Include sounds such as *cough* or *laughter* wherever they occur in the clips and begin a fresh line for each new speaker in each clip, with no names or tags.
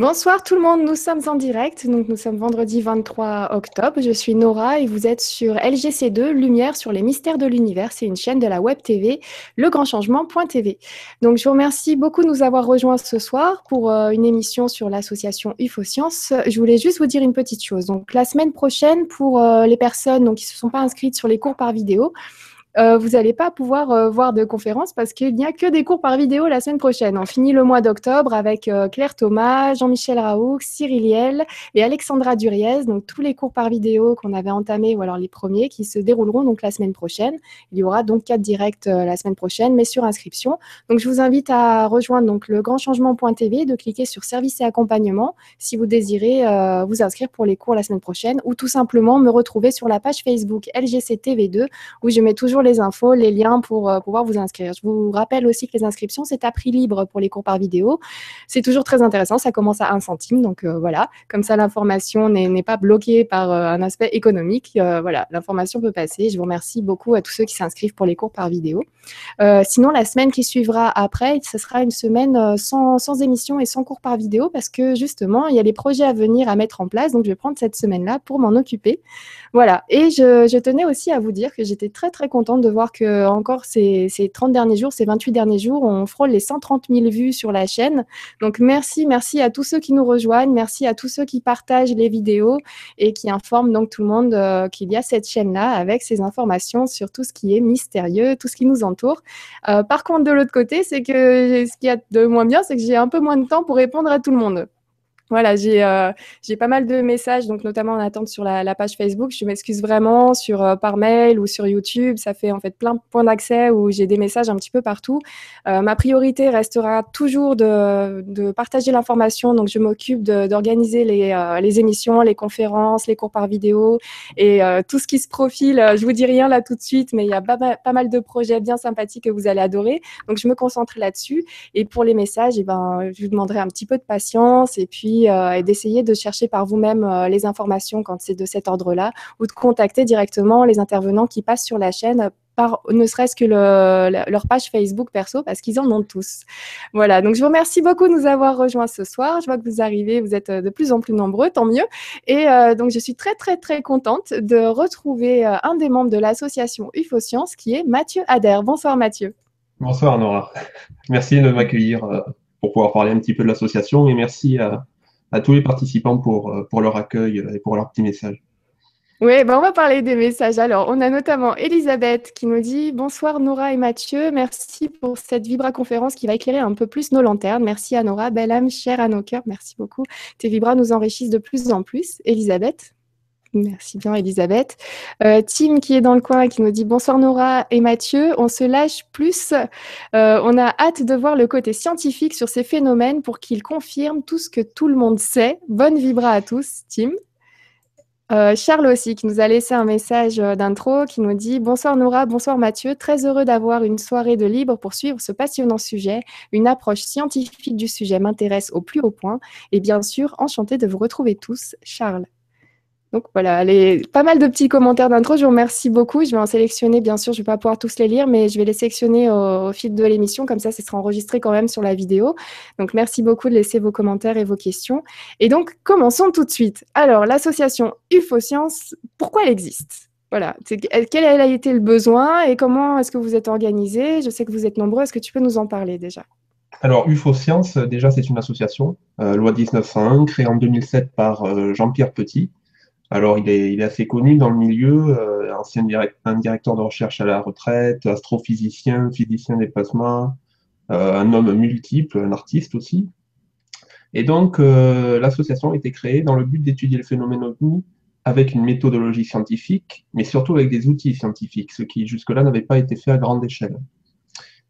Bonsoir tout le monde, nous sommes en direct, donc nous sommes vendredi 23 octobre. Je suis Nora et vous êtes sur LGC2, Lumière sur les mystères de l'univers. C'est une chaîne de la web TV, legrandchangement.tv. Donc je vous remercie beaucoup de nous avoir rejoints ce soir pour euh, une émission sur l'association UFO Science. Je voulais juste vous dire une petite chose. Donc la semaine prochaine, pour euh, les personnes qui ne se sont pas inscrites sur les cours par vidéo, euh, vous n'allez pas pouvoir euh, voir de conférences parce qu'il n'y a que des cours par vidéo la semaine prochaine. On finit le mois d'octobre avec euh, Claire Thomas, Jean-Michel Raoult, Cyril Liel et Alexandra Duriez. Donc tous les cours par vidéo qu'on avait entamés, ou alors les premiers, qui se dérouleront donc la semaine prochaine. Il y aura donc quatre directs la semaine prochaine, mais sur inscription. Donc je vous invite à rejoindre donc le grandchangement.tv, de cliquer sur service et accompagnement si vous désirez vous inscrire pour les cours la semaine prochaine, ou tout simplement me retrouver sur la page Facebook LGCTV2 où je mets toujours les infos, les liens pour euh, pouvoir vous inscrire. Je vous rappelle aussi que les inscriptions, c'est à prix libre pour les cours par vidéo. C'est toujours très intéressant, ça commence à un centime, donc euh, voilà, comme ça l'information n'est pas bloquée par euh, un aspect économique. voilà, l'information peut passer. Je vous remercie beaucoup à tous ceux qui s'inscrivent pour les cours par vidéo. sinon, la semaine qui suivra après, ce sera une semaine sans, sans émission et sans cours par vidéo parce que justement, il y a des projets à venir à mettre en place, donc je vais prendre cette semaine-là pour m'en occuper. Voilà, et je, tenais aussi à vous dire que j'étais très très contente de voir que encore ces, 30 derniers jours, ces 28 derniers jours, on frôle les 130 000 vues sur la chaîne. Donc merci, merci à tous ceux qui nous rejoignent, merci à tous ceux qui partagent les vidéos et qui informent donc tout le monde euh, qu'il y a cette chaîne-là avec ces informations sur tout ce qui est mystérieux, tout ce qui nous entoure. Euh, par contre, de l'autre côté, c'est que ce qu'il y a de moins bien, c'est que j'ai un peu moins de temps pour répondre à tout le monde. Voilà, euh, j'ai pas mal de messages, donc notamment en attente sur la, page Facebook. Je m'excuse vraiment sur euh, par mail ou sur YouTube. Ça fait en fait plein de points d'accès où j'ai des messages un petit peu partout. Euh, ma priorité restera toujours de, de partager l'information. Donc je m'occupe d'organiser les, les, émissions, les conférences, les cours par vidéo et tout ce qui se profile. Je vous dis rien là tout de suite, mais il y a pas, pas, mal de projets bien sympathiques que vous allez adorer. Donc je me concentre là-dessus. Et pour les messages, eh ben, je vous demanderai un petit peu de patience et puis euh, et d'essayer de chercher par vous-même euh, les informations quand c'est de cet ordre-là ou de contacter directement les intervenants qui passent sur la chaîne ne serait-ce que leur page Facebook perso parce qu'ils en ont tous. Voilà, donc je vous remercie beaucoup de nous avoir rejoints ce soir. Je vois que vous arrivez, vous êtes euh, de plus en plus nombreux, tant mieux. Et donc je suis très très très contente de retrouver un des membres de l'association UFO Science qui est Mathieu Adair. Bonsoir Mathieu.
Bonsoir Nora. *laughs* Merci de m'accueillir pour pouvoir parler un petit peu de l'association et merci à, à tous les participants pour, euh, pour leur accueil et pour leur petit message.
Oui, ben on va parler des messages. Alors, on a notamment Elisabeth qui nous dit Bonsoir Nora et Mathieu, merci pour cette Vibra conférence qui va éclairer un peu plus nos lanternes. Merci à Nora, belle âme, chère à nos cœurs, merci beaucoup. Tes Vibras nous enrichissent de plus en plus. Elisabeth? Merci bien, Elisabeth. Euh, Tim qui est dans le coin qui nous dit bonsoir Nora et Mathieu. On se lâche plus. Euh, on a hâte de voir le côté scientifique sur ces phénomènes pour qu'ils confirment tout ce que tout le monde sait. Bonne vibra à tous, Tim. Euh, Charles aussi qui nous a laissé un message d'intro qui nous dit Bonsoir Nora, bonsoir Mathieu, très heureux d'avoir une soirée de libre pour suivre ce passionnant sujet. Une approche scientifique du sujet m'intéresse au plus haut point et bien sûr enchanté de vous retrouver tous. Charles. Donc voilà, pas mal de petits commentaires d'intro. Je vous remercie beaucoup. Je vais en sélectionner, bien sûr, je ne vais pas pouvoir tous les lire, mais je vais les sélectionner au, fil de l'émission. Comme ça, ce sera enregistré quand même sur la vidéo. Donc merci beaucoup de laisser vos commentaires et vos questions. Et donc, commençons tout de suite. Alors, l'association UFO Science, pourquoi elle existe? Voilà, quel a été le besoin et comment est-ce que vous êtes organisé? Je sais que vous êtes nombreux, est-ce que tu peux nous en parler déjà?
Alors, UFO Science, déjà, c'est une association, euh, loi 1901, créée en 2007 par euh, Jean-Pierre Petit, alors, il est, assez connu dans le milieu, euh, ancien un directeur de recherche à la retraite, astrophysicien, physicien des plasmas, euh, un homme multiple, un artiste aussi. Et donc, euh, l'association a été créée dans le but d'étudier le phénomène OVNI avec une méthodologie scientifique, mais surtout avec des outils scientifiques, ce qui jusque-là n'avait pas été fait à grande échelle.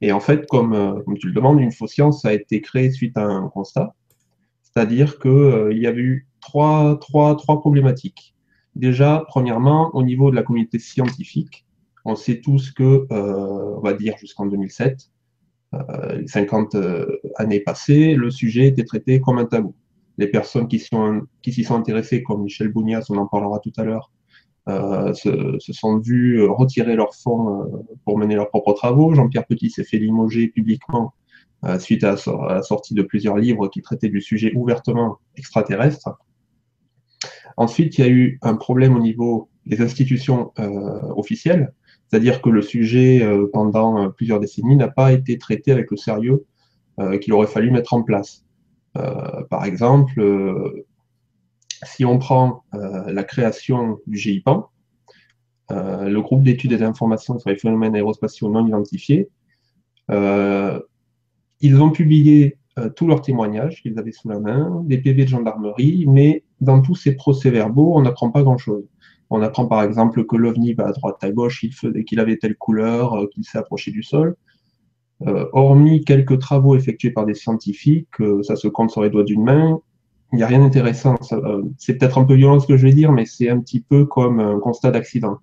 Et en fait, comme, comme tu le demandes, une fausse science a été créée suite à un constat, c'est-à-dire qu'il y avait eu trois, trois, trois problématiques. Déjà, premièrement, au niveau de la communauté scientifique, on sait tous que, euh, on va dire jusqu'en 2007, euh, les 50 euh, années passées, le sujet était traité comme un tabou. Les personnes qui, s'y sont intéressées, comme Michel Bounias, on en parlera tout à l'heure, se, se, sont vus retirer leurs fonds pour mener leurs propres travaux. Jean-Pierre Petit s'est fait limoger publiquement suite à la sortie de plusieurs livres qui traitaient du sujet ouvertement extraterrestre. Ensuite, il y a eu un problème au niveau des institutions officielles, c'est-à-dire que le sujet, pendant plusieurs décennies, n'a pas été traité avec le sérieux qu'il aurait fallu mettre en place. par exemple, si on prend la création du GIPAN, euh, le groupe d'études et d'informations sur les phénomènes aérospatiaux non identifiés. Euh, ils ont publié euh, tous leurs témoignages qu'ils avaient sous la main, des PV de gendarmerie, mais dans tous ces procès-verbaux, on n'apprend pas grand-chose. On apprend par exemple que l'OVNI va à droite à gauche, qu'il avait telle couleur, qu'il s'est approché du sol. hormis quelques travaux effectués par des scientifiques, ça se compte sur les doigts d'une main, il n'y a rien d'intéressant. c'est peut-être un peu violent ce que je vais dire, mais c'est un petit peu comme un constat d'accident.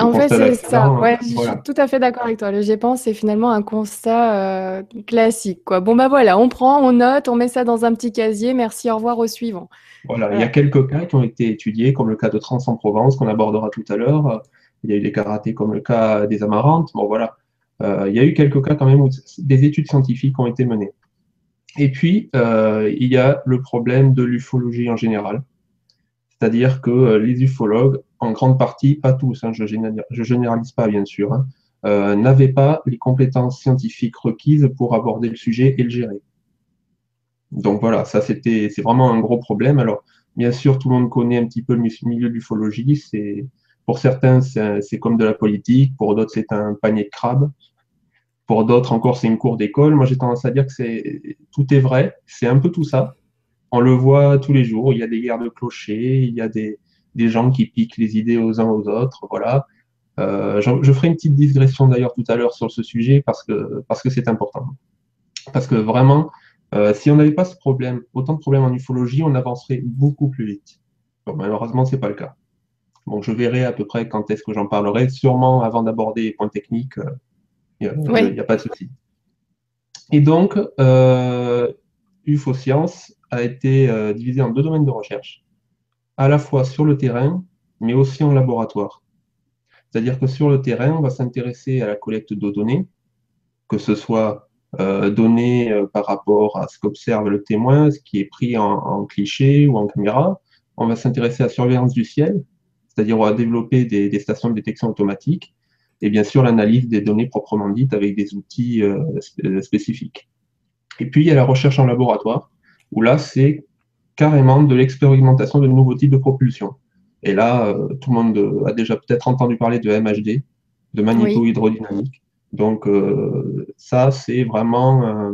En fait, c'est ça. Ouais, je suis tout à fait d'accord avec toi. Le GPAN, c'est finalement un constat euh, classique. Quoi. Bon, bah voilà, on prend, on note, on met ça dans un petit casier. Merci, au revoir, au suivant.
Voilà, il y a quelques cas qui ont été étudiés, comme le cas de Trans en Provence, qu'on abordera tout à l'heure. Il y a eu des cas ratés, comme le cas des Amarantes. Bon, voilà. Euh, il y a eu quelques cas quand même où des études scientifiques ont été menées. Et puis, euh, il y a le problème de l'ufologie en général. C'est-à-dire que les ufologues en grande partie, pas tous, hein, je, ne généralise pas bien sûr, hein, euh, n'avaient pas les compétences scientifiques requises pour aborder le sujet et le gérer. Donc voilà, ça c'était, c'est vraiment un gros problème. Alors bien sûr, tout le monde connaît un petit peu le milieu de l'ufologie. C'est pour certains c'est comme de la politique, pour d'autres c'est un panier de crabes, pour d'autres encore c'est une cour d'école. Moi j'ai tendance à dire que c'est tout est vrai, c'est un peu tout ça. On le voit tous les jours. Il y a des guerres de clochers, il y a des des gens qui piquent les idées aux uns aux autres. Voilà. Euh, je, ferai une petite digression d'ailleurs tout à l'heure sur ce sujet parce que parce que c'est important. Parce que vraiment, euh, si on n'avait pas ce problème, autant de problèmes en ufologie, on avancerait beaucoup plus vite. Bon, malheureusement, c'est pas le cas. Je verrai à peu près quand est-ce que j'en parlerai. Sûrement avant d'aborder les points techniques, il euh, n'y a, pas de souci. Et donc, UFO Science a été divisé en deux domaines de recherche à la fois sur le terrain, mais aussi en laboratoire. C'est-à-dire que sur le terrain, on va s'intéresser à la collecte de données, que ce soit euh, données euh, par rapport à ce qu'observe le témoin, ce qui est pris en, cliché ou en caméra. On va s'intéresser à la surveillance du ciel, c'est-à-dire on va développer des, stations de détection automatique, et bien sûr l'analyse des données proprement dites avec des outils euh, spécifiques. Et puis il y a la recherche en laboratoire, où là c'est carrément de l'expérimentation de nouveaux types de propulsion. Et là, euh, tout le monde a déjà peut-être entendu parler de MHD, de magnéto-hydrodynamique. Donc euh, ça, c'est vraiment euh,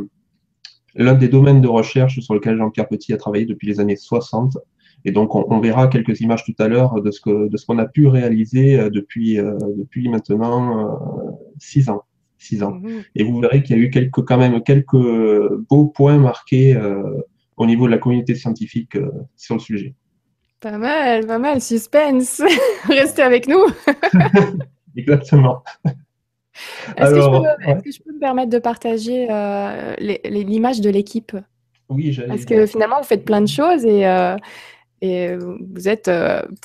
l'un des domaines de recherche sur lequel Jean-Pierre Petit a travaillé depuis les années 60. Et donc, on, verra quelques images tout à l'heure de ce qu'on a pu réaliser depuis depuis maintenant six ans, six ans. Mhm. Et vous verrez qu'il y a eu quelques quand même quelques beaux points marqués au niveau de la communauté scientifique euh, sur le sujet.
Pas mal, pas mal, suspense. *laughs* Restez avec nous. *laughs*
Exactement.
Est-ce que, je peux me permettre de partager euh, l'image de l'équipe?
Oui,
Parce que finalement, vous faites plein de choses et, euh, et vous êtes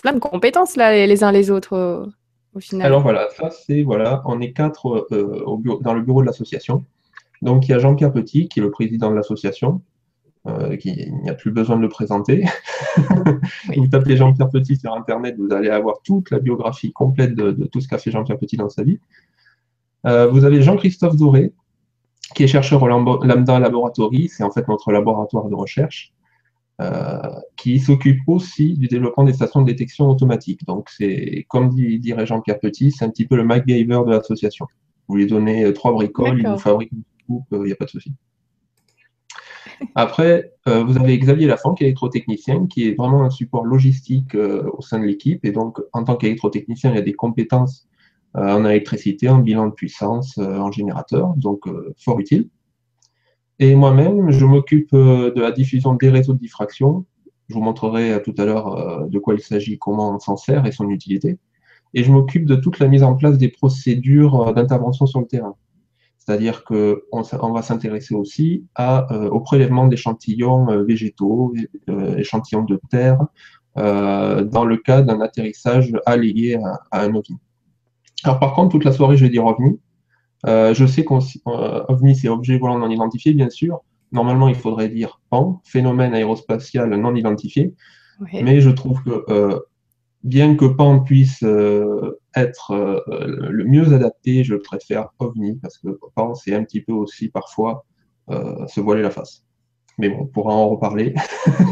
plein de compétences là, les, uns les autres au, final.
Alors voilà, ça c'est, voilà, on est quatre au dans le bureau de l'association. Donc il y a Jean-Pierre Petit qui est le président de l'association, euh, il n'y a plus besoin de le présenter. *laughs* vous tapez Jean-Pierre Petit sur Internet, vous allez avoir toute la biographie complète de, tout ce qu'a fait Jean-Pierre Petit dans sa vie. Euh, vous avez Jean-Christophe Doré, qui est chercheur au Lambda Laboratory, c'est en fait notre laboratoire de recherche, euh, qui s'occupe aussi du développement des stations de détection automatique. Donc c'est, comme dirait Jean-Pierre Petit, c'est un petit peu le MacGyver de l'association. Vous lui donnez trois bricoles, il vous fabrique une coupe, il n'y a pas de souci. Après, euh, vous avez Xavier est électrotechnicien, qui est vraiment un support logistique euh, au sein de l'équipe. Et donc, en tant qu'électrotechnicien, il a des compétences euh, en électricité, en bilan de puissance, en générateur, donc fort utile. Et moi-même, je m'occupe de la diffusion des réseaux de diffraction. Je vous montrerai tout à l'heure de quoi il s'agit, comment on s'en sert et son utilité. Et je m'occupe de toute la mise en place des procédures d'intervention sur le terrain. C'est-à-dire qu'on on va s'intéresser aussi à, euh, au prélèvement d'échantillons euh, végétaux, euh, échantillons de terre, dans le cas d'un atterrissage allégué à, un ovni. Alors par contre, toute la soirée, je vais dire ovni. je sais qu'OVNI, c'est objet volant non identifié, bien sûr. Normalement, il faudrait dire PAN, phénomène aérospatial non identifié. Mais je trouve que bien que PAN puisse être le mieux adapté, je préfère OVNI parce que PAN, c'est un petit peu aussi parfois se voiler la face mais bon, on pourra en reparler.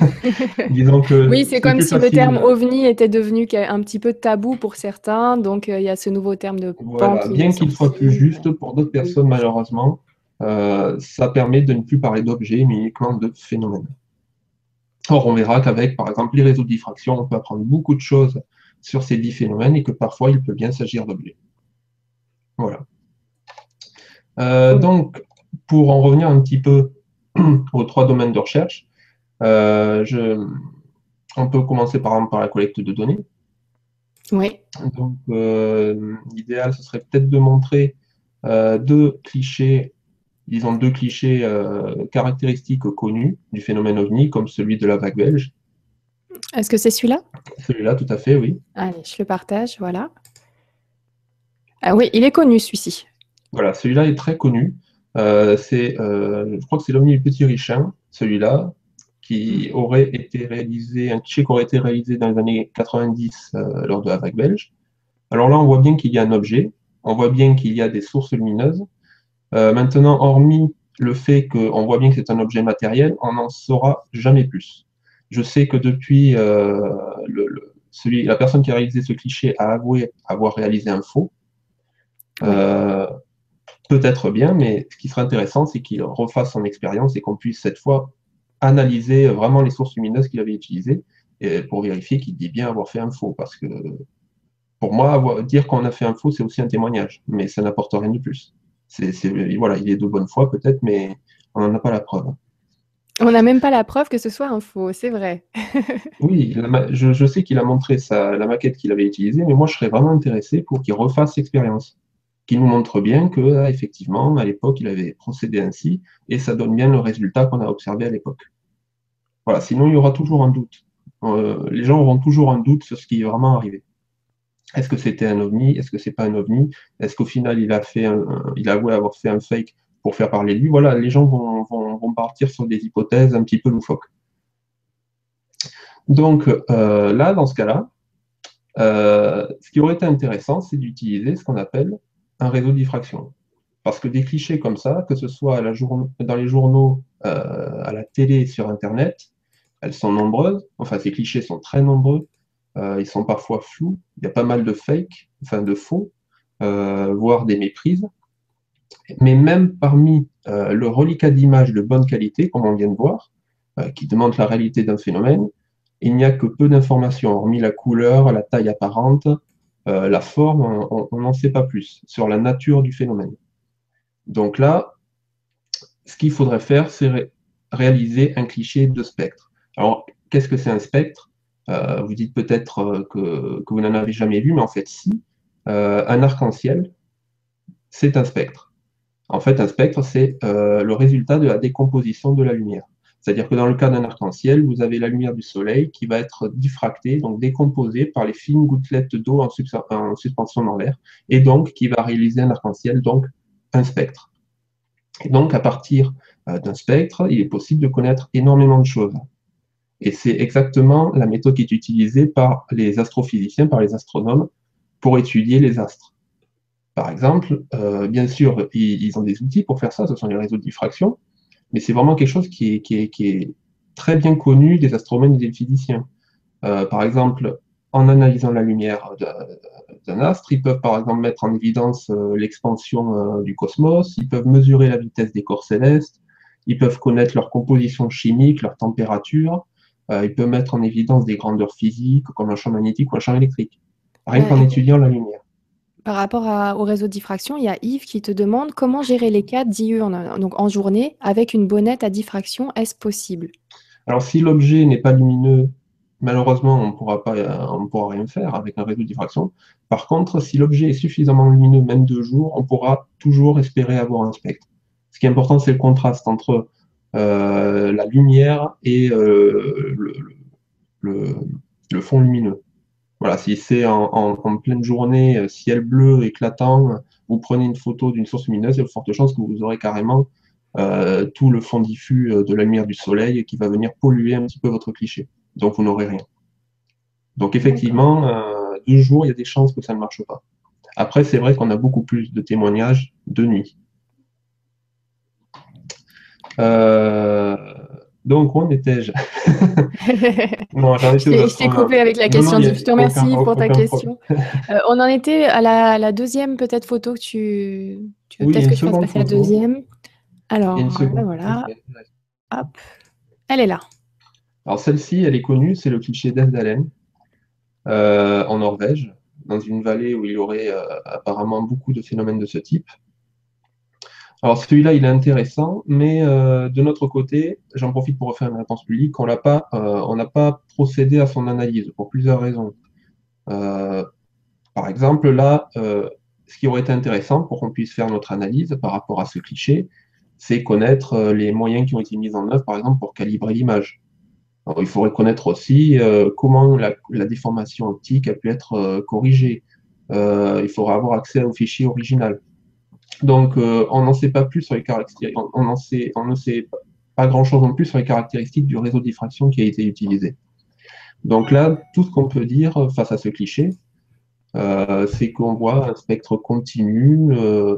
*laughs*
Disons que oui, c'est comme si le terme ovni était devenu un petit peu tabou pour certains, donc euh, il y a ce nouveau terme de
voilà. Bien qu'il soit plus juste pour d'autres personnes, malheureusement, euh, ça permet de ne plus parler d'objets, mais uniquement de phénomènes. Or, on verra qu'avec, par exemple, les réseaux de diffraction, on peut apprendre beaucoup de choses sur ces dix phénomènes et que parfois, il peut bien s'agir d'objets. Voilà. Euh, donc, pour en revenir un petit peu *clears throat* aux trois domaines de recherche. Euh, je, on peut commencer par exemple par la collecte de données.
Oui.
Donc, euh, l'idéal, ce serait peut-être de montrer deux clichés, disons deux clichés caractéristiques connus du phénomène ovni, comme celui de la vague belge.
Est-ce que c'est celui-là?
Celui-là, tout à fait, oui.
Allez, je le partage, voilà. Ah oui, il est connu, celui-ci.
Voilà, celui-là est très connu. Euh, c'est, euh, je crois que c'est l'Omni Petit Richin, celui-là, qui aurait été réalisé, un cliché qui aurait été réalisé dans les années 90 euh, lors de la vague belge. Alors là, on voit bien qu'il y a un objet, on voit bien qu'il y a des sources lumineuses. maintenant, hormis le fait qu'on voit bien que c'est un objet matériel, on n'en saura jamais plus. Je sais que depuis, le, celui, la personne qui a réalisé ce cliché a avoué avoir réalisé un faux. Euh, peut-être bien, mais ce qui serait intéressant, c'est qu'il refasse son expérience et qu'on puisse cette fois analyser vraiment les sources lumineuses qu'il avait utilisées et pour vérifier qu'il dit bien avoir fait un faux. Parce que pour moi, dire qu'on a fait un faux, c'est aussi un témoignage, mais ça n'apporte rien de plus. C'est, voilà, il est de bonne foi peut-être, mais on n'en a pas la preuve.
On n'a même pas la preuve que ce soit un faux, c'est vrai. *laughs*
oui, je, sais qu'il a montré la maquette qu'il avait utilisée, mais moi je serais vraiment intéressé pour qu'il refasse l'expérience qui nous montre bien que, ah, effectivement, à l'époque, il avait procédé ainsi, et ça donne bien le résultat qu'on a observé à l'époque. Voilà, sinon il y aura toujours un doute. Euh, les gens auront toujours un doute sur ce qui est vraiment arrivé. Est-ce que c'était un ovni? Est-ce que c'est pas un ovni? Est-ce qu'au final il a fait il a avoué avoir fait un fake pour faire parler de lui Voilà, les gens vont, partir sur des hypothèses un petit peu loufoques. Donc euh, là, dans ce cas-là, euh, ce qui aurait été intéressant, c'est d'utiliser ce qu'on appelle un réseau de diffraction. Parce que des clichés comme ça, que ce soit dans les journaux, euh, à la télé, sur Internet, elles sont nombreuses. Enfin, ces clichés sont très nombreux. Ils sont parfois flous. Il y a pas mal de fake, enfin de faux, voire des méprises. Mais même parmi le reliquat d'images de bonne qualité, comme on vient de voir, qui demande la réalité d'un phénomène, il n'y a que peu d'informations, hormis la couleur, la taille apparente, euh, la forme, on n'en sait pas plus sur la nature du phénomène. Donc là, ce qu'il faudrait faire, c'est réaliser un cliché de spectre. Alors, qu'est-ce que c'est un spectre? Euh, Vous dites peut-être euh, que, vous n'en avez jamais vu, mais en fait, si. un arc-en-ciel, c'est un spectre. En fait, un spectre, c'est le résultat de la décomposition de la lumière. C'est-à-dire que dans le cas d'un arc-en-ciel, vous avez la lumière du soleil qui va être diffractée, donc décomposée par les fines gouttelettes d'eau en, suspension dans l'air, et donc qui va réaliser un arc-en-ciel, donc un spectre. Et donc, à partir euh, d'un spectre, il est possible de connaître énormément de choses. Et c'est exactement la méthode qui est utilisée par les astrophysiciens, par les astronomes, pour étudier les astres. Par exemple, euh, bien sûr, ils, ont des outils pour faire ça, ce sont les réseaux de diffraction, mais c'est vraiment quelque chose qui est, très bien connu des astronomes et des physiciens. Euh, par exemple, en analysant la lumière d'un astre, ils peuvent par exemple mettre en évidence euh, l'expansion du cosmos, ils peuvent mesurer la vitesse des corps célestes, ils peuvent connaître leur composition chimique, leur température, ils peuvent mettre en évidence des grandeurs physiques comme un champ magnétique ou un champ électrique, rien qu'en étudiant la lumière.
Par rapport au réseau de diffraction, il y a Yves qui te demande comment gérer les cas en, donc en journée avec une bonnette à diffraction. Est-ce possible?
Alors, si l'objet n'est pas lumineux, malheureusement, on on pourra rien faire avec un réseau de diffraction. Par contre, si l'objet est suffisamment lumineux, même de jour, on pourra toujours espérer avoir un spectre. Ce qui est important, c'est le contraste entre euh, la lumière et euh, le, fond lumineux. Voilà, si c'est en, pleine journée, euh, ciel bleu éclatant, vous prenez une photo d'une source lumineuse, il y a de fortes chances que vous aurez carrément euh, tout le fond diffus de la lumière du soleil qui va venir polluer un petit peu votre cliché. Donc vous n'aurez rien. Donc effectivement, deux jours, il y a des chances que ça ne marche pas. Après, c'est vrai qu'on a beaucoup plus de témoignages de nuit. Euh, donc, où étais-je? *laughs*
Je t'ai coupé avec la question. je te remercie pour ta question. Euh, on en était à la, deuxième peut-être photo que tu, tu veux peut-être que je fasse passer la deuxième. Alors, voilà. Hop. Elle est là.
Alors, celle-ci, elle est connue, c'est le cliché d'Evdalen euh, en Norvège, dans une vallée où il y aurait euh, apparemment beaucoup de phénomènes de ce type. Alors celui-là, il est intéressant, mais euh, de notre côté, j'en profite pour refaire une réponse publique, on n'a pas, euh, pas procédé à son analyse pour plusieurs raisons. Euh, par exemple, là, ce qui aurait été intéressant pour qu'on puisse faire notre analyse par rapport à ce cliché, c'est connaître les moyens qui ont été mis en œuvre, par exemple, pour calibrer l'image. Il faudrait connaître aussi comment la, la, déformation optique a pu être corrigée. il faudra avoir accès au fichier original. Donc, euh, on n'en sait pas plus sur les caractéristiques, on, sait, on ne sait pas grand-chose non plus sur les caractéristiques du réseau de diffraction qui a été utilisé. Donc là, tout ce qu'on peut dire face à ce cliché, euh, c'est qu'on voit un spectre continu. Euh,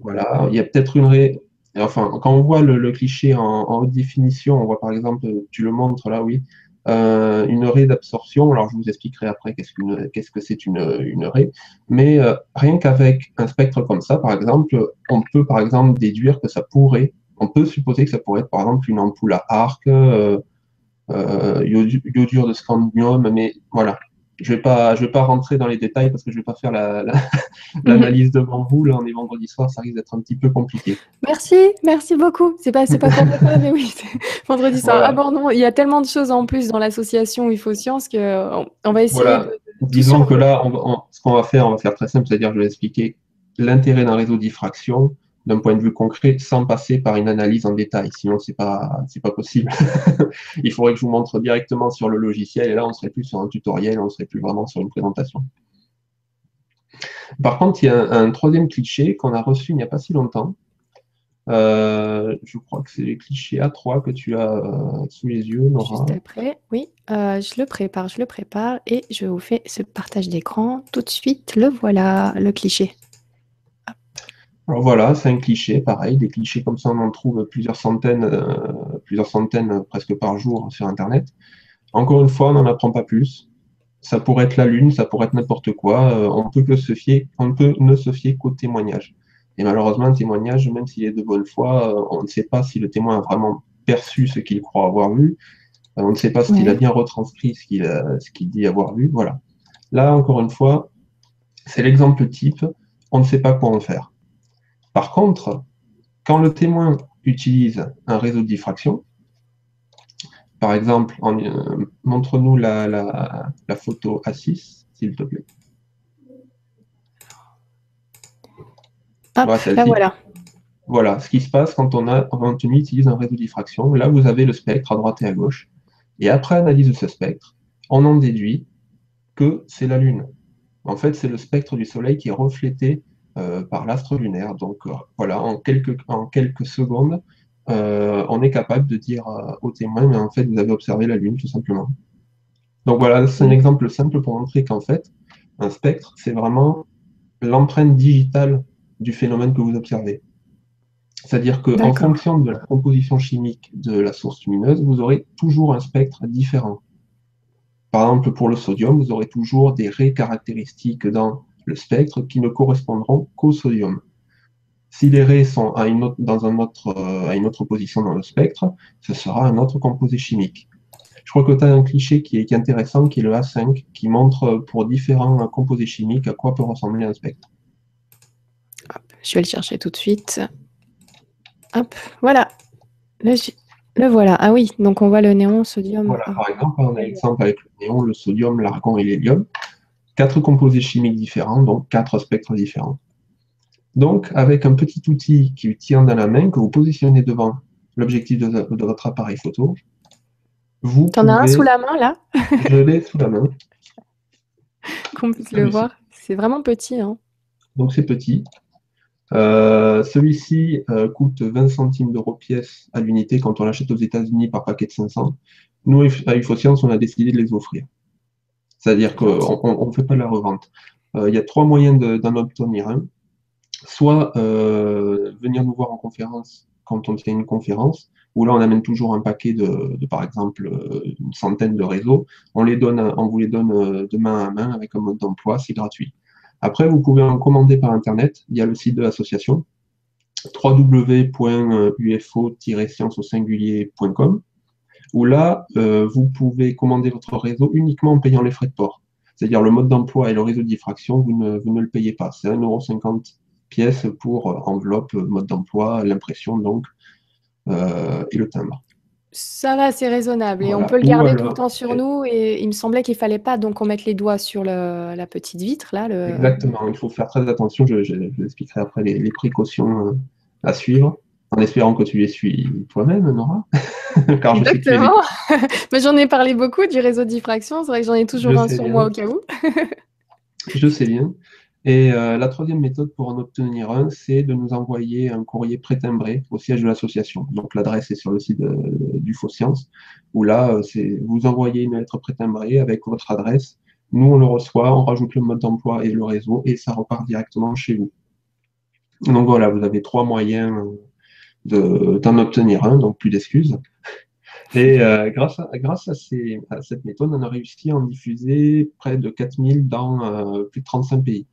voilà, il y a peut-être une ré... Enfin, quand on voit le, cliché en, en, haute définition, on voit par exemple, tu le montres là, oui, euh, une raie d'absorption. Alors, je vous expliquerai après qu'est-ce que c'est une, une raie. Mais euh, rien qu'avec un spectre comme ça, par exemple, on peut par exemple déduire que ça pourrait, on peut supposer que ça pourrait être par exemple une ampoule à arc, euh, euh iodure de scandium, mais voilà, je vais pas, je vais pas rentrer dans les détails parce que je vais pas faire *laughs* l'analyse la, devant vous. Là, on est vendredi soir, ça risque d'être un petit peu compliqué.
Merci, merci beaucoup. C'est pas, c'est pas compliqué, mais oui, *laughs* vendredi soir. Ah bon, non, il y a tellement de choses en plus dans l'association UFO Science que on, va essayer.
Disons que là, ce qu'on va faire, on va faire très simple, c'est-à-dire, je vais expliquer l'intérêt d'un réseau diffraction, d'un point de vue concret sans passer par une analyse en détail. Sinon, c'est pas, pas possible. *laughs* Il faudrait que je vous montre directement sur le logiciel et là, on serait plus sur un tutoriel, on serait plus vraiment sur une présentation. Par contre, il y a un, troisième cliché qu'on a reçu il n'y a pas si longtemps. Euh, je crois que c'est le cliché A3 que tu as euh, sous les yeux, Nora.
Oui. Euh, je le prépare, je le prépare et je vous fais ce partage d'écran tout de suite. Le voilà, le cliché.
Alors voilà, c'est un cliché, pareil, des clichés comme ça, on en trouve plusieurs centaines, euh, plusieurs centaines euh, presque par jour sur Internet. Encore une fois, on n'en apprend pas plus. Ça pourrait être la lune, ça pourrait être n'importe quoi. Euh, on peut que se fier, on peut ne se fier qu'au témoignage. Et malheureusement, un témoignage, même s'il est de bonne foi, on ne sait pas si le témoin a vraiment perçu ce qu'il croit avoir vu. on ne sait pas s'il a bien retranscrit ce qu'il ce qu'il dit avoir vu. Voilà. Là, encore une fois, c'est l'exemple type. On ne sait pas quoi en faire. Par contre, quand le témoin utilise un réseau de diffraction, par exemple, euh, montre-nous la, photo A6, s'il te plaît.
voilà.
Voilà ce qui se passe quand on, a, quand on utilise un réseau de diffraction. Là, vous avez le spectre à droite et à gauche. Et après analyse de ce spectre, on en déduit que c'est la Lune. En fait, c'est le spectre du Soleil qui est reflété par l'astre lunaire. Donc euh, voilà, en quelques, en quelques secondes, euh, on est capable de dire au témoin, mais en fait, vous avez observé la Lune, tout simplement. Donc voilà, c'est un exemple simple pour montrer qu'en fait, un spectre, c'est vraiment l'empreinte digitale du phénomène que vous observez. C'est-à-dire qu'en fonction de la composition chimique de la source lumineuse, vous aurez toujours un spectre différent. Par exemple, pour le sodium, vous aurez toujours des raies caractéristiques dans le spectre qui ne correspondront qu'au sodium. Si les raies sont à une, autre, dans un autre, euh, à une autre position dans le spectre, ce sera un autre composé chimique. Je crois que tu as un cliché qui est, intéressant, qui est le A5, qui montre pour différents composés chimiques à quoi peut ressembler un spectre.
je vais le chercher tout de suite. Hop, voilà. Le, voilà. Ah oui, donc on voit le néon, sodium.
Voilà, par exemple, on a l'exemple avec le néon, le sodium, l'argon et l'hélium quatre composés chimiques différents, donc quatre spectres différents. Donc, avec un petit outil qui tient dans la main, que vous positionnez devant l'objectif de, votre appareil photo, vous
T'en as un sous la main, là? *laughs*
Je l'ai sous la main.
qu'on puisse le voir. C'est vraiment petit. Hein.
Donc c'est petit. Euh, celui-ci euh, coûte 20 centimes d'euros pièce à l'unité quand on l'achète aux États-Unis par paquet de 500. Nous, à UFOScience, on a décidé de les offrir. C'est-à-dire qu'on ne fait pas de la revente. Euh, il y a trois moyens d'en obtenir un. Soit venir nous voir en conférence quand on tient une conférence, où là on amène toujours un paquet de, par exemple une centaine de réseaux, on, les donne, on vous les donne de main à main avec un mode d'emploi, c'est gratuit. Après, vous pouvez en commander par Internet. Il y a le site de l'association www.ufo-science au singulier.com où là, euh, vous pouvez commander votre réseau uniquement en payant les frais de port. C'est-à-dire le mode d'emploi et le réseau de diffraction, vous ne, vous ne le payez pas. C'est 1,50€ pièce pour euh, enveloppe, mode d'emploi, l'impression donc, euh, et le timbre.
Ça va, c'est raisonnable et on peut le garder tout le temps sur nous et il me semblait qu'il fallait pas donc qu'on mette les doigts sur la petite vitre là.
Exactement, il faut faire très attention. Je, je, expliquerai après les, précautions euh, à suivre, en espérant que tu les suis toi-même, Nora. *laughs*
Exactement. *laughs* Mais j'en ai parlé beaucoup du réseau de diffraction. C'est vrai que j'en ai toujours un sur moi au cas où. *laughs*
je sais bien. Et euh, la troisième méthode pour en obtenir un, c'est de nous envoyer un courrier pré-timbré au siège de l'association. Donc l'adresse est sur le site du Faux Science, où là, euh, c'est vous envoyez une lettre pré-timbrée avec votre adresse. Nous, on le reçoit, on rajoute le mode d'emploi et le réseau, et ça repart directement chez vous. Donc voilà, vous avez trois moyens d'en obtenir un, donc plus d'excuses. Et euh, grâce, à, grâce à, cette méthode, on a réussi à en diffuser près de 4000 dans plus de 35 pays.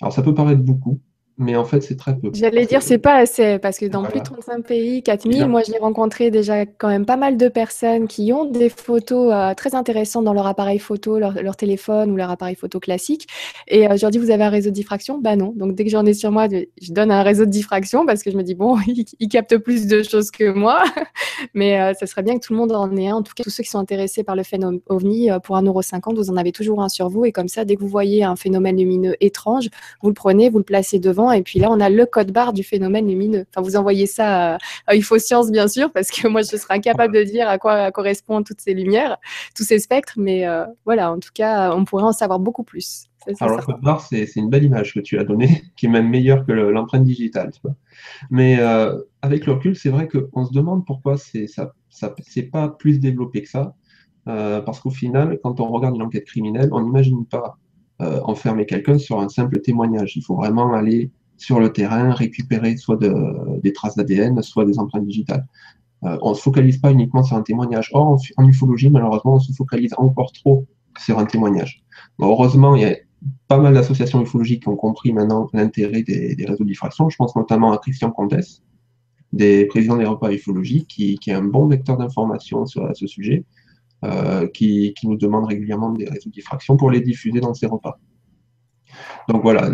Alors ça peut paraître beaucoup, mais en fait, c'est très peu.
J'allais dire, c'est pas assez, parce que dans plus de 35 pays, 4000, moi j'ai rencontré déjà quand même pas mal de personnes qui ont des photos euh, très intéressantes dans leur appareil photo, leur, téléphone ou leur appareil photo classique. Et euh, je leur dis, vous avez un réseau de diffraction? Bah non. Donc dès que j'en ai sur moi, je donne un réseau de diffraction parce que je me dis, bon, *laughs* il, capte plus de choses que moi. *laughs* Mais euh, ça serait bien que tout le monde en ait un. En tout cas, tous ceux qui sont intéressés par le phénomène OVNI, pour 1,50€, vous en avez toujours un sur vous. Et comme ça, dès que vous voyez un phénomène lumineux étrange, vous le prenez, vous le placez devant et puis là, on a le code barre du phénomène lumineux. Enfin, vous envoyez ça à, science bien sûr, parce que moi, je serais incapable de dire à quoi correspondent toutes ces lumières, tous ces spectres. Mais euh, voilà, en tout cas, on pourrait en savoir beaucoup plus.
Alors, le code barre, c'est une belle image que tu as donnée, *laughs* qui est même meilleure que l'empreinte digitale. Mais euh, avec le recul, c'est vrai qu'on se demande pourquoi c'est ça, pas plus développé que ça. Euh, parce qu'au final, quand on regarde une enquête criminelle, on n'imagine pas euh, enfermer quelqu'un sur un simple témoignage. Il faut vraiment aller sur le terrain, récupérer soit des traces d'ADN, soit des empreintes digitales. Euh, on ne se focalise pas uniquement sur un témoignage. Or, en, ufologie, malheureusement, on se focalise encore trop sur un témoignage. heureusement, il y a pas mal d'associations ufologiques qui ont compris maintenant l'intérêt des, réseaux de diffraction. Je pense notamment à Christian Comtesse, des présidents des repas ufologiques, qui, qui est un bon vecteur d'information sur ce sujet euh, qui, nous demandent régulièrement des réseaux de diffraction pour les diffuser dans ses repas. Donc voilà,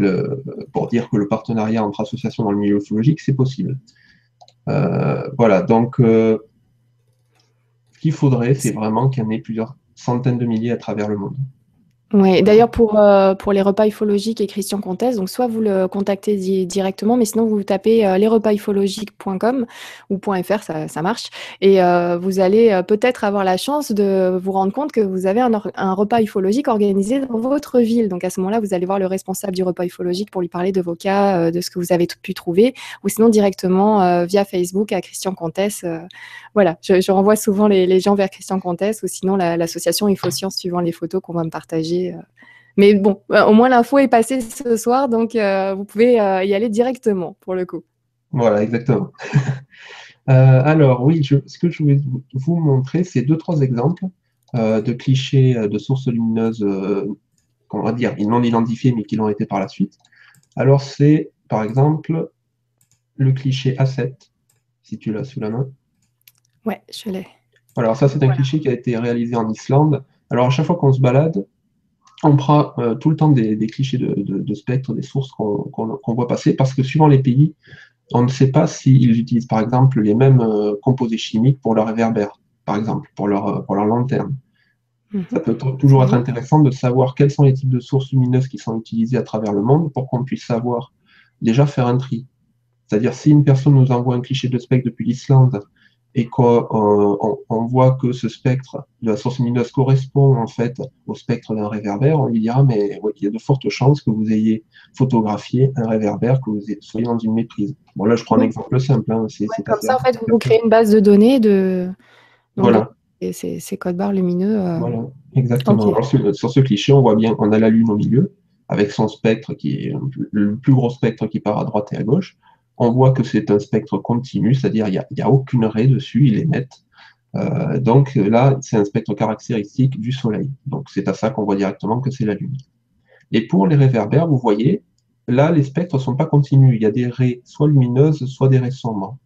pour dire que le partenariat entre associations dans le milieu ufologique, c'est possible. Euh, voilà, donc euh, ce qu'il faudrait, c'est vraiment qu'il y en ait plusieurs centaines de milliers à travers le monde.
Oui, d'ailleurs pour, euh, pour les repas ufologiques et Christian Comtesse, donc soit vous le contactez directement, mais sinon vous tapez euh, lesrepasusfologiques.com ou .fr, ça, ça marche, et euh, vous allez euh, peut-être avoir la chance de vous rendre compte que vous avez un, un, repas ufologique organisé dans votre ville. Donc à ce moment-là, vous allez voir le responsable du repas ufologique pour lui parler de vos cas, de ce que vous avez pu trouver, ou sinon directement via Facebook à Christian Comtesse. voilà, je, je, renvoie souvent les, les, gens vers Christian Comtesse ou sinon l'association InfoScience suivant les photos qu'on va me partager euh. Mais bon, euh, au moins l'info est passée ce soir, donc euh, vous pouvez y aller directement pour le coup.
Voilà, exactement. *laughs* alors oui, ce que je voulais vous montrer, c'est deux, trois exemples de clichés de sources lumineuses, qu'on va dire, non identifiés, mais qui l'ont été par la suite. Alors c'est, par exemple, le cliché A7, si tu l'as sous la main.
Ouais, je l'ai.
Alors ça, c'est un cliché qui a été réalisé en Islande. Alors à chaque fois qu'on se balade, on prend euh, tout le temps des, clichés de, de, spectres, des sources qu'on voit passer, parce que suivant les pays, on ne sait pas s'ils utilisent par exemple les mêmes euh, composés chimiques pour leur réverbère, par exemple, pour leur, euh, pour leur lanterne. Mhm. Ça peut toujours être intéressant de savoir quels sont les types de sources lumineuses qui sont utilisées à travers le monde pour qu'on puisse savoir déjà faire un tri. C'est-à-dire si une personne nous envoie un cliché de spectre depuis l'Islande et qu'on on, voit que ce spectre de la source lumineuse correspond en fait au spectre d'un réverbère, on lui dira mais il y a de fortes chances que vous ayez photographié un réverbère, que vous soyez dans une méprise. Bon là je prends un exemple simple. Hein,
comme ça en fait vous, créez une base de données de voilà. ces, codes barres lumineux.
Euh, voilà, exactement. sur, sur, ce cliché on voit bien on a la Lune au milieu avec son spectre qui est le plus gros spectre qui part à droite et à gauche on voit que c'est un spectre continu, c'est-à-dire il n'y a, aucune raie dessus, il est. Euh, donc là, c'est un spectre caractéristique du Soleil. Donc c'est à ça qu'on voit directement que c'est la Lune. Et pour les réverbères, vous voyez, là, les spectres ne sont pas continus. Il y a des raies soit lumineuses, soit des raies sombres.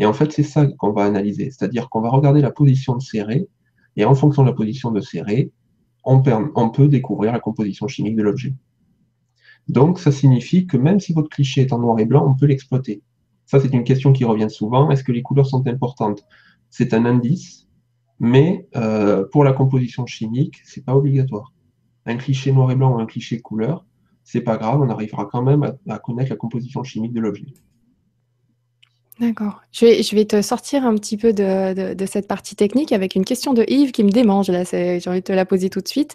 Et en fait, c'est ça qu'on va analyser. C'est-à-dire qu'on va regarder la position de ces raies, et en fonction de la position de ces raies, on peut découvrir la composition chimique de l'objet. Donc, ça signifie que même si votre cliché est en noir et blanc, on peut l'exploiter. Ça, c'est une question qui revient souvent. Est-ce que les couleurs sont importantes? C'est un indice, mais euh, pour la composition chimique, c'est pas obligatoire. Un cliché noir et blanc ou un cliché couleur, c'est pas grave, on arrivera quand même à connaître la composition chimique de l'objet.
D'accord. Je vais, te sortir un petit peu de, de, cette partie technique avec une question de Yves qui me démange. Là, j'ai envie de te la poser tout de suite.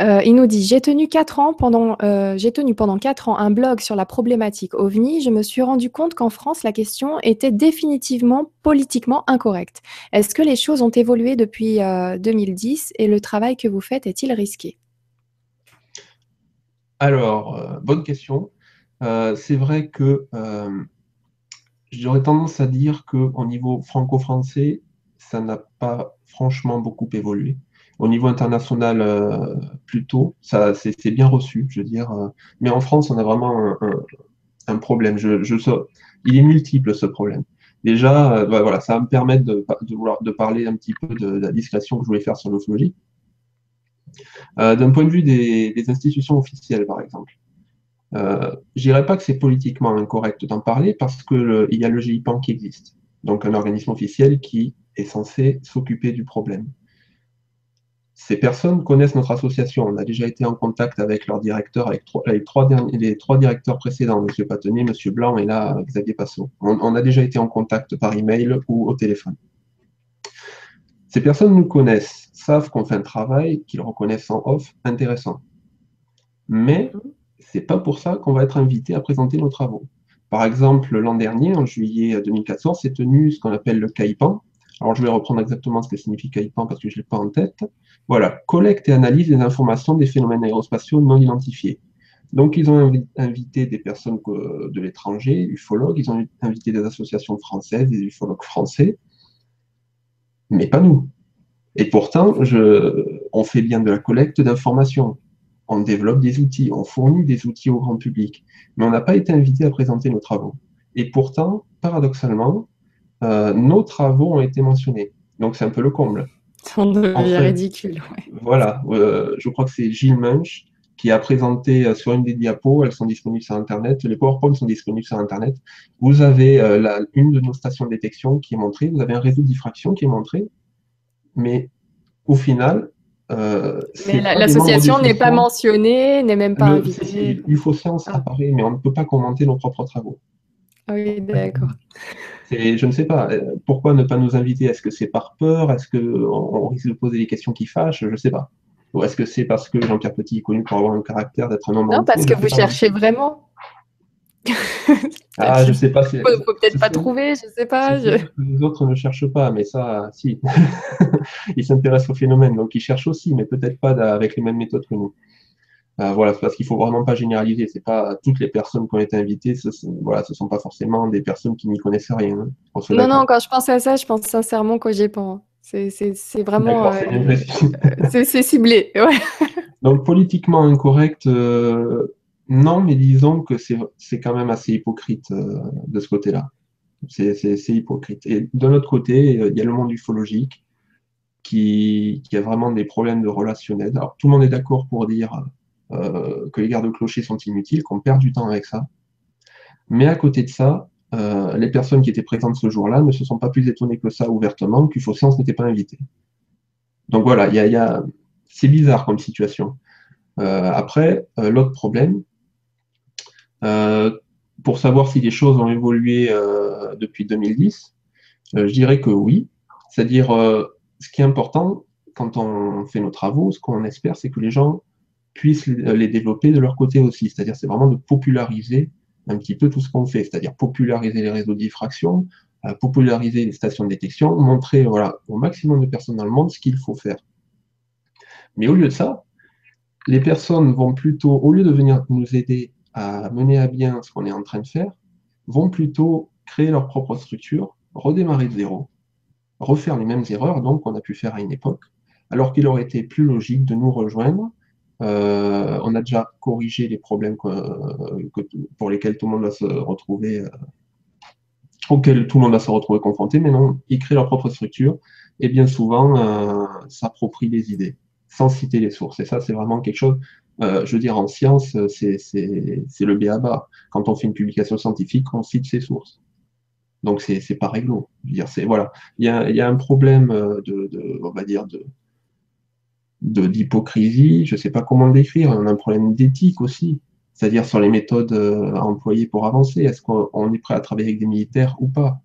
Euh, il nous dit J'ai tenu quatre ans pendant euh, j'ai tenu pendant quatre ans un blog sur la problématique OVNI. Je me suis rendu compte qu'en France, la question était définitivement politiquement incorrecte. Est-ce que les choses ont évolué depuis 2010 euh, et le travail que vous faites est-il risqué?
Alors, bonne question. c'est vrai que J'aurais tendance à dire qu'au niveau franco-français, ça n'a pas franchement beaucoup évolué. Au niveau international, euh, plutôt, ça c'est bien reçu, je veux dire. Euh, mais en France, on a vraiment un, problème. Je, je, il est multiple ce problème. Déjà, euh, bah, voilà, ça va me permettre de, de, vouloir, de parler un petit peu de, la discrétion que je voulais faire sur l'ophologie. D'un point de vue des, des institutions officielles, par exemple. Euh, je dirais pas que c'est politiquement incorrect d'en parler parce qu'il y a le GIPAN qui existe, donc un organisme officiel qui est censé s'occuper du problème. Ces personnes connaissent notre association. On a déjà été en contact avec leur directeur, avec, les trois directeurs précédents, M. Patenier, M. Blanc et là Xavier Passot. On, on, a déjà été en contact par email ou au téléphone. Ces personnes nous connaissent, savent qu'on fait un travail qu'ils reconnaissent en off intéressant. Mais c'est pas pour ça qu'on va être invité à présenter nos travaux. Par exemple, l'an dernier, en juillet 2014, s'est tenu ce qu'on appelle le CAIPAN. Alors, je vais reprendre exactement ce que signifie CAIPAN parce que je ne l'ai pas en tête. Voilà, collecte et analyse des informations des phénomènes aérospatiaux non identifiés. Donc, ils ont invité des personnes de l'étranger, ufologues, ils ont invité des associations françaises, des ufologues français, mais pas nous. Et pourtant, on fait bien de la collecte d'informations on développe des outils, on fournit des outils au grand public, mais on n'a pas été invité à présenter nos travaux. Et pourtant, paradoxalement, euh, nos travaux ont été mentionnés. Donc c'est un peu le comble. *laughs*
Ça devient ridicule.
Voilà, euh, je crois que c'est Gilles Munch qui a présenté euh, sur une des diapos, elles sont disponibles sur Internet, les PowerPoint sont disponibles sur Internet. Vous avez une de nos stations de détection qui est montrée, vous avez un réseau de diffraction qui est montré, mais au final,
euh, mais l'association n'est pas mentionnée, n'est même pas invitée.
L'UFO-Science ah. apparaît, mais on ne peut pas commenter nos propres travaux.
Ah oui, d'accord.
Je ne sais pas, euh, pourquoi ne pas nous inviter? Est-ce que c'est par peur? Est-ce qu'on risque de poser des questions qui fâchent? Je ne sais pas. Ou est-ce que c'est parce que Jean-Pierre Petit est connu pour avoir un caractère d'être un homme
Non, parce que vous cherchez vraiment.
Ah, je sais pas.
Si, faut, faut peut-être pas trouver, je sais pas.
Les autres ne cherchent pas, mais ça, si. *laughs* ils s'intéressent au phénomène, donc ils cherchent aussi, mais peut-être pas avec les mêmes méthodes que nous. Euh, voilà, parce qu'il faut vraiment pas généraliser. C'est pas toutes les personnes qui ont été invitées, ce, voilà, ce sont pas forcément des personnes qui n'y connaissent rien. Hein.
Non, non, quand je pense à ça, je pense sincèrement qu'au Japon. C'est vraiment. Euh, *laughs* c'est ciblé.
Donc politiquement incorrect, euh, non, mais disons que c'est quand même assez hypocrite euh, de ce côté-là. C'est hypocrite. Et de l'autre côté, il y a le monde ufologique qui, a vraiment des problèmes de relationnel. Alors, tout le monde est d'accord pour dire euh, que les gardes-clochers sont inutiles, qu'on perd du temps avec ça. Mais à côté de ça, euh, les personnes qui étaient présentes ce jour-là ne se sont pas plus étonnées que ça ouvertement qu'UFO-Science n'était pas invité. Donc voilà, c'est bizarre comme situation. après, l'autre problème, euh, pour savoir si les choses ont évolué euh, depuis 2010, Je dirais que oui. C'est-à-dire, ce qui est important quand on fait nos travaux, ce qu'on espère, c'est que les gens puissent les développer de leur côté aussi. C'est-à-dire, c'est vraiment de populariser un petit peu tout ce qu'on fait, c'est-à-dire populariser les réseaux de diffraction, populariser les stations de détection, montrer au maximum de personnes dans le monde ce qu'il faut faire. Mais au lieu de ça, les personnes vont plutôt, au lieu de venir nous aider à mener à bien ce qu'on est en train de faire, vont plutôt créer leur propre structure, redémarrer de zéro, refaire les mêmes erreurs donc qu'on a pu faire à une époque, alors qu'il aurait été plus logique de nous rejoindre. Euh, on a déjà corrigé les problèmes pour lesquels tout le monde va se retrouver, euh, auxquels tout le monde va se retrouver confronté, mais non, ils créent leur propre structure et bien souvent euh, s'approprient les idées sans citer les sources. Et ça, c'est vraiment quelque chose, euh, je veux dire, en science, c'est le béaba. Quand on fait une publication scientifique, on cite ses sources. Donc, c'est pas réglo. voilà. Il y a, un problème euh, de, d'hypocrisie, je ne sais pas comment le décrire, on a un problème d'éthique aussi, c'est-à-dire sur les méthodes euh, à employer pour avancer. Est-ce qu'on est prêt à travailler avec des militaires ou pas?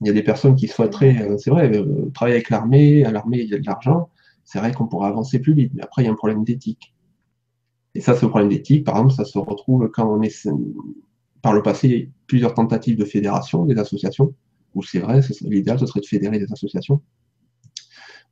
Il y a des personnes qui souhaiteraient, c'est vrai, travailler avec l'armée, à l'armée il y a de l'argent, c'est vrai qu'on pourrait avancer plus vite, mais après, il y a un problème d'éthique. Et ça, ce problème d'éthique, par exemple, ça se retrouve quand on est, par le passé, plusieurs tentatives de fédération des associations, où c'est vrai, l'idéal, ce serait de fédérer des associations.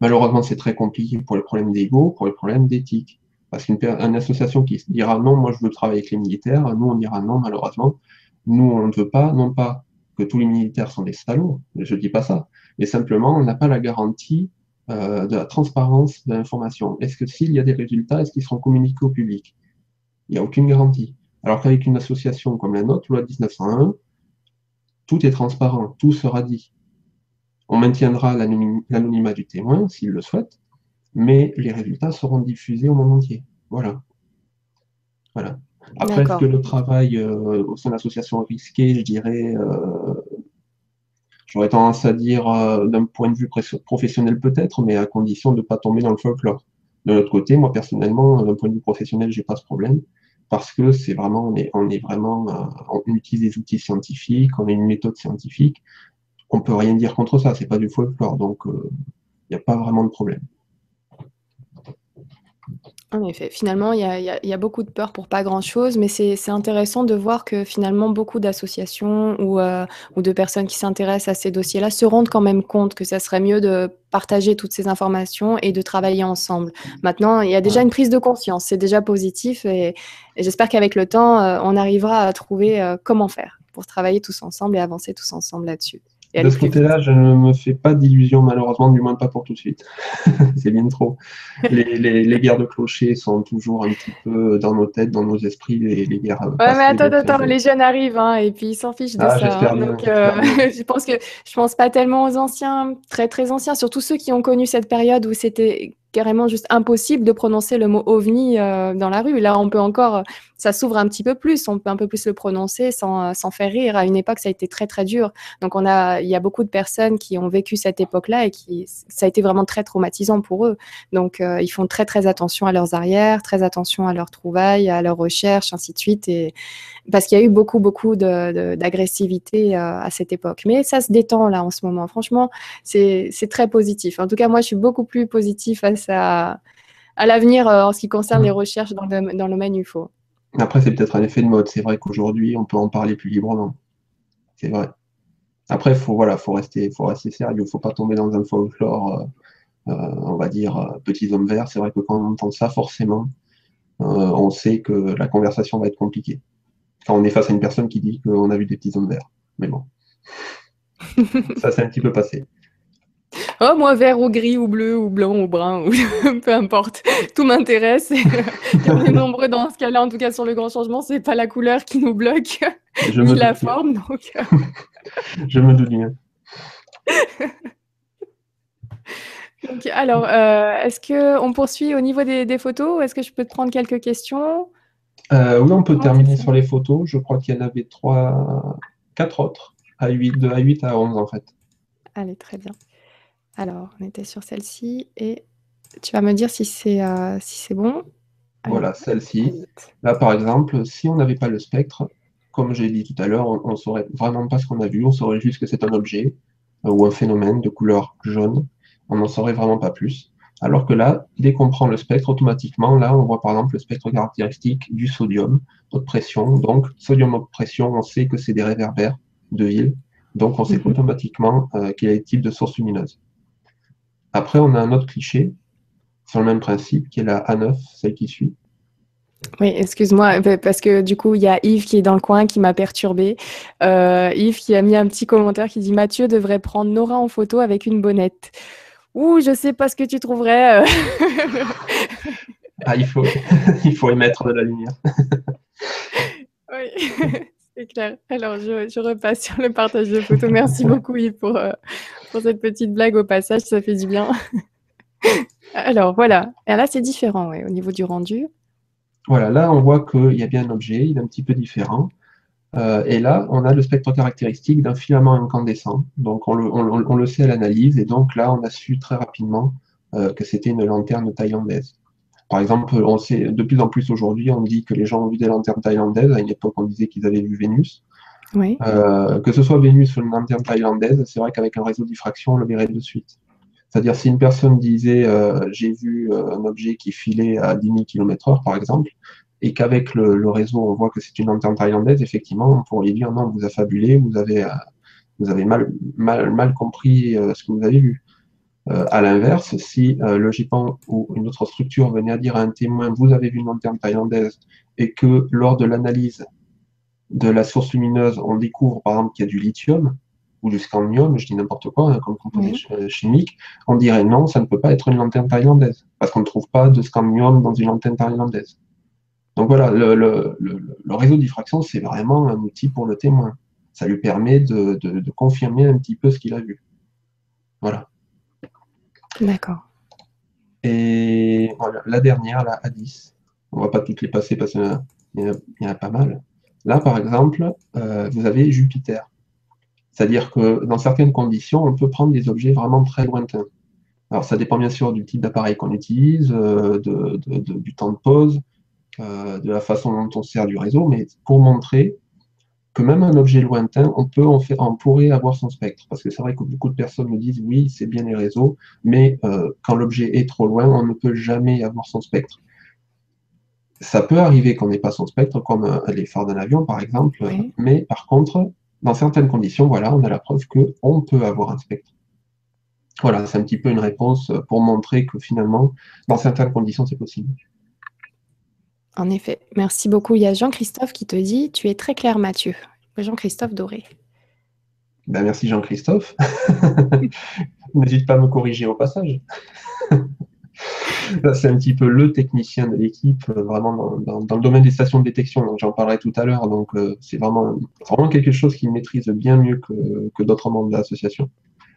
Malheureusement, c'est très compliqué pour les problèmes d'ego, pour les problèmes d'éthique. Parce qu'une association qui dira non, moi je veux travailler avec les militaires, nous on dira non, malheureusement, nous on ne veut pas, non pas que tous les militaires sont des salauds, je ne dis pas ça, mais simplement on n'a pas la garantie euh, de la transparence de l'information. Est-ce que s'il y a des résultats, est-ce qu'ils seront communiqués au public? Il n'y a aucune garantie. Alors qu'avec une association comme la nôtre, loi 1901, tout est transparent, tout sera dit. On maintiendra l'anonymat du témoin s'il le souhaite, mais les résultats seront diffusés au monde entier. Voilà. Voilà. Après, est-ce que le travail euh, au sein de l'association est risqué, je dirais, euh, J'aurais tendance à dire euh, d'un point de vue professionnel peut-être, mais à condition de ne pas tomber dans le folklore. De l'autre côté, moi personnellement, d'un point de vue professionnel, j'ai pas ce problème parce que c'est vraiment, on est, on est vraiment, euh, on utilise des outils scientifiques, on a une méthode scientifique. On peut rien dire contre ça, c'est pas du folklore, donc il euh, n'y a pas vraiment de problème.
En effet, finalement, il y a, beaucoup de peur pour pas grand-chose, mais c'est intéressant de voir que finalement beaucoup d'associations ou, euh, ou de personnes qui s'intéressent à ces dossiers-là se rendent quand même compte que ça serait mieux de partager toutes ces informations et de travailler ensemble. Maintenant, il y a déjà une prise de conscience, c'est déjà positif et, j'espère qu'avec le temps, euh, on arrivera à trouver euh, comment faire pour travailler tous ensemble et avancer tous ensemble là-dessus
de ce côté-là, je ne me fais pas d'illusions, malheureusement, du moins pas pour tout de suite. *laughs* c'est bien trop. *laughs* Les, guerres de clochers sont toujours un petit peu dans nos têtes, dans nos esprits, les, guerres.
Ouais, mais attends, attends, les jeunes arrivent, hein, et puis ils s'en fichent de ah, ça. Hein. donc, euh, *laughs* je pense que je pense pas tellement aux anciens, très très anciens, surtout ceux qui ont connu cette période où c'était carrément juste impossible de prononcer le mot ovni euh, dans la rue. Là, on peut encore, ça s'ouvre un petit peu plus, on peut un peu plus le prononcer sans, euh, sans faire rire. À une époque, ça a été très très dur. Donc, on a, il y a beaucoup de personnes qui ont vécu cette époque-là et qui, ça a été vraiment très traumatisant pour eux. Donc, euh, ils font très très attention à leurs arrières, très attention à leurs trouvailles, à leurs recherches, ainsi de suite. Et parce qu'il y a eu beaucoup beaucoup d'agressivité à cette époque. Mais ça se détend là en ce moment. Franchement, c'est très positif. En tout cas, moi, je suis beaucoup plus positif à à, l'avenir euh, en ce qui concerne les mm. recherches dans le, dans le domaine UFO.
Après, c'est peut-être un effet de mode. C'est vrai qu'aujourd'hui, on peut en parler plus librement. C'est vrai. Après, faut voilà, faut rester, faut rester sérieux. Faut pas tomber dans un folklore, euh, euh, on va dire petits hommes verts. C'est vrai que quand on entend ça, forcément, on sait que la conversation va être compliquée. Quand on est face à une personne qui dit qu'on a vu des petits hommes verts. Mais bon, *laughs* ça c'est un petit peu passé.
Oh, moi, vert ou gris ou bleu ou blanc ou brun, ou *laughs* peu importe. Tout m'intéresse. *laughs* on est nombreux dans ce cas-là. En tout cas, sur le grand changement, c'est pas la couleur qui nous bloque, ni la forme. Donc... Euh. *laughs*
Je me doute bien.
alors, euh, est-ce qu'on poursuit au niveau des, photos? Est-ce que je peux te prendre quelques questions?
Euh, Oui, on peut terminer sur les photos. Je crois qu'il y en avait trois, quatre autres, à 8, de A8 à 11 en fait.
Allez, très bien. Alors, on était sur celle-ci et tu vas me dire si c'est euh, si bon.
Voilà, celle-ci. Là, par exemple, si on n'avait pas le spectre, comme j'ai dit tout à l'heure, on ne saurait vraiment pas ce qu'on a vu, on saurait juste que c'est un objet. ou un phénomène de couleur jaune. On n'en saurait vraiment pas plus. Alors que là, dès qu'on prend le spectre, automatiquement, là, on voit par exemple le spectre caractéristique du sodium, haute pression. Donc, sodium haute pression, on sait que c'est des réverbères de ville. Donc, on sait mhm. automatiquement euh, qu'il y a des types de sources lumineuses. Après, on a un autre cliché sur le même principe, qui est la A9, celle qui suit.
Oui, excuse-moi, parce que du coup, il y a Yves qui est dans le coin qui m'a perturbé. Euh, Yves qui a mis un petit commentaire qui dit Mathieu devrait prendre Nora en photo avec une bonnette. Ouh, je sais pas ce que tu trouverais. Euh.
ah, il faut, *laughs* il faut émettre de la lumière. *laughs*
oui, *laughs* c'est clair. Alors, je, repasse sur le partage de photos. Merci beaucoup, Yves, pour, euh, cette petite blague au passage. Ça fait du bien. *laughs* Alors, voilà. Et là, c'est différent au niveau du rendu.
Voilà, là, on voit qu'il y a bien un objet, il est un petit peu différent. Euh, et là, on a le spectre caractéristique d'un filament incandescent. Donc, on le, sait à l'analyse. Et donc, là, on a su très rapidement euh, que c'était une lanterne thaïlandaise. Par exemple, on sait de plus en plus aujourd'hui, on dit que les gens ont vu des lanternes thaïlandaises. À une époque, on disait qu'ils avaient vu Vénus. Euh, que ce soit Vénus ou une lanterne thaïlandaise, c'est vrai qu'avec un réseau de diffraction, on le verrait de suite. C'est-à-dire, si une personne disait j'ai vu un objet qui filait à 10 000 km/h, par exemple, et qu'avec le, réseau, on voit que c'est une lanterne thaïlandaise, effectivement, on pourrait dire non, vous a fabulé, vous avez, euh, vous avez mal, mal, mal compris euh, ce que vous avez vu. Euh, à l'inverse, si le GIPAN ou une autre structure venait à dire à un témoin vous avez vu une lanterne thaïlandaise et que lors de l'analyse de la source lumineuse, on découvre par exemple qu'il y a du lithium ou du scandium, je dis n'importe quoi, hein, comme composé chimique, on dirait non, ça ne peut pas être une lanterne thaïlandaise parce qu'on ne trouve pas de scandium dans une lanterne thaïlandaise. Donc voilà, le, réseau de diffraction, c'est vraiment un outil pour le témoin. Ça lui permet de, confirmer un petit peu ce qu'il a vu. Voilà.
D'accord.
Et la dernière, la A10. On ne va pas toutes les passer parce qu'il y, en a pas mal. Là, par exemple, euh, vous avez Jupiter. C'est-à-dire que dans certaines conditions, on peut prendre des objets vraiment très lointains. Alors, ça dépend bien sûr du type d'appareil qu'on utilise, euh, du temps de pause, euh, de la façon dont on sert du réseau, mais pour montrer que même un objet lointain, on, peut en faire, on pourrait avoir son spectre. Parce que c'est vrai que beaucoup de personnes me disent oui, c'est bien les réseaux, mais euh, quand l'objet est trop loin, on ne peut jamais avoir son spectre. Ça peut arriver qu'on n'ait pas son spectre, comme euh, les phares d'un avion par exemple, mais par contre, dans certaines conditions, voilà, on a la preuve qu'on peut avoir un spectre. Voilà, c'est un petit peu une réponse pour montrer que finalement, dans certaines conditions, c'est possible.
En effet. Merci beaucoup. Il y a Jean-Christophe qui te dit Tu es très clair, Mathieu. Jean-Christophe Doré.
Ben, merci Jean-Christophe. *laughs* N'hésite pas à me corriger au passage. *laughs* C'est un petit peu le technicien de l'équipe, euh, vraiment dans, le domaine des stations de détection. J'en parlerai tout à l'heure. Donc, euh, c'est vraiment, quelque chose qu'il maîtrise bien mieux que, d'autres membres de l'association.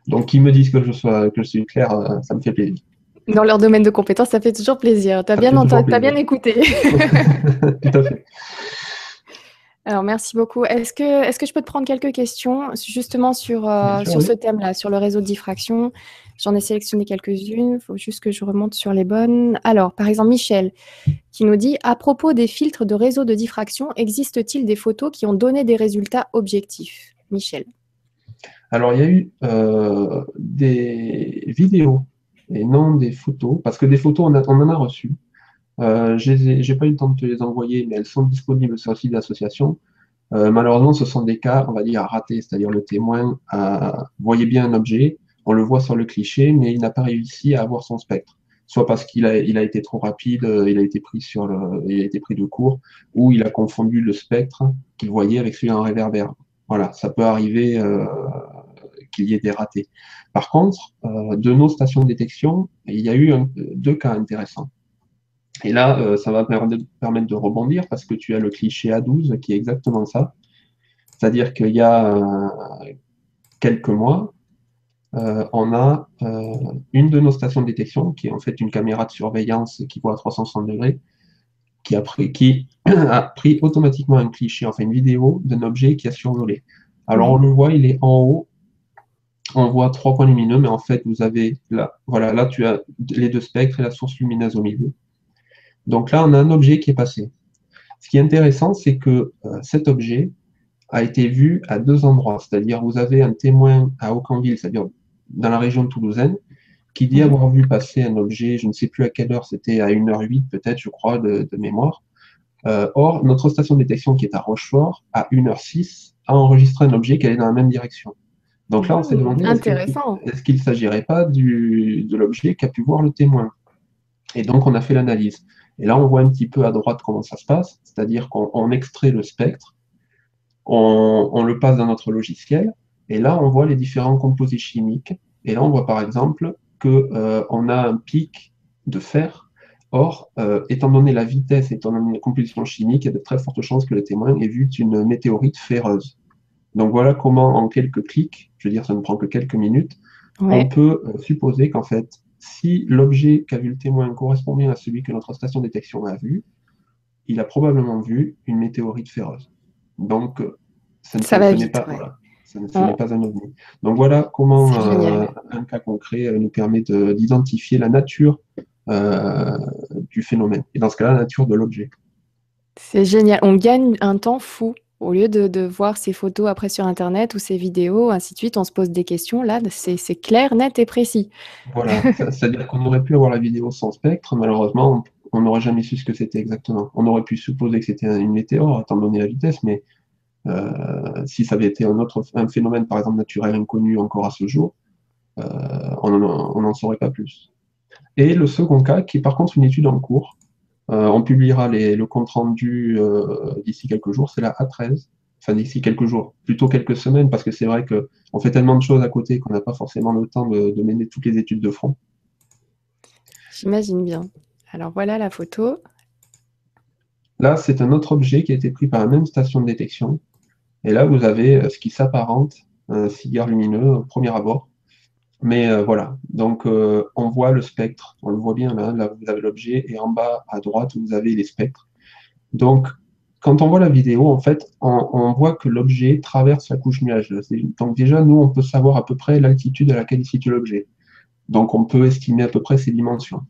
Donc, qu'ils me disent que je, sois, que je suis clair, euh, ça me fait plaisir
dans leur domaine de compétences, ça fait toujours plaisir. Tu as, bien, as bien écouté. *laughs* *laughs* Tout à fait. Alors, merci beaucoup. Est-ce que, est que je peux te prendre quelques questions justement sur, euh, sur ce thème-là, sur le réseau de diffraction? J'en ai sélectionné quelques-unes. Il faut juste que je remonte sur les bonnes. Alors, par exemple, Michel qui nous dit À propos des filtres de réseau de diffraction, existe-t-il des photos qui ont donné des résultats objectifs Michel.
Alors, il y a eu euh, des vidéos et non des photos, parce que des photos, on, en a reçu. Euh, je n'ai pas eu le temps de te les envoyer, mais elles sont disponibles sur le site d'association. Euh, malheureusement, ce sont des cas, on va dire, ratés, c'est-à-dire le témoin a, voyait bien un objet, on le voit sur le cliché, mais il n'a pas réussi à avoir son spectre. Soit parce qu'il a, il a été trop rapide, euh, il a été pris sur le, il a été pris de court, ou il a confondu le spectre qu'il voyait avec celui en réverbère. Voilà, ça peut arriver euh, qu'il y ait des ratés. Par contre, euh, de nos stations de détection, il y a eu deux cas intéressants. Et là, euh, ça va permettre de rebondir parce que tu as le cliché A12 qui est exactement ça. C'est-à-dire qu'il y a euh, quelques mois, on a une de nos stations de détection, qui est en fait une caméra de surveillance qui voit à 360 degrés, qui a pris, qui *clears throat* a pris automatiquement un cliché, enfin une vidéo d'un objet qui a survolé. Alors on le voit, il est en haut on voit trois points lumineux, mais en fait, vous avez là, voilà, là, tu as les deux spectres et la source lumineuse au milieu. Donc là, on a un objet qui est passé. Ce qui est intéressant, c'est que euh, cet objet a été vu à deux endroits. C'est-à-dire, vous avez un témoin à Aucanville, c'est-à-dire dans la région toulousaine, qui dit avoir vu passer un objet, je ne sais plus à quelle heure, c'était à 1h08 peut-être, je crois, de, mémoire. Euh, or, notre station de détection qui est à Rochefort, à 1h06, a enregistré un objet qui allait dans la même direction. Donc là, on s'est demandé est-ce qu'il ne s'agirait pas de l'objet qu'a pu voir le témoin? Et donc, on a fait l'analyse. Et là, on voit un petit peu à droite comment ça se passe, c'est-à-dire qu'on extrait le spectre, on, le passe dans notre logiciel, et là, on voit les différents composés chimiques. Et là, on voit par exemple qu'on euh, a un pic de fer. Or, euh, étant donné la vitesse, étant donné la composition chimique, il y a de très fortes chances que le témoin ait vu une météorite ferreuse. Donc voilà comment, en quelques clics, je veux dire, ça ne prend que quelques minutes, on peut euh, supposer qu'en fait, si l'objet qu'a vu le témoin correspond bien à celui que notre station de détection a vu, il a probablement vu une météorite féroce. Donc, euh, ça, n'est pas, pas, un ovni. Donc voilà comment euh, un cas concret nous permet d'identifier la nature du phénomène, et dans ce cas-là, la nature de l'objet.
C'est génial. On gagne un temps fou. Au lieu de, voir ces photos après sur Internet ou ces vidéos, ainsi de suite, on se pose des questions. Là, c'est clair, net et précis.
Voilà, *laughs* c'est-à-dire qu'on aurait pu avoir la vidéo sans spectre. Malheureusement, on n'aurait jamais su ce que c'était exactement. On aurait pu supposer que c'était une météore, étant donné la vitesse, mais euh, si ça avait été un autre un phénomène, par exemple, naturel inconnu encore à ce jour, euh, on n'en saurait pas plus. Et le second cas, qui est par contre une étude en cours, on publiera le compte rendu euh, d'ici quelques jours, c'est la A13. Enfin, d'ici quelques jours, plutôt quelques semaines, parce que c'est vrai qu'on fait tellement de choses à côté qu'on n'a pas forcément le temps de, mener toutes les études de front.
J'imagine bien. Alors voilà la photo.
Là, c'est un autre objet qui a été pris par la même station de détection. Et là, vous avez euh, ce qui s'apparente à un cigare lumineux au premier abord. Mais euh, voilà, donc euh, on voit le spectre, on le voit bien là, là vous avez l'objet, et en bas à droite, vous avez les spectres. Donc, quand on voit la vidéo, en fait, on, voit que l'objet traverse la couche nuageuse. Donc déjà, nous, on peut savoir à peu près l'altitude à laquelle il situe l'objet. Donc on peut estimer à peu près ses dimensions.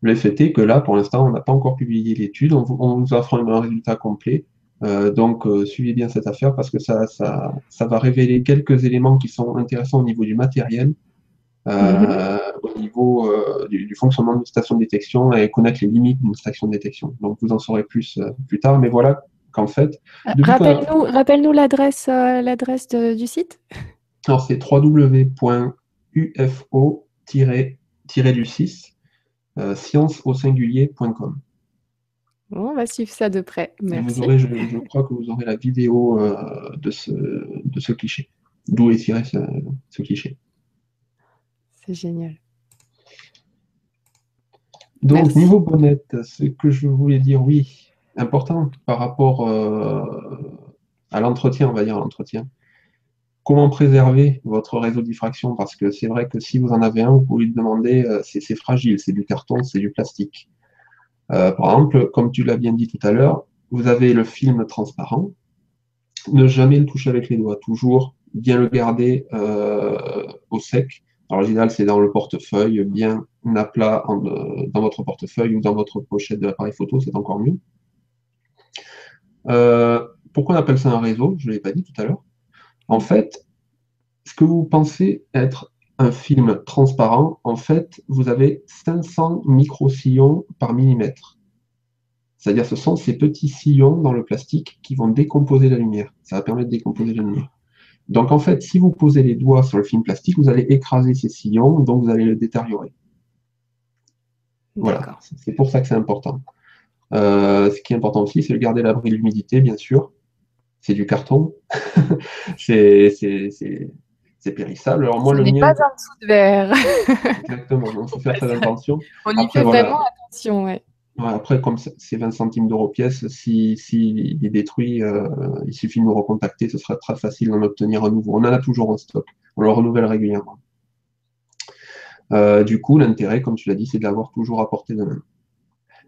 Le fait est que là, pour l'instant, on n'a pas encore publié l'étude, on, vous offre un résultat complet. Euh, donc, euh, suivez bien cette affaire parce que ça, ça, ça, va révéler quelques éléments qui sont intéressants au niveau du matériel, euh, mhm. au niveau du, fonctionnement d'une station de détection et connaître les limites d'une station de détection. Donc, vous en saurez plus plus tard. Mais voilà qu'en fait.
Rappelle-nous rappelle l'adresse l'adresse du site.
Alors, c'est www.ufo-du6 science au singulier.com.
on va suivre ça de près. Merci.
je, crois que vous aurez la vidéo euh, de, ce, de ce cliché. D'où est tiré ce, cliché.
C'est génial.
Donc, niveau bonnette, ce que je voulais dire, oui, important par rapport euh, à l'entretien, on va dire l'entretien. Comment préserver votre réseau de diffraction? Parce que c'est vrai que si vous en avez un, vous pouvez le demander, euh, c'est fragile, c'est du carton, c'est du plastique. Euh, par exemple, comme tu l'as bien dit tout à l'heure, vous avez le film transparent. Ne jamais le toucher avec les doigts, toujours bien le garder euh, au sec. Alors l'idéal, c'est dans le portefeuille, bien à plat euh, dans votre portefeuille ou dans votre pochette de l'appareil photo, c'est encore mieux. pourquoi on appelle ça un réseau? Je ne l'ai pas dit tout à l'heure. En fait, ce que vous pensez être un film transparent, en fait, vous avez 500 microsillons par millimètre. C'est-à-dire ce sont ces petits sillons dans le plastique qui vont décomposer la lumière. Ça va permettre de décomposer la lumière. Donc en fait, si vous posez les doigts sur le film plastique, vous allez écraser ces sillons, donc vous allez le détériorer. Voilà, c'est pour ça que c'est important. Euh, ce qui est important aussi, c'est de garder l'abri de l'humidité, bien sûr. C'est du carton. *laughs* c'est c'est périssable. Alors moi,
Ce n'est pas un dessous de verre.
Exactement, il faut faire très attention.
On y fait vraiment attention, ouais.
après, comme c'est 20 centimes d'euros pièce, s'il si, est détruit, euh, il suffit de nous recontacter, ce sera très facile d'en obtenir un nouveau. On en a toujours en stock, on le renouvelle régulièrement. Euh, du coup, l'intérêt, comme tu l'as dit, c'est de l'avoir toujours à portée de main.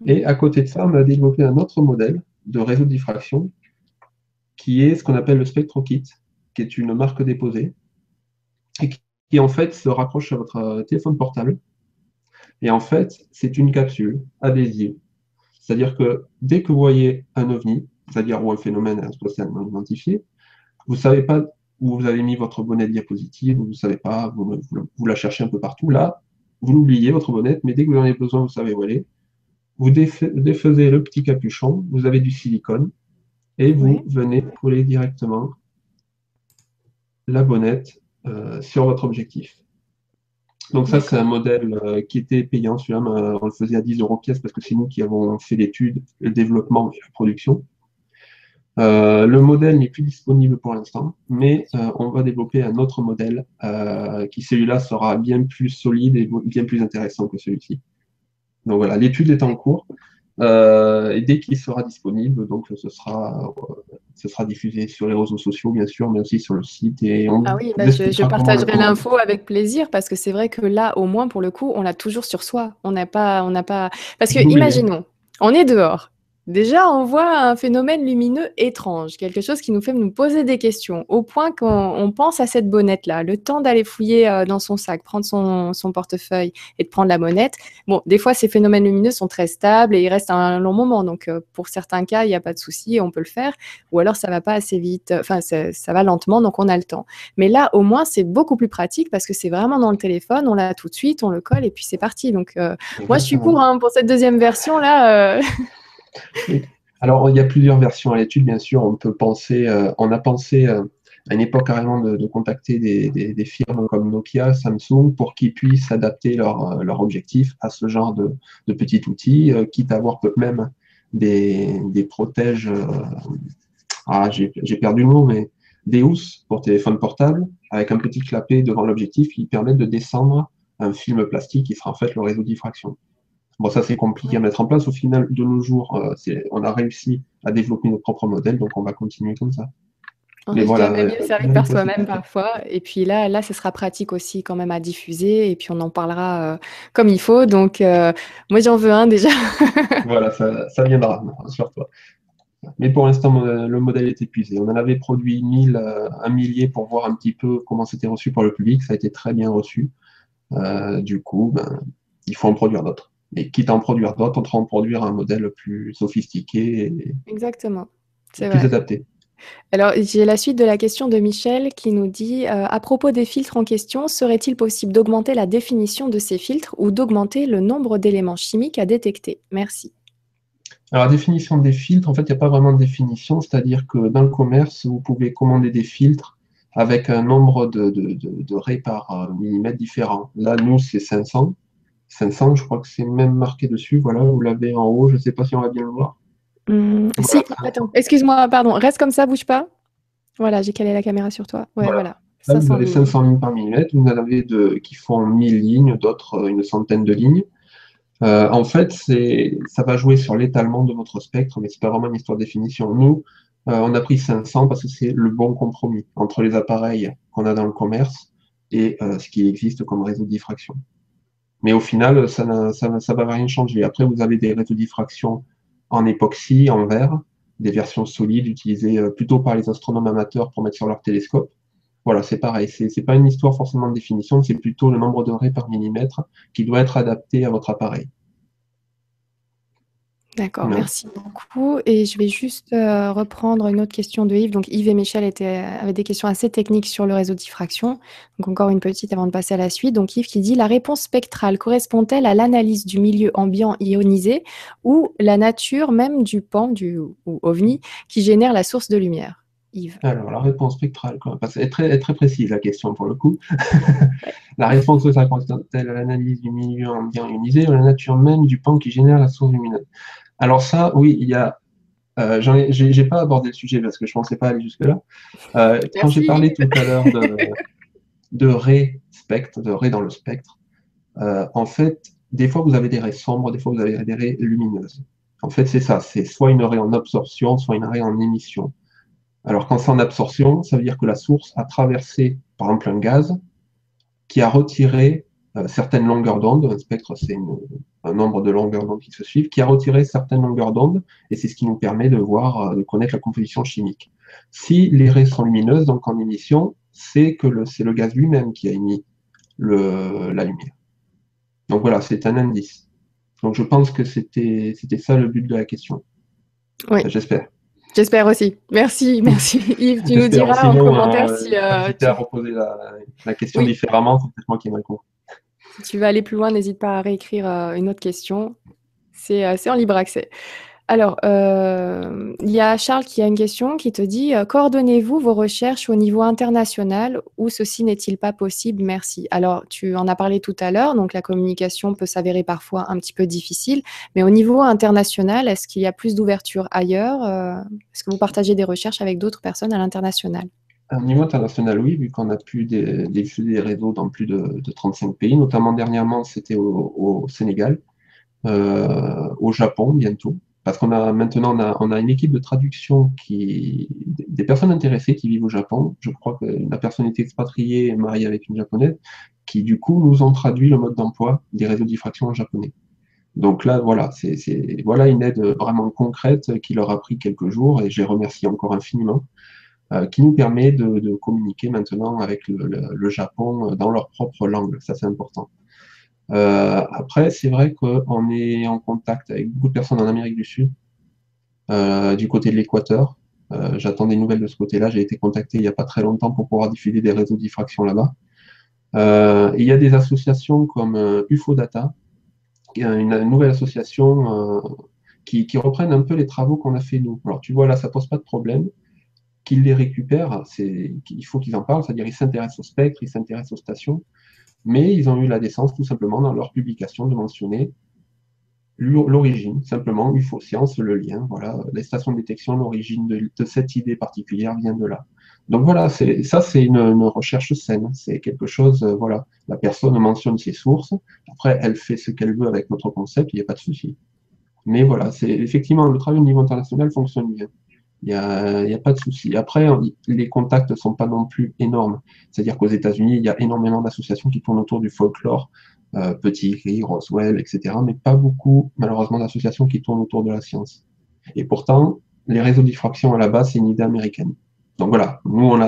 Et à côté de ça, on a développé un autre modèle de réseau de diffraction qui est ce qu'on appelle le SpectroKit, qui est une marque déposée, et qui en fait se raccroche à votre euh, téléphone portable. Et en fait, c'est une capsule adhésive. C'est-à-dire que dès que vous voyez un ovni, c'est-à-dire où un phénomène spatialement identifié. Vous ne savez pas où vous avez mis votre bonnette diapositive, vous ne savez pas, vous, vous, la cherchez un peu partout. Là, vous l'oubliez, votre bonnette, mais dès que vous en avez besoin, vous savez où elle est. Vous défaisez le petit capuchon, vous avez du silicone, et vous venez coller directement la bonnette sur votre objectif. Donc ça, c'est un modèle euh, qui était payant. Celui-là, on le faisait à 10 euros pièce parce que c'est nous qui avons fait l'étude, le développement et la production. Euh, le modèle n'est plus disponible pour l'instant, mais on va développer un autre modèle qui, celui-là, sera bien plus solide et bien plus intéressant que celui-ci. Donc voilà, l'étude est en cours. Euh, et dès qu'il sera disponible, donc ce sera, euh, ce sera diffusé sur les réseaux sociaux, bien sûr, mais aussi sur le site. Et
ah oui, bah, je, partagerai l'info avec plaisir parce que c'est vrai que là, au moins pour le coup, on l'a toujours sur soi. On n'a pas, on n'a pas. Parce que, imaginons, on est dehors. Déjà, on voit un phénomène lumineux étrange, quelque chose qui nous fait nous poser des questions, au point qu'on pense à cette bonnette-là, le temps d'aller fouiller euh, dans son sac, prendre son, portefeuille et de prendre la bonnette. Bon, des fois, ces phénomènes lumineux sont très stables et ils restent un long moment, donc euh, pour certains cas, il n'y a pas de souci, on peut le faire, ou alors ça va pas assez vite, enfin, ça, va lentement, donc on a le temps. Mais là, au moins, c'est beaucoup plus pratique parce que c'est vraiment dans le téléphone, on l'a tout de suite, on le colle et puis c'est parti. Donc, euh, moi, je suis pour hein, pour cette deuxième version-là. *laughs*
Alors, il y a plusieurs versions à l'étude, bien sûr. On peut penser, euh, on a pensé euh, à une époque carrément de, contacter des, firmes comme Nokia, Samsung, pour qu'ils puissent adapter leur, euh, objectif à ce genre de, de petit outil, quitte à avoir même des, des protèges. ah, j'ai perdu le mot, mais des housses pour téléphone portable, avec un petit clapet devant l'objectif qui permet de descendre un film plastique qui sera en fait le réseau diffraction. Bon, ça, c'est compliqué à mettre en place. Au final, de nos jours, euh, on a réussi à développer notre propre modèle, donc on va continuer comme ça.
On Mais voilà, mieux servir par soi-même parfois. Et puis là, là, ce sera pratique aussi quand même à diffuser. Et puis on en parlera euh, comme il faut. Donc euh, moi, j'en veux un déjà. *laughs*
voilà, ça, ça viendra, sur toi. Mais pour l'instant, le modèle est épuisé. On en avait produit 1000, un millier pour voir un petit peu comment c'était reçu par le public. Ça a été très bien reçu. du coup, ben, il faut en produire d'autres. Et quitte à en produire d'autres, on en produire un modèle plus sophistiqué et,
Exactement.
plus adapté.
Alors, j'ai la suite de la question de Michel qui nous dit euh, À propos des filtres en question, serait-il possible d'augmenter la définition de ces filtres ou d'augmenter le nombre d'éléments chimiques à détecter? Merci.
Alors, la définition des filtres, en fait, il n'y a pas vraiment de définition, c'est-à-dire que dans le commerce, vous pouvez commander des filtres avec un nombre de, de, de, raies par euh, millimètre différent. Là, nous, c'est 500. 500, je crois que c'est même marqué dessus. Voilà, vous l'avez en haut. Je ne sais pas si on va bien le voir.
Hum, si, attends, excuse-moi, pardon. Reste comme ça, bouge pas. Voilà, j'ai calé la caméra sur toi. Ouais, voilà.
vous avez 500 lignes par millimètre. Vous en avez de, qui font 1000 lignes, d'autres euh, une centaine de lignes. Euh, en fait, ça va jouer sur l'étalement de votre spectre, mais ce n'est pas vraiment une histoire de définition. Nous, euh, on a pris 500 parce que c'est le bon compromis entre les appareils qu'on a dans le commerce et ce qui existe comme réseau de diffraction. Mais au final, ça ne ça, ça va rien changer. Après, vous avez des réseaux de diffraction en époxy, en verre, des versions solides utilisées euh, plutôt par les astronomes amateurs pour mettre sur leur télescope. Voilà, c'est pareil. C'est n'est pas une histoire forcément de définition, c'est plutôt le nombre de raies par millimètre qui doit être adapté à votre appareil.
D'accord, merci beaucoup. Et je vais juste euh, reprendre une autre question de Yves. Donc Yves et Michel étaient, avaient des questions assez techniques sur le réseau de diffraction. Donc encore une petite avant de passer à la suite. Donc Yves qui dit la réponse spectrale correspond-elle à l'analyse du milieu ambiant ionisé ou la nature même du pan du ou ovni qui génère la source de lumière? Yves.
Alors la réponse spectrale, est très, très précise la question pour le coup. *laughs* la réponse correspond-elle à l'analyse du milieu ambiant ionisé ou la nature même du pan qui génère la source lumineuse? Alors ça, oui, il y a. Euh, j'ai pas abordé le sujet parce que je pensais pas aller jusque-là. Euh, quand j'ai parlé tout à l'heure de, de raies spectre, de raies dans le spectre, euh, en fait, des fois vous avez des raies sombres, des fois vous avez des raies lumineuses. En fait, c'est ça, c'est soit une raie en absorption, soit une raie en émission. Alors quand c'est en absorption, ça veut dire que la source a traversé, par exemple, un gaz qui a retiré euh, certaines longueurs d'onde. Un spectre, c'est un nombre de longueurs d'onde qui se suivent, qui a retiré certaines longueurs d'onde, et c'est ce qui nous permet de voir, euh, de connaître la composition chimique. Si les raies sont lumineuses, donc en émission, c'est que c'est le gaz lui-même qui a émis le, la lumière. Donc voilà, c'est un indice. Donc je pense que c'était ça le but de la question.
Oui.
J'espère.
J'espère aussi. Merci, merci Yves. Tu nous diras en commentaire si.
Euh, tu... à reposer la, question différemment, c'est peut-être moi qui me réponds.
Si tu veux aller plus loin, n'hésite pas à réécrire une autre question. C'est en libre accès. Alors, euh, il y a Charles qui a une question qui te dit euh, Coordonnez-vous vos recherches au niveau international ou ceci n'est-il pas possible? Merci. Alors, tu en as parlé tout à l'heure, donc la communication peut s'avérer parfois un petit peu difficile, mais au niveau international, est-ce qu'il y a plus d'ouverture ailleurs? Euh, Est-ce que vous partagez des recherches avec d'autres personnes à l'international?
Au niveau international, oui, vu qu'on a pu diffuser des réseaux dans plus de, 35 pays, notamment dernièrement, c'était au, Sénégal, au Japon bientôt, parce qu'on a maintenant on a, une équipe de traduction qui des personnes intéressées qui vivent au Japon. Je crois que la personne est expatriée mariée avec une japonaise qui du coup nous ont traduit le mode d'emploi des réseaux diffraction en japonais. Donc là, voilà, c'est voilà une aide vraiment concrète qui leur a pris quelques jours et je les remercie encore infiniment, euh, qui nous permet de, communiquer maintenant avec le Japon dans leur propre langue. Ça, c'est important. Euh, après, c'est vrai qu'on est en contact avec beaucoup de personnes en Amérique du Sud, euh, du côté de l'Équateur. Euh, j'attends des nouvelles de ce côté-là. J'ai été contacté il n'y a pas très longtemps pour pouvoir diffuser des réseaux de diffraction là-bas. il y a des associations comme UFO Data, une, nouvelle association qui, qui, reprennent un peu les travaux qu'on a fait nous. Alors tu vois là, ça pose pas de problème. Qu'ils les récupèrent, il faut qu'ils en parlent, c'est-à-dire ils s'intéressent au spectre, ils s'intéressent aux stations mais ils ont eu la décence tout simplement dans leur publication de mentionner l'origine, simplement UFO Science, le lien, voilà, les stations de détection, l'origine de, cette idée particulière vient de là. Donc voilà, ça c'est une, recherche saine, c'est quelque chose, euh, voilà, la personne mentionne ses sources, après elle fait ce qu'elle veut avec notre concept, il n'y a pas de souci. Mais voilà, c'est effectivement le travail au niveau international fonctionne bien. Il n'y a, a, pas de souci. Après, les contacts ne sont pas non plus énormes. C'est-à-dire qu'aux États-Unis, il y a énormément d'associations qui tournent autour du folklore, euh, Petit Gris, Roswell, etc. Mais pas beaucoup, malheureusement, d'associations qui tournent autour de la science. Et pourtant, les réseaux de diffraction à la base, c'est une idée américaine. Donc voilà, nous,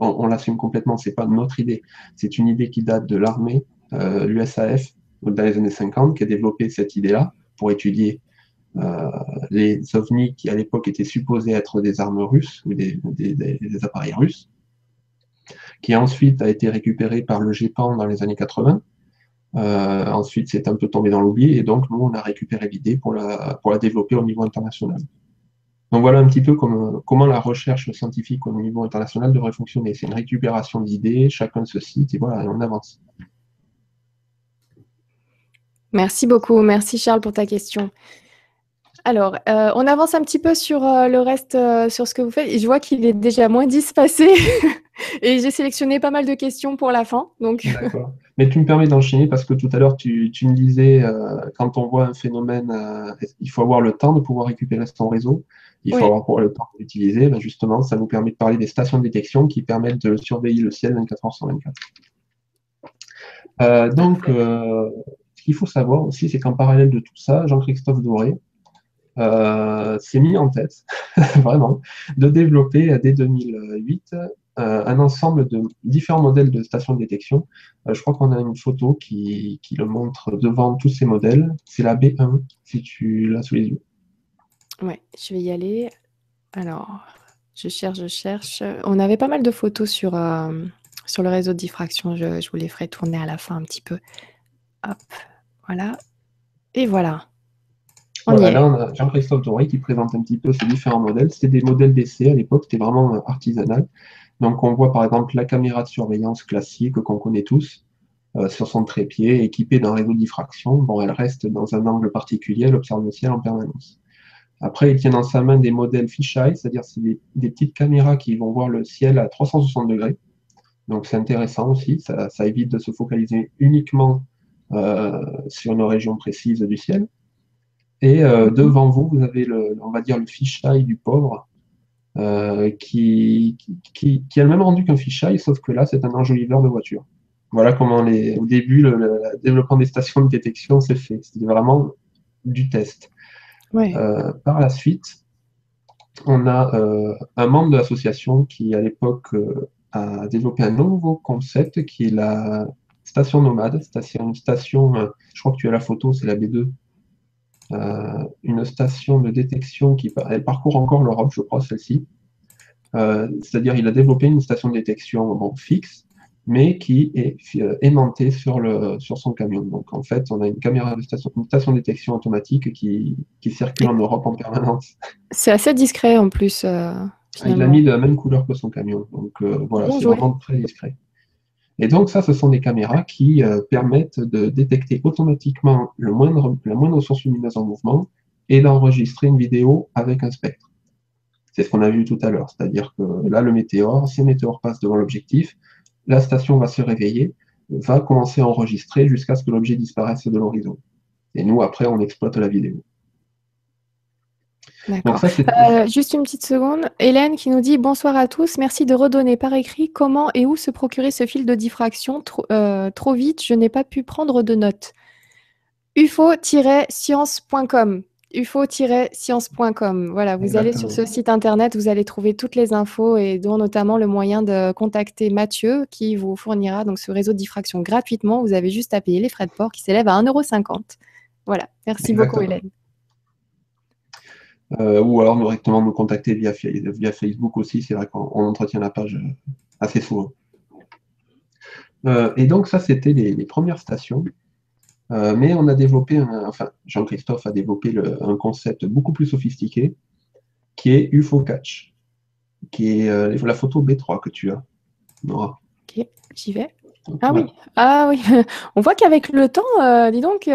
on, l'assume complètement. C'est pas notre idée. C'est une idée qui date de l'armée, euh, l'USAF, dans les années 50, qui a développé cette idée-là pour étudier les ovnis qui à l'époque étaient supposés être des armes russes ou des, appareils russes, qui ensuite a été récupéré par le GEPAN dans les années 80. Euh, ensuite, c'est un peu tombé dans l'oubli et donc nous, on a récupéré l'idée pour la, pour la développer au niveau international. Donc voilà un petit peu comment la recherche scientifique au niveau international devrait fonctionner. C'est une récupération d'idées, chacun se cite et voilà, on avance.
Merci beaucoup. Merci Charles pour ta question. Alors, euh, on avance un petit peu sur euh, le reste, euh, sur ce que vous faites. Et je vois qu'il est déjà moins 10 passé. *laughs* et j'ai sélectionné pas mal de questions pour la fin. Donc...
D'accord. Mais tu me permets d'enchaîner parce que tout à l'heure, tu, me disais, quand on voit un phénomène, il faut avoir le temps de pouvoir récupérer son réseau? Il faut avoir le temps d'utiliser. Ben justement, ça nous permet de parler des stations de détection qui permettent de surveiller le ciel 24 heures sur 24. donc, ce qu'il faut savoir aussi, c'est qu'en parallèle de tout ça, Jean-Christophe Doré, euh, s'est mis en tête, *laughs* vraiment, de développer dès 2008 euh, un ensemble de différents modèles de stations de détection. Euh, je crois qu'on a une photo qui, qui, le montre devant tous ces modèles. C'est la B1, si tu l'as sous les yeux.
Ouais, je vais y aller. Alors, je cherche, je cherche. On avait pas mal de photos sur, sur le réseau de diffraction. Je, je vous les ferai tourner à la fin un petit peu. Hop, voilà. Et voilà
là, on a Jean-Christophe Doré qui présente un petit peu ces différents modèles. C'était des modèles d'essai à l'époque, c'était vraiment euh, artisanal. Donc, on voit par exemple la caméra de surveillance classique qu'on connaît tous euh, sur son trépied, équipée d'un réseau de diffraction. Bon, elle reste dans un angle particulier, elle observe le ciel en permanence. Après, il tient dans sa main des modèles fisheye, c'est-à-dire c'est des, petites caméras qui vont voir le ciel à 360 degrés. Donc, c'est intéressant aussi, ça, évite de se focaliser uniquement euh, sur une région précise du ciel. Et euh, devant vous, vous avez le, on va dire le fisheye du pauvre, euh, qui, qui, qui, a le même rendu qu'un fisheye, sauf que là, c'est un enjoliveur de voiture. Voilà comment les, au début, le, développement des stations de détection s'est fait. C'était vraiment du test. Euh, par la suite, on a un membre de l'association qui, à l'époque, a développé un nouveau concept qui est la station nomade. Une station, je crois que tu as la photo, c'est la B2 une station de détection qui elle parcourt encore l'Europe, je crois, celle-ci. C'est-à-dire, il a développé une station de détection fixe mais qui est euh, aimantée sur, le, sur son camion. Donc en fait, on a une caméra de station, une station de détection automatique qui, qui circule en Europe en permanence.
C'est assez discret en plus. Euh,
ah, il a mis de la même couleur que son camion. Donc euh, voilà, c'est vraiment très discret. Et donc ça, ce sont des caméras qui permettent de détecter automatiquement le moindre, la moindre source lumineuse en mouvement et d'enregistrer une vidéo avec un spectre. C'est ce qu'on a vu tout à l'heure, c'est-à-dire que là, le météore, si un météore passe devant l'objectif, la station va se réveiller, va commencer à enregistrer jusqu'à ce que l'objet disparaisse de l'horizon. Et nous, après, on exploite la vidéo.
D'accord. Euh, juste une petite seconde. Hélène qui nous dit Bonsoir à tous. Merci de redonner par écrit comment et où se procurer ce fil de diffraction. Trop, euh, trop vite, je n'ai pas pu prendre de notes. ufo-science.com ufo-science.com. Voilà, vous allez sur ce site internet, vous allez trouver toutes les infos et dont notamment le moyen de contacter Mathieu qui vous fournira donc ce réseau de diffraction gratuitement. Vous avez juste à payer les frais de port qui s'élèvent à 1,50€. Voilà, merci beaucoup Hélène.
Euh, ou alors directement nous contacter via, via Facebook aussi, c'est vrai qu'on entretient la page euh, assez souvent. Euh, et donc ça, c'était les premières stations. Euh, mais on a développé, enfin, Jean-Christophe a développé un concept beaucoup plus sophistiqué, qui est UFO Catch, qui est euh, la photo B3 que tu as,
Nora. Ok, j'y vais. Ah oui, ah oui. *laughs* On voit qu'avec le temps, euh, dis donc,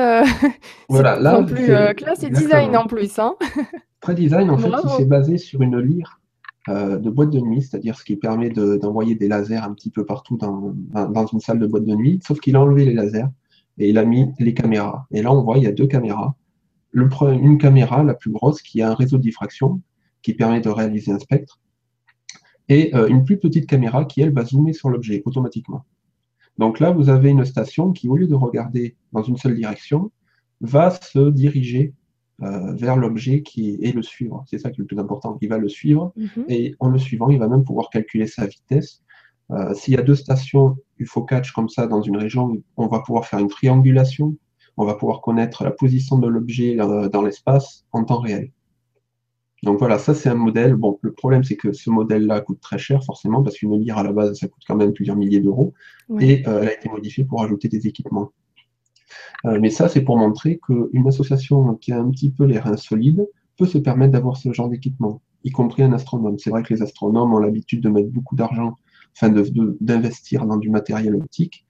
*laughs*
voilà, là,
plus, là c'est design en plus. Hein. *laughs*
Très design, en fait, qui s'est basé sur une lyre de boîte de nuit, c'est-à-dire ce qui permet d'envoyer des lasers un petit peu partout dans, dans, une salle de boîte de nuit, sauf qu'il a enlevé les lasers et il a mis les caméras. Et là, on voit, il y a deux caméras. Le, une caméra, la plus grosse, qui a un réseau de diffraction qui permet de réaliser un spectre, et euh, une plus petite caméra qui, elle, va zoomer sur l'objet automatiquement. Donc là, vous avez une station qui, au lieu de regarder dans une seule direction, va se diriger euh, vers l'objet qui est, et le suivre. C'est ça qui est le plus important. Il va le suivre, mhm. et en le suivant, il va même pouvoir calculer sa vitesse euh, s'il y a deux stations UFO catch comme ça dans une région, on va pouvoir faire une triangulation, on va pouvoir connaître la position de l'objet euh, dans l'espace en temps réel. Donc voilà, ça c'est un modèle. Bon, le problème c'est que ce modèle-là coûte très cher forcément parce qu'une lyre à la base ça coûte quand même plusieurs milliers d'euros et euh, elle a été modifiée pour ajouter des équipements. Mais ça c'est pour montrer qu'une association qui a un petit peu les reins solides peut se permettre d'avoir ce genre d'équipement, y compris un astronome. C'est vrai que les astronomes ont l'habitude de mettre beaucoup d'argent enfin d'investir dans du matériel optique.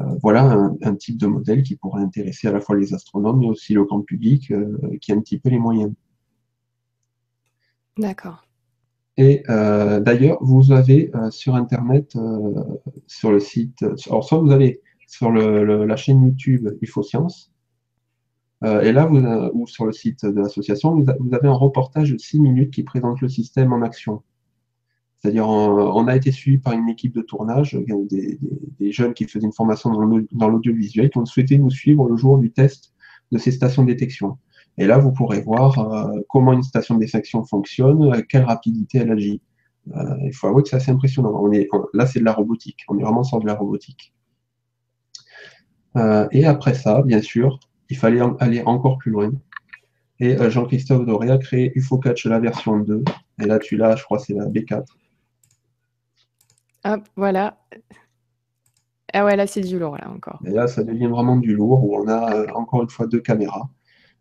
Euh, voilà un, type de modèle qui pourrait intéresser à la fois les astronomes, mais aussi le grand public euh, qui a un petit peu les moyens.
D'accord.
Et euh, d'ailleurs, vous avez sur Internet, sur le site, alors soit vous avez sur la chaîne YouTube UFO-Science, et là, vous, ou sur le site de l'association, vous, avez un reportage de 6 minutes qui présente le système en action. C'est-à-dire, on, a été suivi par une équipe de tournage, euh, des, jeunes qui faisaient une formation dans l'audiovisuel, qui ont souhaité nous suivre le jour du test de ces stations de détection. Et là, vous pourrez voir euh, comment une station de détection fonctionne, à quelle rapidité elle agit. Euh, il faut avouer que c'est assez impressionnant. Là, c'est de la robotique. On est vraiment sur de la robotique. Et après ça, bien sûr, il fallait aller encore plus loin. Et Jean-Christophe Doré a créé UFOCatch la version 2. Et là, tu l'as, je crois, c'est la B4.
Hop, voilà. Ah ouais, là, c'est du lourd, là, encore.
Et là, ça devient vraiment du lourd, où on a euh, encore une fois deux caméras.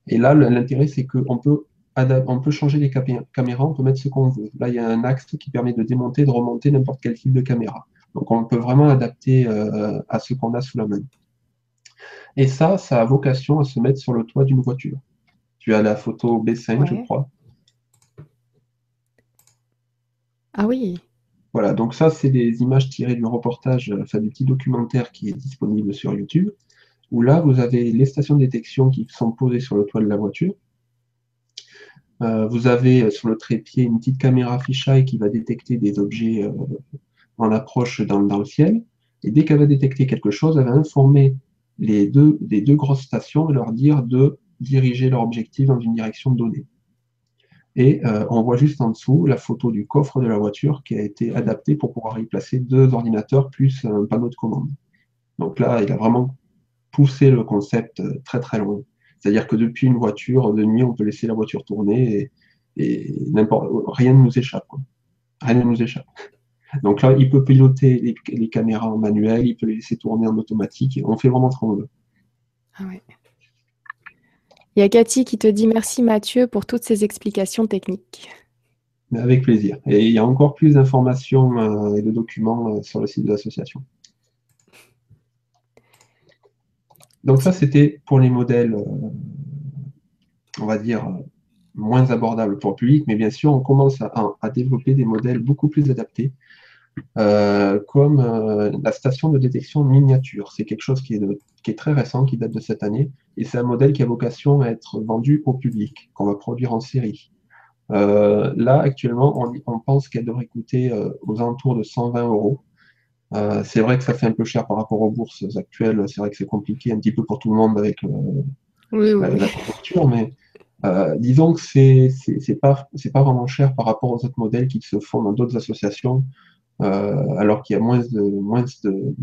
Et là, l'intérêt, c'est qu'on peut, on peut changer les caméras, on peut mettre ce qu'on veut. Là, il y a un axe qui permet de démonter, de remonter n'importe quel type de caméra. Donc, on peut vraiment adapter euh, à ce qu'on a sous la main. Et ça, ça a vocation à se mettre sur le toit d'une voiture. Tu as la photo B5, je crois.
Ah oui.
Voilà, donc ça, c'est des images tirées du reportage, euh, enfin du petit documentaire qui est disponible sur YouTube, où là, vous avez les stations de détection qui sont posées sur le toit de la voiture. Euh, vous avez euh, sur le trépied une petite caméra fisheye qui va détecter des objets en approche dans, le ciel. Et dès qu'elle va détecter quelque chose, elle va informer les deux, deux grosses stations et leur dire de diriger leur objectif dans une direction donnée. Et euh, on voit juste en dessous la photo du coffre de la voiture qui a été adapté pour pouvoir y placer deux ordinateurs plus un panneau de commande. Donc là, il a vraiment poussé le concept euh, très très loin. C'est-à-dire que depuis une voiture, de nuit, on peut laisser la voiture tourner et, rien ne nous échappe. Rien ne nous échappe. Donc là, il peut piloter les, caméras en manuel, il peut les laisser tourner en automatique. on fait vraiment ce qu'on veut. Ah
il y a Cathy qui te dit merci Mathieu pour toutes ces explications techniques.
Avec plaisir. Et il y a encore plus d'informations euh, et de documents euh, sur le site de l'association. Donc ça, c'était pour les modèles, euh, on va dire, moins abordables pour le public, mais bien sûr, on commence à, développer des modèles beaucoup plus adaptés, comme la station de détection miniature. C'est quelque chose qui est, qui est, très récent, qui date de cette année, et c'est un modèle qui a vocation à être vendu au public, qu'on va produire en série. Euh, là, actuellement, on, pense qu'elle devrait coûter euh, aux alentours de 120 euros. Euh, c'est vrai que ça fait un peu cher par rapport aux bourses actuelles. C'est vrai que c'est compliqué un petit peu pour tout le monde avec la, couverture, mais disons que c'est c'est pas c'est pas vraiment cher par rapport aux autres modèles qui se font dans d'autres associations, alors qu'il y a moins de moins de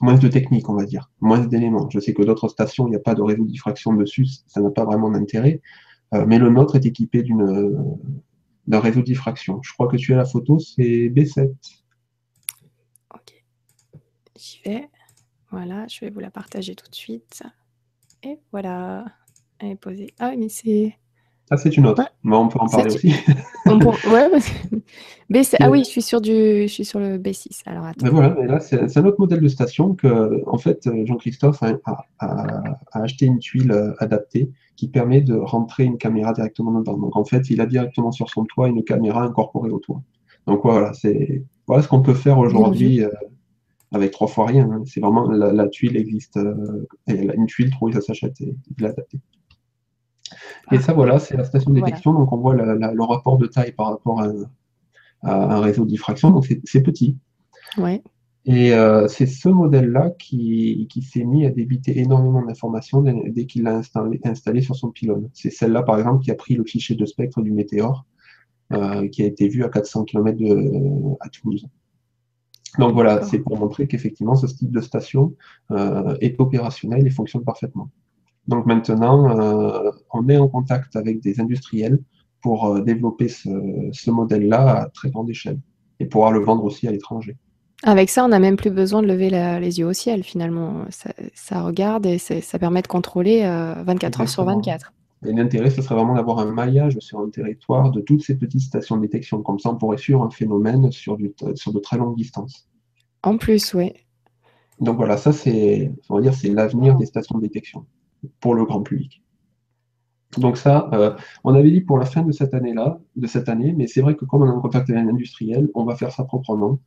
moins de techniques, on va dire, moins d'éléments. Je sais que d'autres stations, il n'y a pas de réseau de diffraction dessus, ça n'a pas vraiment d'intérêt. Euh, mais le nôtre est équipé d'un réseau de diffraction. Je crois que tu as la photo, c'est B7.
Ok, j'y vais. Voilà, je vais vous la partager tout de suite. Et voilà, elle est posée. Ah, mais c'est.
Ah, c'est une autre. Mais on peut en parler aussi.
Ouais, Ah oui, je suis sur du, je suis sur le B6. Alors attends.
Mais voilà, là c'est un autre modèle de station que, en fait, Jean-Christophe a, acheté une tuile euh, adaptée qui permet de rentrer une caméra directement dedans. Donc en fait, il a directement sur son toit une caméra incorporée au toit. Donc voilà, c'est voilà ce qu'on peut faire aujourd'hui euh, avec trois fois rien. Hein. C'est vraiment la, tuile existe, euh, une tuile trouvée, ça s'achète et, et l'adapter. Et ça, voilà, c'est la station de détection. Donc, on voit le rapport de taille par rapport à, un réseau de diffraction. Donc, c'est petit.
Ouais.
Et euh, c'est ce modèle-là qui, s'est mis à débiter énormément d'informations dès, qu'il l'a installé, sur son pylône. C'est celle-là, par exemple, qui a pris le cliché de spectre du météore, euh, qui a été vu à 400 km de, à Toulouse. Donc voilà, c'est pour montrer qu'effectivement, ce type de station euh, est opérationnel et fonctionne parfaitement. Donc maintenant, euh, on est en contact avec des industriels pour euh, développer ce, modèle-là à très grande échelle et pouvoir le vendre aussi à l'étranger.
Avec ça, on n'a même plus besoin de lever les yeux au ciel finalement. Ça, regarde et ça permet de contrôler 24 euh, heures sur 24.
Et l'intérêt, ce serait vraiment d'avoir un maillage sur un territoire de toutes ces petites stations de détection. Comme ça, on pourrait suivre un phénomène sur, sur de très longues distances.
En plus, oui.
Donc voilà, ça c'est, c'est l'avenir des stations de détection pour le grand public. Donc ça, euh, on avait dit pour la fin de cette année-là, de cette année, mais c'est vrai que comme on est en contact avec l'industriel, on va faire ça proprement.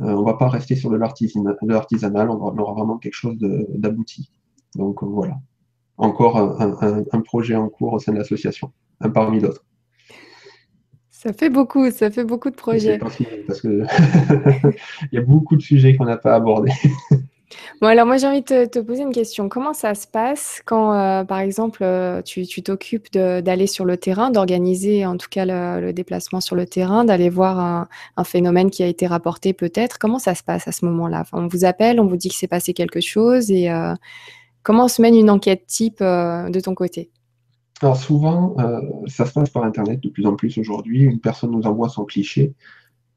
Euh, on ne va pas rester sur de l'artisanal, on, aura vraiment quelque chose d'abouti. Donc voilà, encore un, projet en cours au sein de l'association, un parmi d'autres.
Ça fait beaucoup, ça fait beaucoup de projets.
Parce qu'il *laughs* y a beaucoup de sujets qu'on n'a pas abordés. *laughs*
Bon, alors moi j'ai envie de te, poser une question. Comment ça se passe quand, euh, par exemple, euh, tu t'occupes d'aller sur le terrain, d'organiser en tout cas le, déplacement sur le terrain, d'aller voir un, phénomène qui a été rapporté peut-être? Comment ça se passe à ce moment-là? On vous appelle, on vous dit que s'est passé quelque chose et euh, comment se mène une enquête type de ton côté?
Alors souvent, ça se passe par Internet de plus en plus aujourd'hui. Une personne nous envoie son cliché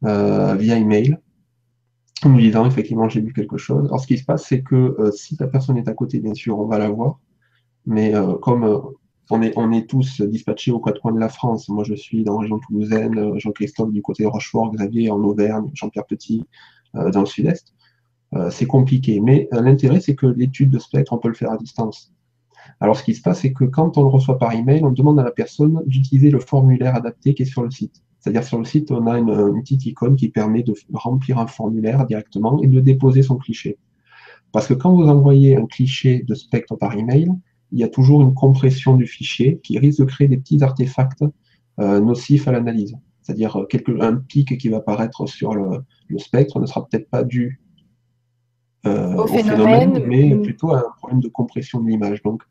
via email nous disant effectivement j'ai vu quelque chose. Alors ce qui se passe, c'est que euh, si la personne est à côté, bien sûr, on va la voir. Mais euh, comme euh, on, est, on est tous dispatchés aux quatre coins de la France, moi je suis dans la région toulousaine, Jean-Christophe du côté de Rochefort, Xavier en Auvergne, Jean-Pierre Petit dans le sud-est, c'est compliqué. Mais l'intérêt, c'est que l'étude de spectre, on peut le faire à distance. Alors ce qui se passe, c'est que quand on le reçoit par email, on demande à la personne d'utiliser le formulaire adapté qui est sur le site. C'est-à-dire sur le site, on a une, petite icône qui permet de remplir un formulaire directement et de déposer son cliché. Parce que quand vous envoyez un cliché de spectre par email, il y a toujours une compression du fichier qui risque de créer des petits artefacts euh, nocifs à l'analyse. C'est-à-dire euh, un pic qui va apparaître sur le, spectre ne sera peut-être pas dû euh, au, phénomène, mais plutôt à un problème de compression de l'image. Donc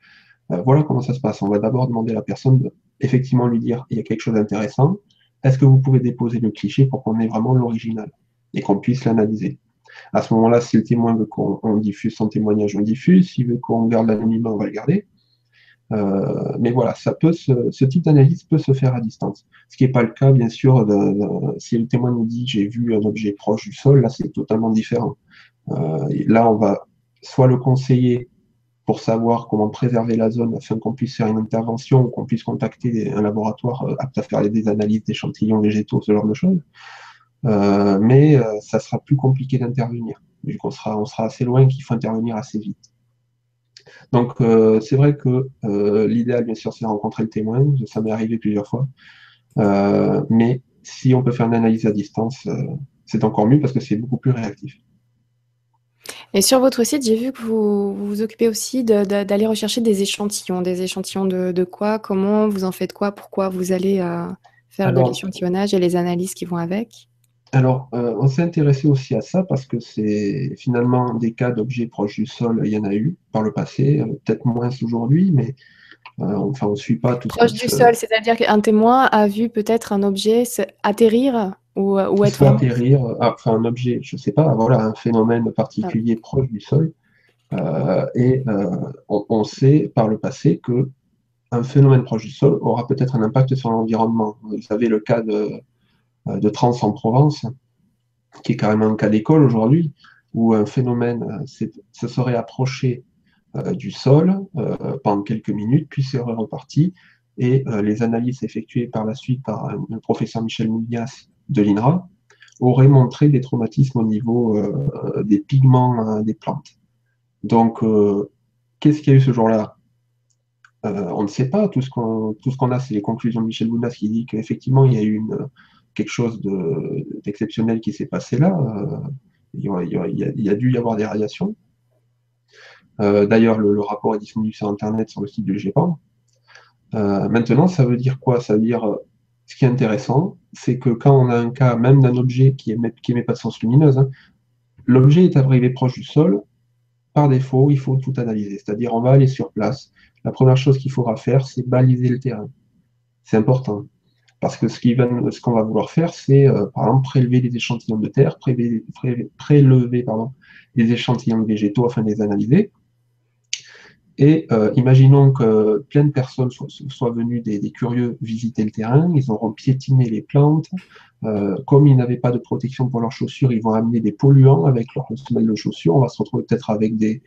voilà comment ça se passe. On va d'abord demander à la personne de effectivement lui dire il y a quelque chose d'intéressant est-ce que vous pouvez déposer le cliché pour qu'on ait vraiment l'original et qu'on puisse l'analyser? À ce moment-là, si le témoin veut qu'on diffuse son témoignage, on diffuse. S'il veut qu'on garde l'anonymat, on va le garder. mais voilà, ça peut ce type d'analyse peut se faire à distance. Ce qui n'est pas le cas, bien sûr, si le témoin nous dit j'ai vu un objet proche du sol, là c'est totalement différent. là, on va soit le conseiller pour savoir comment préserver la zone afin qu'on puisse faire une intervention ou qu'on puisse contacter un laboratoire euh, apte à faire des analyses d'échantillons végétaux, ce genre de choses. Euh, mais euh, ça sera plus compliqué d'intervenir, vu qu'on sera, on sera assez loin qu'il faut intervenir assez vite. Donc c'est vrai que l'idéal, bien sûr, c'est de rencontrer le témoin, ça m'est arrivé plusieurs fois. mais si on peut faire une analyse à distance, c'est encore mieux parce que c'est beaucoup plus réactif.
Et sur votre site, j'ai vu que vous vous, occupez aussi d'aller rechercher des échantillons. Des échantillons de, quoi Comment Vous en faites quoi Pourquoi vous allez euh, faire de l'échantillonnage et les analyses qui vont avec?
Alors, euh, on s'est intéressé aussi à ça parce que c'est finalement des cas d'objets proches du sol, il y en a eu par le passé, euh, peut-être moins aujourd'hui, mais enfin, on ne suit pas tout
Proche du sol, c'est-à-dire qu'un témoin a vu peut-être un objet atterrir ou, euh, ou
être atterrir, enfin un objet, je ne sais pas, voilà, un phénomène particulier ah. proche du sol. Euh, et euh, on, sait par le passé que un phénomène proche du sol aura peut-être un impact sur l'environnement. Vous savez le cas de, de Trans en Provence, qui est carrément un cas d'école aujourd'hui, où un phénomène se serait approché du sol pendant quelques minutes, puis serait reparti, et les analyses effectuées par la suite par le professeur Michel Moulias de l'INRA aurait montré des traumatismes au niveau euh, des pigments euh, des plantes. Donc, euh, qu'est-ce qu'il y a eu ce jour-là? On ne sait pas. Tout ce qu'on a, c'est les conclusions de Michel Bounas qui dit qu'effectivement, il y a eu quelque chose d'exceptionnel qui s'est passé là. Il y, a, dû y avoir des radiations. D'ailleurs, le, rapport est disponible sur Internet, sur le site du GEPAN. maintenant, ça veut dire quoi? Ça veut dire ce qui est intéressant, c'est que quand on a un cas même d'un objet qui n'émet pas de sens lumineuse, hein, l'objet est arrivé proche du sol, par défaut, il faut tout analyser. C'est-à-dire, on va aller sur place. La première chose qu'il faudra faire, c'est baliser le terrain. C'est important. Parce que ce qu'on va, vouloir faire, c'est, euh, par exemple, prélever des échantillons de terre, prélever, prélever pardon, des échantillons de végétaux afin de les analyser. Et euh, imaginons que plein de personnes soient, venues, des, curieux, visiter le terrain, ils auront piétiné les plantes. Euh, comme ils n'avaient pas de protection pour leurs chaussures, ils vont amener des polluants avec leurs semelles de chaussures. On va se retrouver peut-être avec des,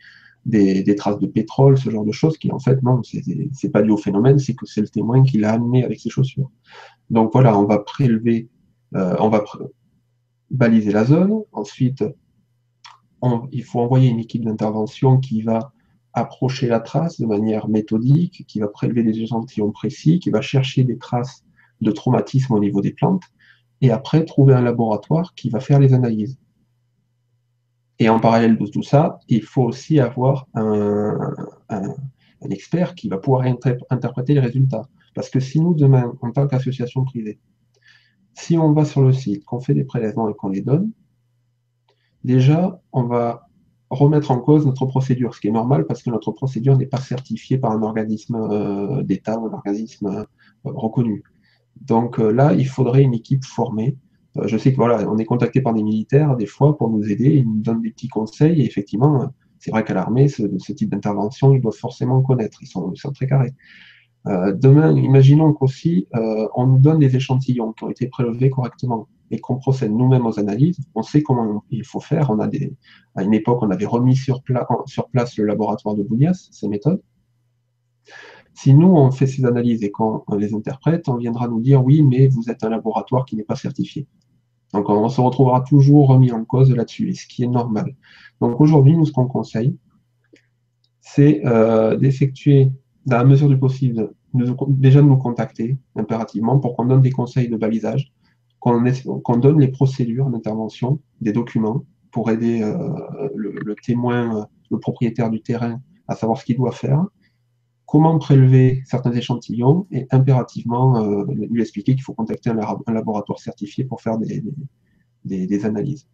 des, traces de pétrole, ce genre de choses, qui en fait, non, c'est pas dû au phénomène, c'est que c'est le témoin qui l'a amené avec ses chaussures. Donc voilà, on va prélever, euh, on va baliser la zone. Ensuite, il faut envoyer une équipe d'intervention qui va approcher la trace de manière méthodique, qui va prélever des échantillons précis, qui va chercher des traces de traumatisme au niveau des plantes, et après trouver un laboratoire qui va faire les analyses. Et en parallèle de tout ça, il faut aussi avoir un, expert qui va pouvoir interpréter les résultats. Parce que si nous, demain, en tant qu'association privée, si on va sur le site, qu'on fait des prélèvements et qu'on les donne, déjà, on va remettre en cause notre procédure, ce qui est normal parce que notre procédure n'est pas certifiée par un organisme euh, d'État ou un organisme euh, reconnu. Donc euh, là, il faudrait une équipe formée. je sais que voilà, on est contacté par des militaires des fois pour nous aider, ils nous donnent des petits conseils et effectivement, c'est vrai qu'à l'armée, ce, type d'intervention, ils doivent forcément connaître, ils sont, ils sont très carrés. Demain, imaginons qu'aussi on nous donne des échantillons qui ont été prélevés correctement et qu'on procède nous-mêmes aux analyses, on sait comment il faut faire. On a des, à une époque, on avait remis sur, sur place le laboratoire de Boulias, ces méthodes. Si nous, on fait ces analyses et qu'on les interprète, on viendra nous dire oui, mais vous êtes un laboratoire qui n'est pas certifié. Donc on se retrouvera toujours remis en cause là-dessus, ce qui est normal. Donc aujourd'hui, nous, ce qu'on conseille, c'est euh, d'effectuer, dans la mesure du possible, déjà de nous contacter impérativement pour qu'on donne des conseils de balisage, qu'on donne les procédures d'intervention, des documents, pour aider euh, le, témoin, le propriétaire du terrain à savoir ce qu'il doit faire, comment prélever certains échantillons et impérativement euh, lui expliquer qu'il faut contacter un, laboratoire certifié pour faire des, analyses.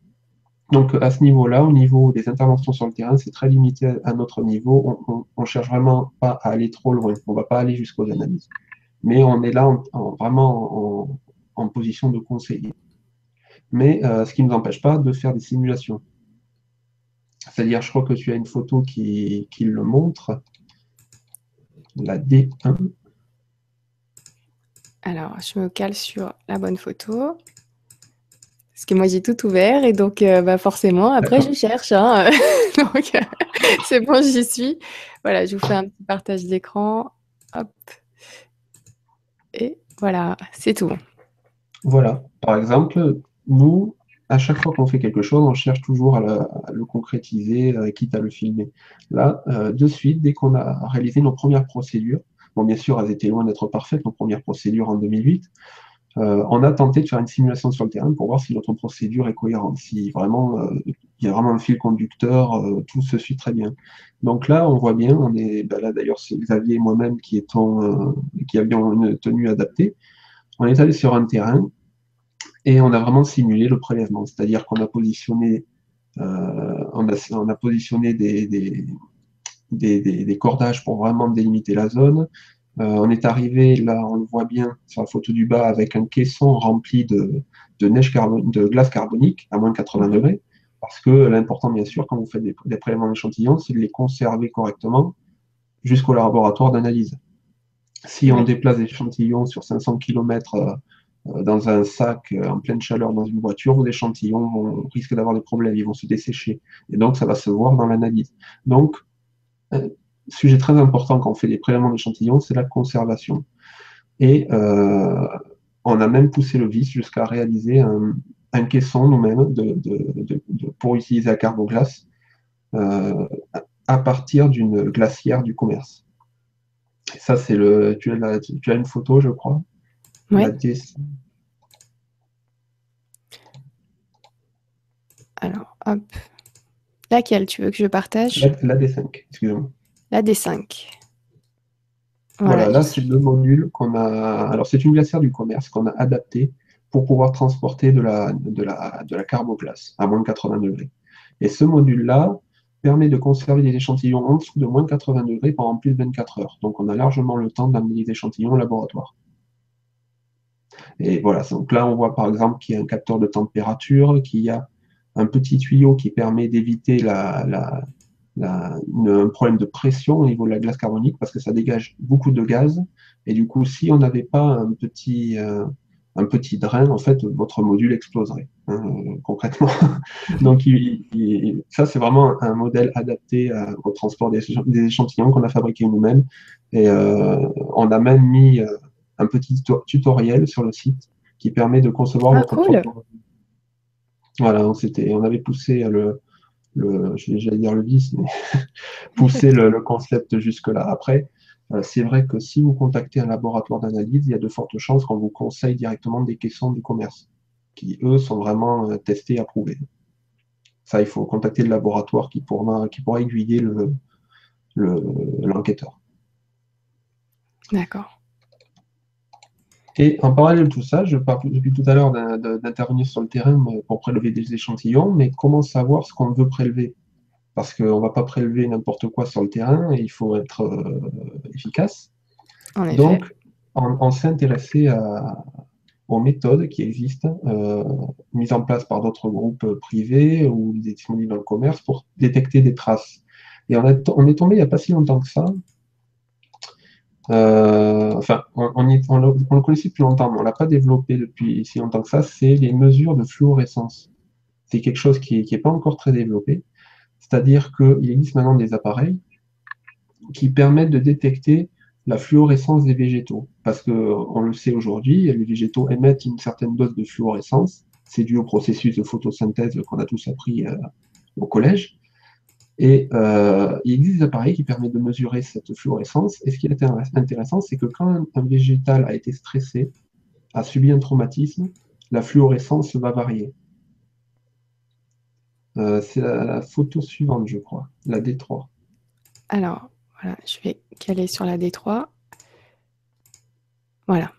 Donc à ce niveau-là, au niveau des interventions sur le terrain, c'est très limité à notre niveau. On ne cherche vraiment pas à aller trop loin. On ne va pas aller jusqu'aux analyses. Mais on est là vraiment en, position de conseiller. Mais euh, ce qui ne nous empêche pas de faire des simulations. C'est-à-dire, je crois que tu as une photo qui le montre. la D1.
Alors, je me cale sur la bonne photo. Parce que moi, j'ai tout ouvert et donc, euh, bah, forcément, après, je cherche. Hein. *laughs* donc, c'est bon, j'y suis. Voilà, je vous fais un petit partage d'écran. Hop. Et voilà, c'est tout.
Voilà. Par exemple, nous, à chaque fois qu'on fait quelque chose, on cherche toujours à, le concrétiser, euh, quitte à le filmer. Là, euh, de suite, dès qu'on a réalisé nos premières procédures, bon, bien sûr, elles étaient loin d'être parfaites, nos premières procédures en 2008, euh, on a tenté de faire une simulation sur le terrain pour voir si notre procédure est cohérente, si vraiment il y a vraiment un fil conducteur, tout se suit très bien. Donc là, on voit bien, on est ben là d'ailleurs c'est Xavier et moi-même qui étant qui avions une tenue adaptée. On est allé sur un terrain et on a vraiment simulé le prélèvement, c'est-à-dire qu'on a positionné, euh, on, a, positionné des, cordages pour vraiment délimiter la zone. Euh, on est arrivé, là on le voit bien sur la photo du bas, avec un caisson rempli de, neige de glace carbonique à moins de 80 degrés, parce que l'important bien sûr quand vous faites des, prélèvements d'échantillons, c'est de les conserver correctement jusqu'au laboratoire d'analyse. Si on déplace des échantillons sur 500 km euh, dans un sac euh, en pleine chaleur dans une voiture, vos échantillons vont, risquent d'avoir des problèmes, ils vont se dessécher. Et donc, ça va se voir dans l'analyse. Donc, sujet très important quand on fait des prélèvements d'échantillons, c'est la conservation. Et euh, on a même poussé le vice jusqu'à réaliser un, caisson nous-mêmes pour utiliser la carboglace à partir d'une glacière du commerce. ça, c'est le. Tu as, tu as une photo, je crois.
Alors, hop. Laquelle tu veux que je partage?
La, D5, excusez-moi.
La D5.
Voilà, là, c'est le module qu'on a. Alors, c'est une glacière du commerce qu'on a adapté pour pouvoir transporter de la, de la, de la carboglace à moins de 80 degrés. Et ce module-là permet de conserver des échantillons en dessous de moins de 80 degrés pendant plus de 24 heures. Donc, on a largement le temps d'amener les échantillons au laboratoire. Et voilà, donc là, on voit par exemple qu'il y a un capteur de température, qu'il y a un petit tuyau qui permet d'éviter la, un problème de pression au niveau de la glace carbonique parce que ça dégage beaucoup de gaz. Et du coup, si on n'avait pas un petit, euh, un petit drain, en fait, votre module exploserait, hein, concrètement. *laughs* Donc, ça, c'est vraiment un modèle adapté euh, au transport des, échantillons qu'on a fabriqué nous-mêmes. Et euh, on a même mis un petit tutoriel sur le site qui permet de concevoir
ah, cool.
Voilà, on, on avait poussé le, le j'allais dire le vice, mais *laughs* pousser le, concept jusque-là. Après, euh, c'est vrai que si vous contactez un laboratoire d'analyse, il y a de fortes chances qu'on vous conseille directement des questions du commerce, qui eux sont vraiment euh, testés approuvés. Ça, il faut contacter le laboratoire qui pourra, aiguiller l'enquêteur.
Le, D'accord.
Et en parallèle de tout ça, je parle depuis tout à l'heure d'intervenir sur le terrain pour prélever des échantillons, mais comment savoir ce qu'on veut prélever? Parce qu'on ne va pas prélever n'importe quoi sur le terrain et il faut être euh, efficace. Donc, on, s'est intéressé aux méthodes qui existent, euh, mises en place par d'autres groupes privés ou disponibles dans le commerce pour détecter des traces. Et on, on est tombé il n'y a pas si longtemps que ça euh, enfin, on, le, connaissait depuis longtemps, mais on ne l'a pas développé depuis si longtemps que ça, c'est les mesures de fluorescence. C'est quelque chose qui n'est pas encore très développé. C'est-à-dire qu'il existe maintenant des appareils qui permettent de détecter la fluorescence des végétaux. Parce qu'on le sait aujourd'hui, les végétaux émettent une certaine dose de fluorescence. C'est dû au processus de photosynthèse qu'on a tous appris euh, au collège. Et euh, il existe des appareils qui permettent de mesurer cette fluorescence. Et ce qui est intéressant, c'est que quand un, végétal a été stressé, a subi un traumatisme, la fluorescence va varier. Euh, c'est la, photo suivante, je crois, la D3.
Alors, voilà, je vais caler sur la D3. Voilà.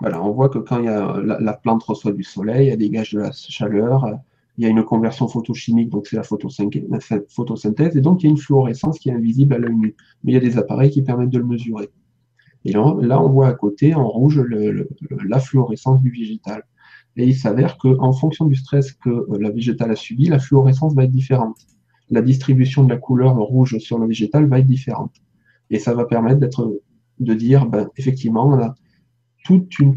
Voilà, on voit que quand il y a, la, la, plante reçoit du soleil, elle dégage de la chaleur, il y a une conversion photochimique, donc c'est la photosynthèse, et donc il y a une fluorescence qui est invisible à l'œil nu. Mais il y a des appareils qui permettent de le mesurer. Et là, on voit à côté, en rouge, la fluorescence du végétal. Et il s'avère qu'en fonction du stress que euh, la végétale a subi, la fluorescence va être différente. La distribution de la couleur rouge sur le végétal va être différente. Et ça va permettre d'être, de dire, ben, effectivement, on a toute une,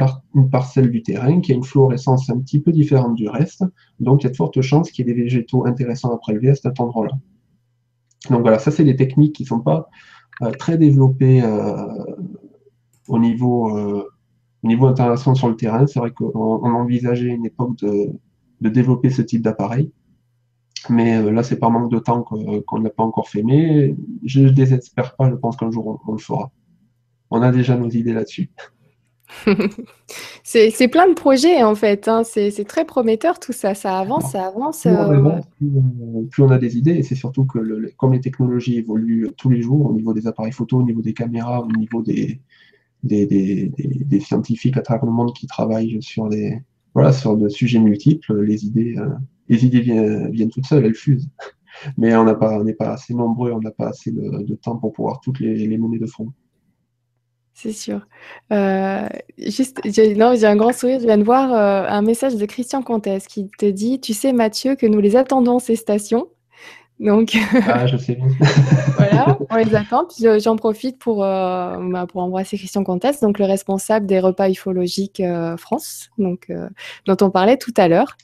parcelle du terrain qui a une fluorescence un petit peu différente du reste, donc il y a de fortes chances qu'il y ait des végétaux intéressants à prélever à cet endroit-là. Donc voilà, ça c'est des techniques qui ne sont pas euh, très développées euh, au, niveau, euh, au niveau international sur le terrain. C'est vrai qu'on envisageait une époque de, de développer ce type d'appareil. Mais là, c'est par manque de temps qu'on ne l'a pas encore fait. Mais je ne désespère pas, je pense qu'un jour on, le fera. On a déjà nos idées là-dessus. *laughs*
c'est plein de projets en fait, hein. c'est très prometteur tout ça, ça avance, ça avance.
Euh, plus, on a des idées, et c'est surtout que comme les technologies évoluent tous les jours au niveau des appareils photo, au niveau des caméras, au niveau des, des, scientifiques à travers le monde qui travaillent sur des, voilà, sur des sujets multiples, les idées, euh, les idées viennent, toutes seules, elles fusent. *laughs* Mais on n'est pas, pas assez nombreux, on n'a pas assez de, temps pour pouvoir toutes les, les mener de front.
C'est sûr. Euh, juste, j'ai, non, j'ai un grand sourire. Je viens de voir euh, un message de Christian Comtesse qui te dit Tu sais, Mathieu, que nous les attendons, ces stations. Donc,
ah, *laughs* je sais
voilà, *laughs* on les attend. Puis j'en profite pour, euh, bah, pour embrasser Christian Comtesse, donc le responsable des repas ufologiques France, donc, dont on parlait tout à l'heure.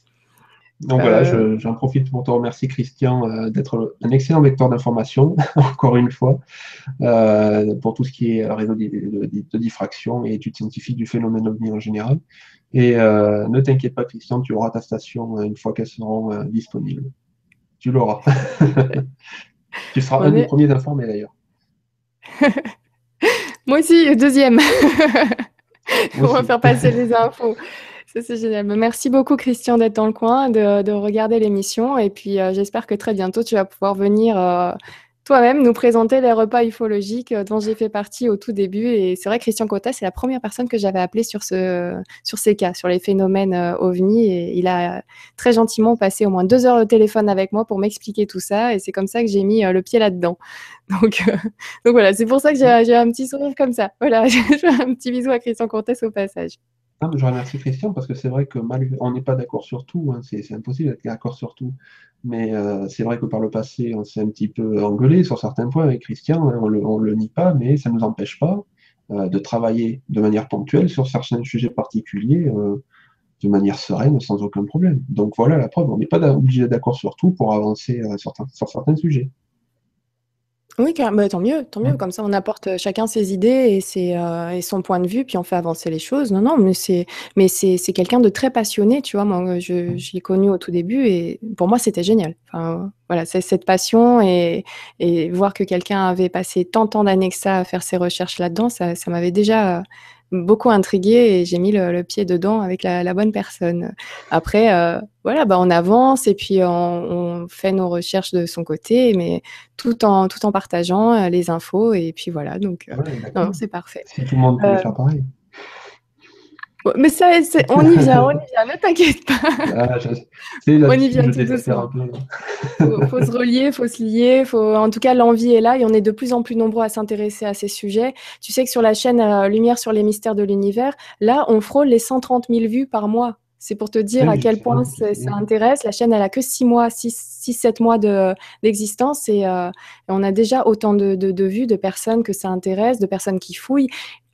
Donc voilà, euh, j'en profite pour te remercier, Christian, euh, d'être un excellent vecteur d'information, *laughs* encore une fois, euh, pour tout ce qui est réseau de, diffraction et études scientifiques du phénomène ovni en général. Et ne t'inquiète pas, Christian, tu auras ta station une fois qu'elles seront disponibles. Tu l'auras. *laughs* tu seras un des premiers informés d'ailleurs. *laughs*
Moi aussi, deuxième. On va faire passer les infos c'est génial. Merci beaucoup, Christian, d'être dans le coin, de, regarder l'émission. Et puis, euh, j'espère que très bientôt, tu vas pouvoir venir euh, toi-même nous présenter les repas ufologiques euh, dont j'ai fait partie au tout début. Et c'est vrai, Christian Cotta, c'est la première personne que j'avais appelée sur, ce, sur ces cas, sur les phénomènes ovni. Et il a très gentiment passé au moins deux heures au téléphone avec moi pour m'expliquer tout ça. Et c'est comme ça que j'ai mis le pied là-dedans. *laughs* Donc, donc voilà, c'est pour ça que j'ai un petit sourire comme ça. Voilà, *laughs* je fais un petit bisou à Christian Cortès au passage
je remercie Christian parce que c'est vrai que malgré, on n'est pas d'accord sur tout, hein, c'est impossible d'être d'accord sur tout. Mais euh, c'est vrai que par le passé, on s'est un petit peu engueulé sur certains points avec Christian, hein, on ne le, nie pas, mais ça ne nous empêche pas euh, de travailler de manière ponctuelle sur certains sujets particuliers euh, de manière sereine, sans aucun problème. Donc voilà la preuve, on n'est pas obligé d'être d'accord sur tout pour avancer sur certains sujets.
Oui, bah, tant mieux, tant mieux. Comme ça, on apporte euh, chacun ses idées et, euh, et son point de vue, puis on fait avancer les choses. Non, non, mais c'est, mais c'est, quelqu'un de très passionné, tu vois. Moi, je, je l'ai connu au tout début et pour moi, c'était génial. Enfin, voilà, c'est cette passion et, et voir que quelqu'un avait passé tant, tant d'années que ça à faire ses recherches là-dedans, ça, ça m'avait déjà beaucoup intriguée et j'ai mis le, pied dedans avec la, bonne personne. Après, euh, voilà, bah, on avance et puis on, fait nos recherches de son côté, mais tout en, tout en partageant euh, les infos et puis voilà, donc euh, c'est parfait.
Si tout le monde pouvait faire pareil.
Mais ça, on y vient, on y vient, ne t'inquiète pas. Ah, on y vient tout doucement. Il faut, se relier, il faut se lier. Faut... En tout cas, l'envie est là et on est de plus en plus nombreux à s'intéresser à ces sujets. Tu sais que sur la chaîne euh, Lumière sur les mystères de l'univers, là, on frôle les 130 000 vues par mois. C'est pour te dire à quel point ça intéresse. La chaîne, elle a que 6 mois, 6-7 mois d'existence et, euh, on a déjà autant de, de, vues de personnes que ça intéresse, de personnes qui fouillent.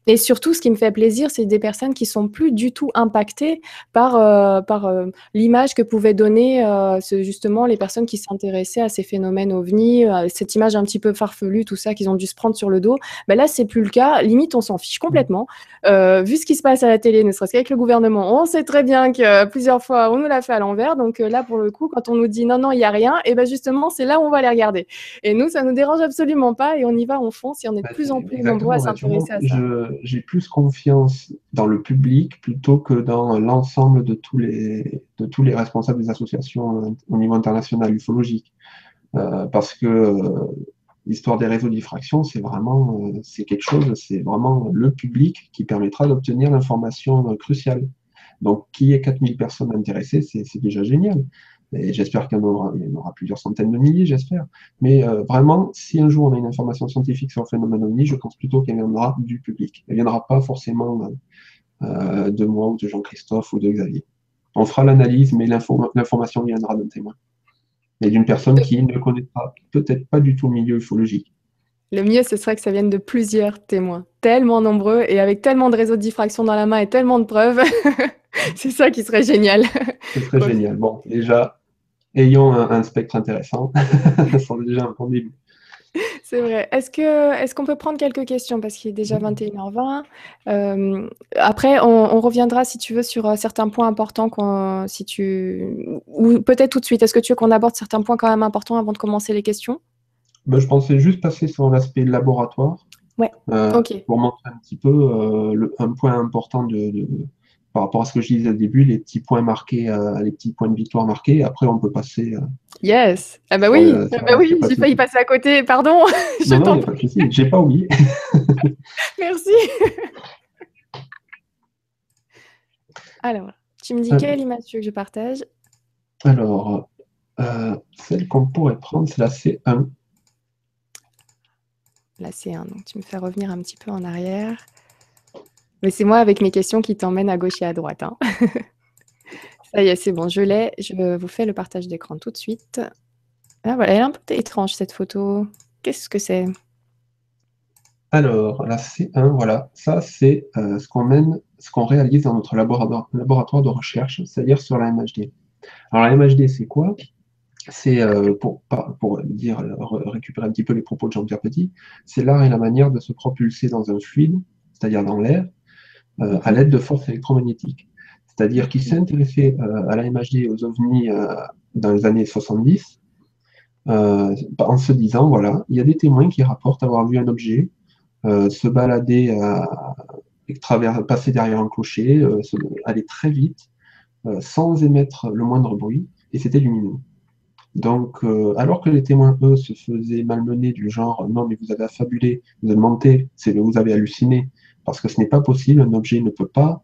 Et surtout, ce qui me fait plaisir, c'est des personnes qui sont plus du tout impactées par, euh, par euh, l'image que pouvaient donner euh, justement les personnes qui s'intéressaient à ces phénomènes ovnis, cette image un petit peu farfelue, tout ça, qu'ils ont dû se prendre sur le dos. Ben là, c'est plus le cas. Limite, on s'en fiche complètement. vu ce qui se passe à la télé, ne serait-ce qu'avec le gouvernement, on sait très bien que plusieurs fois, on nous l'a fait à l'envers. Donc là, pour le coup, quand on nous dit non, non, il n'y a rien, et ben justement, c'est là où on va les regarder. Et nous, ça nous dérange absolument pas et on y va, on fonce et on est de bah, plus en plus nombreux à s'intéresser à ça
j'ai plus confiance dans le public plutôt que dans l'ensemble de tous les de tous les responsables des associations euh, au niveau international ufologique, euh, parce que euh, l'histoire des réseaux diffraction, c'est vraiment c'est quelque chose, c'est vraiment le public qui permettra d'obtenir l'information cruciale. Donc, qui est 4000 personnes intéressées, c'est déjà génial. Et j'espère qu'il y, en aura plusieurs centaines de milliers, j'espère. Mais euh, vraiment, si un jour on a une information scientifique sur le phénomène ovni, je pense plutôt qu'elle viendra du public. Elle ne viendra pas forcément euh, de moi ou de Jean-Christophe ou de Xavier. On fera l'analyse, mais l'information viendra d'un témoin. Et d'une personne qui ne connaîtra peut-être pas du tout le milieu ufologique.
Le mieux, ce serait que ça vienne de plusieurs témoins, tellement nombreux et avec tellement de réseaux de diffraction dans la main et tellement de preuves. *laughs* c'est ça qui serait génial.
Ce serait génial. Bon, déjà, ayons un, spectre intéressant. *laughs* ça sent déjà un bon début.
C'est vrai. Est-ce que est-ce qu'on peut prendre quelques questions? Parce qu'il est déjà 21h20 euh, Après, on, reviendra si tu veux sur euh, certains points importants si tu ou peut-être tout de suite. Est-ce que tu veux qu'on aborde certains points quand même importants avant de commencer les questions?
Ben, je pensais juste passer sur l'aspect laboratoire.
Ouais. Euh,
pour montrer un petit peu un point important de, par rapport à ce que je disais au début, les petits points marqués, euh, les petits points de victoire marqués. Après, on peut passer. Euh,
yes. Ah bah oui, ah bah oui, j'ai failli passer à côté. Pardon. *laughs*
je non, non, pas J'ai pas oublié. *laughs* *laughs*
Merci. Alors, tu me dis euh, quelle image tu veux que je partage?
Alors, celle qu'on pourrait prendre, c'est la C1.
La C1, donc tu me fais revenir un petit peu en arrière. Mais c'est moi avec mes questions qui t'emmènent à gauche et à droite. Hein. *laughs* Ça y est, c'est bon, je l'ai. Je vous fais le partage d'écran tout de suite. Ah voilà, elle est un peu étrange cette photo. Qu'est-ce que c'est?
Alors, la C1, voilà, ça c'est euh, ce qu'on mène, ce qu'on réalise dans notre laboratoire, de recherche, c'est-à-dire sur la MHD. Alors la MHD, c'est quoi? C'est euh, pour, dire récupérer un petit peu les propos de Jean-Pierre Petit, c'est l'art et la manière de se propulser dans un fluide, c'est-à-dire dans l'air, euh, à l'aide de forces électromagnétiques. C'est-à-dire qu'il s'est intéressé euh, à la et aux ovnis euh, dans les années 70, en se disant, voilà, il y a des témoins qui rapportent avoir vu un objet se balader, passer derrière un clocher, aller très vite, sans émettre le moindre bruit, et c'était lumineux. Donc, alors que les témoins, eux, se faisaient malmener du genre non, mais vous avez affabulé, vous avez menté, vous avez halluciné, parce que ce n'est pas possible, un objet ne peut pas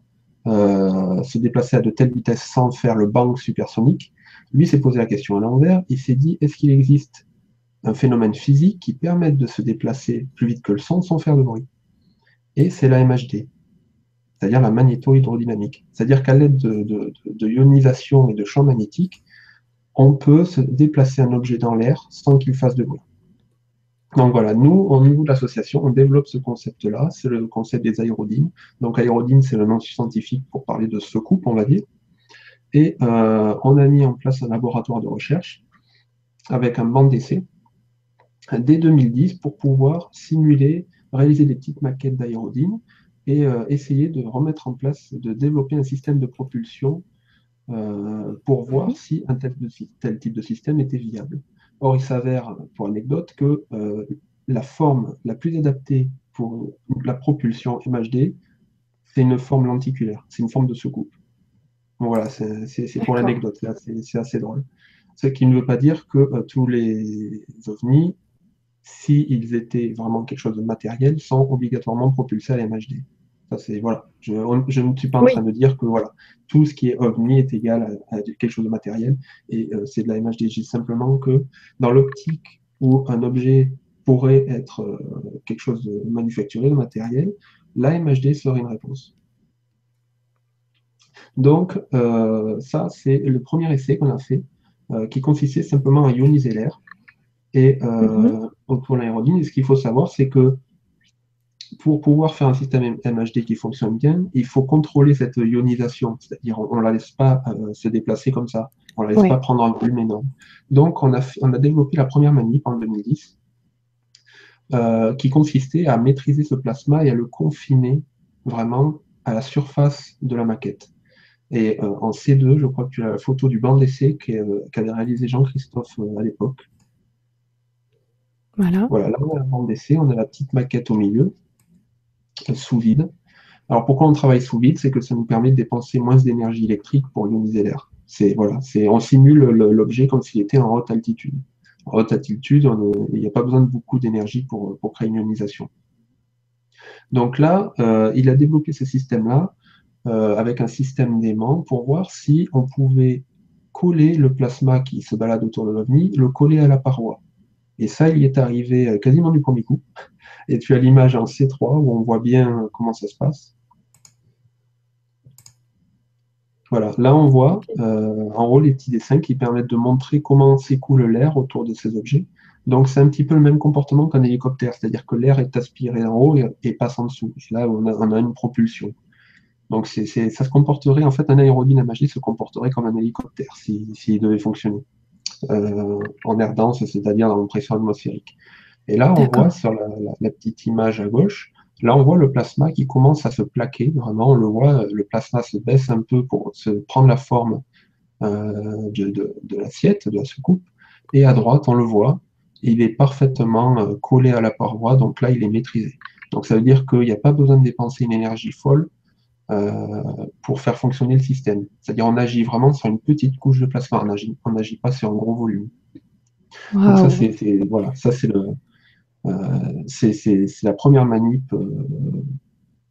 euh, se déplacer à de telles vitesses sans faire le bang supersonique. Lui s'est posé la question à l'envers, il s'est dit, est-ce qu'il existe un phénomène physique qui permette de se déplacer plus vite que le son sans faire de bruit? Et c'est la MHD, c'est-à-dire la magnéto-hydrodynamique. C'est-à-dire qu'à l'aide de, de, ionisation et de champs magnétiques, on peut se déplacer un objet dans l'air sans qu'il fasse de bruit. Donc voilà, nous, au niveau de l'association, on développe ce concept-là, c'est le concept des aérodynes. Donc aérodyne, c'est le nom scientifique pour parler de secoupe, on va dire. Et euh, on a mis en place un laboratoire de recherche avec un banc d'essai dès 2010 pour pouvoir simuler, réaliser des petites maquettes d'aérodynes et euh, essayer de remettre en place, de développer un système de propulsion euh, pour voir si un tel, tel type de système était viable. Or, il s'avère, pour anecdote, que euh, la forme la plus adaptée pour la propulsion MHD, c'est une forme lenticulaire, c'est une forme de soucoupe. voilà, c'est pour l'anecdote, c'est assez drôle. Ce qui ne veut pas dire que euh, tous les ovnis, s'ils étaient vraiment quelque chose de matériel, sont obligatoirement propulsés à la MHD voilà. Je, ne suis pas en train de dire que voilà, tout ce qui est ovni est égal à, quelque chose de matériel et euh, c'est de la MHD. Je simplement que dans l'optique où un objet pourrait être euh, quelque chose de manufacturé, de matériel, la MHD serait une réponse. Donc, euh, ça, c'est le premier essai qu'on a fait, qui consistait simplement à ioniser l'air. Et mm-hmm. pour l'aérodyne, ce qu'il faut savoir, c'est que pour pouvoir faire un système MHD qui fonctionne bien, il faut contrôler cette ionisation, c'est-à-dire on ne la laisse pas euh, se déplacer comme ça, on ne la laisse pas prendre un volume énorme. Donc on a, on a développé la première manip en 2010, euh, qui consistait à maîtriser ce plasma et à le confiner vraiment à la surface de la maquette. Et euh, en C2, je crois que tu as la photo du banc d'essai qu'avait réalisé Jean-Christophe à l'époque.
Voilà.
Voilà, là on a le banc d'essai, on a la petite maquette au milieu sous vide. Alors pourquoi on travaille sous vide? C'est que ça nous permet de dépenser moins d'énergie électrique pour ioniser l'air. Voilà, on simule l'objet comme s'il était en haute altitude. En haute altitude, il n'y a pas besoin de beaucoup d'énergie pour, créer une ionisation. Donc là, euh, il a développé ce système-là euh, avec un système d'aimant pour voir si on pouvait coller le plasma qui se balade autour de l'OVNI, le coller à la paroi. Et ça, il y est arrivé euh, quasiment du premier coup. Et tu as l'image en C3 où on voit bien comment ça se passe. Voilà, là on voit euh, en haut les petits dessins qui permettent de montrer comment s'écoule l'air autour de ces objets. Donc c'est un petit peu le même comportement qu'un hélicoptère, c'est-à-dire que l'air est aspiré en haut et, passe en dessous. Là, on a, on a une propulsion. Donc ça se comporterait, en fait, un aérodynamagie se comporterait comme un hélicoptère s'il devait fonctionner en air dense, c'est-à-dire dans une pression atmosphérique. Et là, on voit sur la, petite image à gauche, là, on voit le plasma qui commence à se plaquer. Vraiment, on le voit, le plasma se baisse un peu pour se prendre la forme euh, de, l'assiette, de la soucoupe. Et à droite, on le voit, il est parfaitement euh, collé à la paroi, donc là, il est maîtrisé. Donc ça veut dire qu'il n'y a pas besoin de dépenser une énergie folle euh, pour faire fonctionner le système. C'est-à-dire on agit vraiment sur une petite couche de plasma, on n'agit on agit pas sur un gros volume. Donc ça, c'est voilà, ça c'est le c'est la première manip,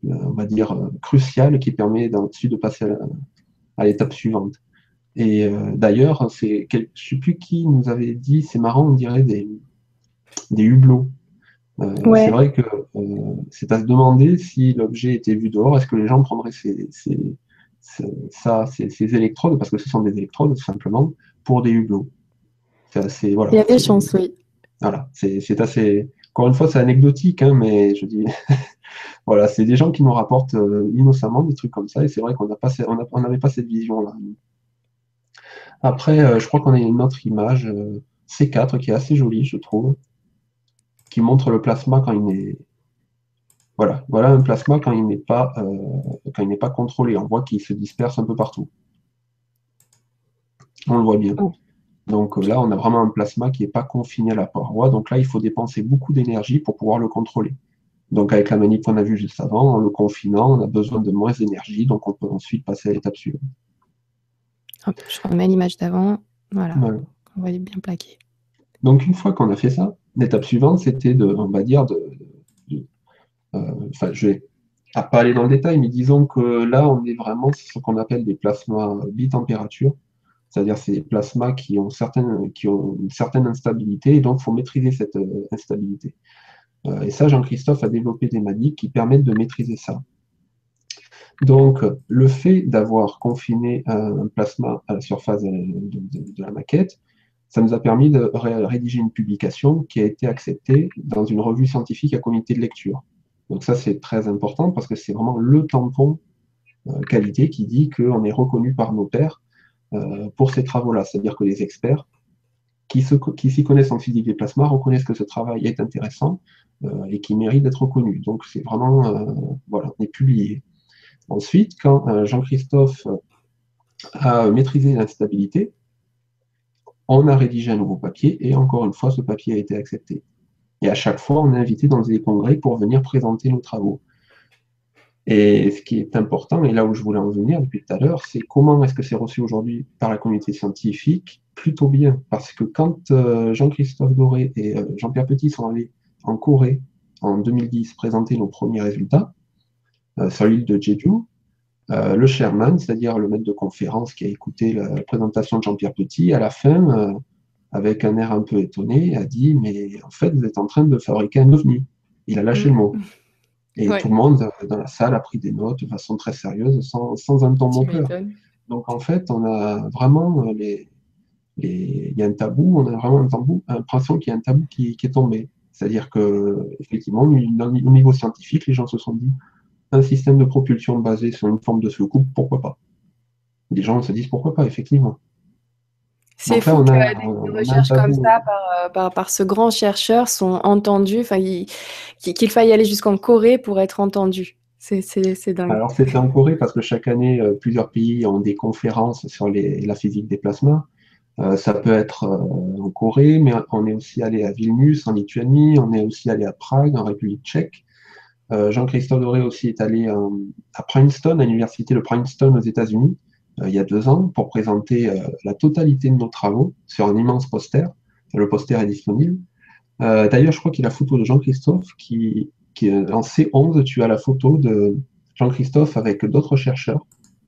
on va dire, cruciale qui permet ensuite de passer à l'étape suivante. Et euh, d'ailleurs, c'est, je ne sais plus qui nous avait dit, c'est marrant, on dirait des, des hublots. Euh, c'est vrai que euh, c'est à se demander si l'objet était vu dehors, est-ce que les gens prendraient ces, ça, ces, électrodes, parce que ce sont des électrodes tout simplement, pour des hublots.
Assez, voilà, Il y a des chances, oui.
Voilà, c'est assez. Encore une fois, c'est anecdotique, hein, mais je dis. *laughs* voilà, c'est des gens qui nous rapportent innocemment des trucs comme ça, et c'est vrai qu'on n'avait pas cette vision-là. Après, euh, je crois qu'on a une autre image, euh, C4, qui est assez jolie, je trouve, qui montre le plasma quand il est. Voilà, voilà un plasma quand il n'est pas, euh, quand il n'est pas contrôlé. On voit qu'il se disperse un peu partout. On le voit bien. Oh. Donc là, on a vraiment un plasma qui n'est pas confiné à la paroi. Donc là, il faut dépenser beaucoup d'énergie pour pouvoir le contrôler. Donc avec la manip qu'on a vue juste avant, en le confinant, on a besoin de moins d'énergie, donc on peut ensuite passer à l'étape suivante
je remets l'image d'avant. Voilà. On voit bien plaqué.
Donc, une fois qu'on a fait ça, l'étape suivante, c'était de, on va dire. Euh, enfin, je vais pas aller dans le détail, mais disons que là, on est vraiment sur ce qu'on appelle des plasmas bitempérature, c'est-à-dire ces plasmas qui ont, certaines, qui ont une certaine instabilité, et donc il faut maîtriser cette euh, instabilité. Euh, et ça, Jean-Christophe a développé des maniques qui permettent de maîtriser ça. Donc, le fait d'avoir confiné un plasma à la surface de, la maquette, ça nous a permis de rédiger une publication qui a été acceptée dans une revue scientifique à comité de lecture. Donc ça, c'est très important parce que c'est vraiment le tampon euh, qualité qui dit qu'on est reconnu par nos pairs euh, pour ces travaux-là. C'est-à-dire que les experts qui s'y connaissent en physique des plasmas reconnaissent que ce travail est intéressant euh, et qui mérite d'être reconnu. Donc c'est vraiment, voilà, on est publié. Ensuite, quand Jean-Christophe a maîtrisé l'instabilité, on a rédigé un nouveau papier et encore une fois, ce papier a été accepté. Et à chaque fois, on est invité dans des congrès pour venir présenter nos travaux. Et ce qui est important, et là où je voulais en venir depuis tout à l'heure, c'est comment est-ce que c'est reçu aujourd'hui par la communauté scientifique? Plutôt bien, parce que quand euh, Jean-Christophe Doré et Jean-Pierre Petit sont allés en Corée en 2010 présenter nos premiers résultats, euh, sur l'île de Jeju. Euh, le chairman, c'est-à-dire le maître de conférence qui a écouté la présentation de Jean-Pierre Petit, à la fin, euh, avec un air un peu étonné, a dit Mais en fait, vous êtes en train de fabriquer un ovni. Il a lâché le mot. Et tout le monde dans la salle a pris des notes de façon très sérieuse, sans, sans un ton moqueur. Donc en fait, on a vraiment les, il y a un tabou, on a vraiment un tabou, l'impression qu'il y a un tabou qui, qui est tombé. C'est-à-dire que effectivement, au niveau scientifique, les gens se sont dit un système de propulsion basé sur une forme de soucoupe, pourquoi pas? Les gens se disent pourquoi pas, effectivement.
C'est fou que des recherches comme ça euh, par, ce grand chercheur sont entendues, qu'il faille aller jusqu'en Corée pour être entendu. C'est dingue.
Alors c'est en Corée parce que chaque année, euh, plusieurs pays ont des conférences sur la physique des plasmas. Euh, ça peut être en Corée, mais on est aussi allé à Vilnius en Lituanie, on est aussi allé à Prague en République tchèque. Euh, Jean-Christophe Doré aussi est allé euh, à Princeton, à l'université de Princeton aux États-Unis, euh, il y a deux ans, pour présenter la totalité de nos travaux sur un immense poster. Le poster est disponible. D'ailleurs, je crois qu'il y a la photo de Jean-Christophe qui, en C11, tu as la photo de Jean-Christophe avec d'autres chercheurs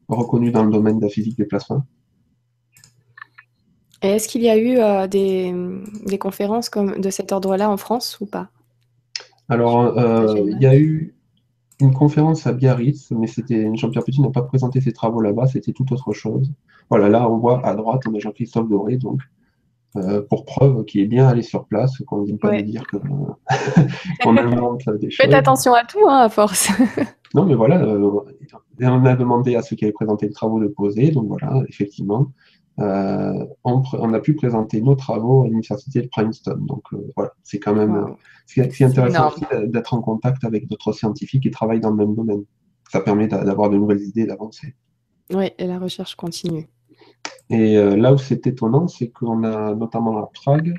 reconnus dans le domaine de la physique des plasmas.
Est-ce qu'il y a eu des, des, conférences comme de cet ordre-là en France ou pas?
Alors, euh, il y a eu une conférence à Biarritz, mais c'était Jean-Pierre Petit n'a pas présenté ses travaux là-bas, c'était tout autre chose. Voilà, là on voit à droite, on a Jean-Christophe Doré, donc euh, pour preuve qu'il est bien allé sur place, qu'on ne dit pas de dire *laughs* qu'on invente des choses.
Faites attention à tout, hein, à force. *laughs*
non, mais voilà, euh, on a demandé à ceux qui avaient présenté les travaux de poser, donc voilà, effectivement, euh, on, a pu présenter nos travaux à l'université de Princeton. Donc voilà, c'est quand même c'est intéressant aussi d'être en contact avec d'autres scientifiques qui travaillent dans le même domaine. Ça permet d'avoir de nouvelles idées, d'avancer.
Oui, et la recherche continue.
Et euh, là où c'est étonnant, c'est qu'on a notamment à Prague,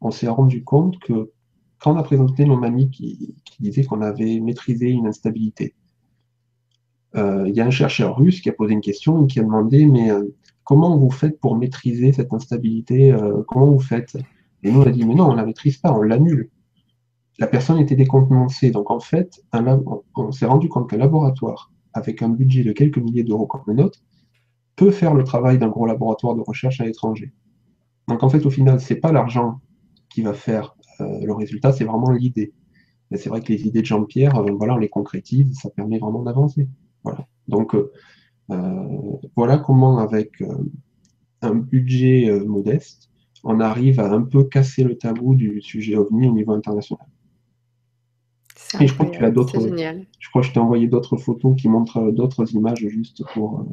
on s'est rendu compte que quand on a présenté nos mamies qui, disaient qu'on avait maîtrisé une instabilité, euh, il y a un chercheur russe qui a posé une question et qui a demandé mais euh, comment vous faites pour maîtriser cette instabilité Comment vous faites? Et nous on a dit mais non, on ne la maîtrise pas, on l'annule. La personne était décontenancée. Donc en fait, on s'est rendu compte qu'un laboratoire avec un budget de quelques milliers d'euros comme le nôtre peut faire le travail d'un gros laboratoire de recherche à l'étranger. Donc en fait, au final, ce n'est pas l'argent qui va faire euh, le résultat, c'est vraiment l'idée. Et c'est vrai que les idées de Jean-Pierre, euh, voilà, on les concrétise, ça permet vraiment d'avancer. Voilà. Donc euh, voilà comment, avec un budget modeste, on arrive à un peu casser le tabou du sujet OVNI au niveau international. Et je crois que tu as d'autres. Je crois que je t'ai envoyé d'autres photos qui montrent d'autres images juste pour,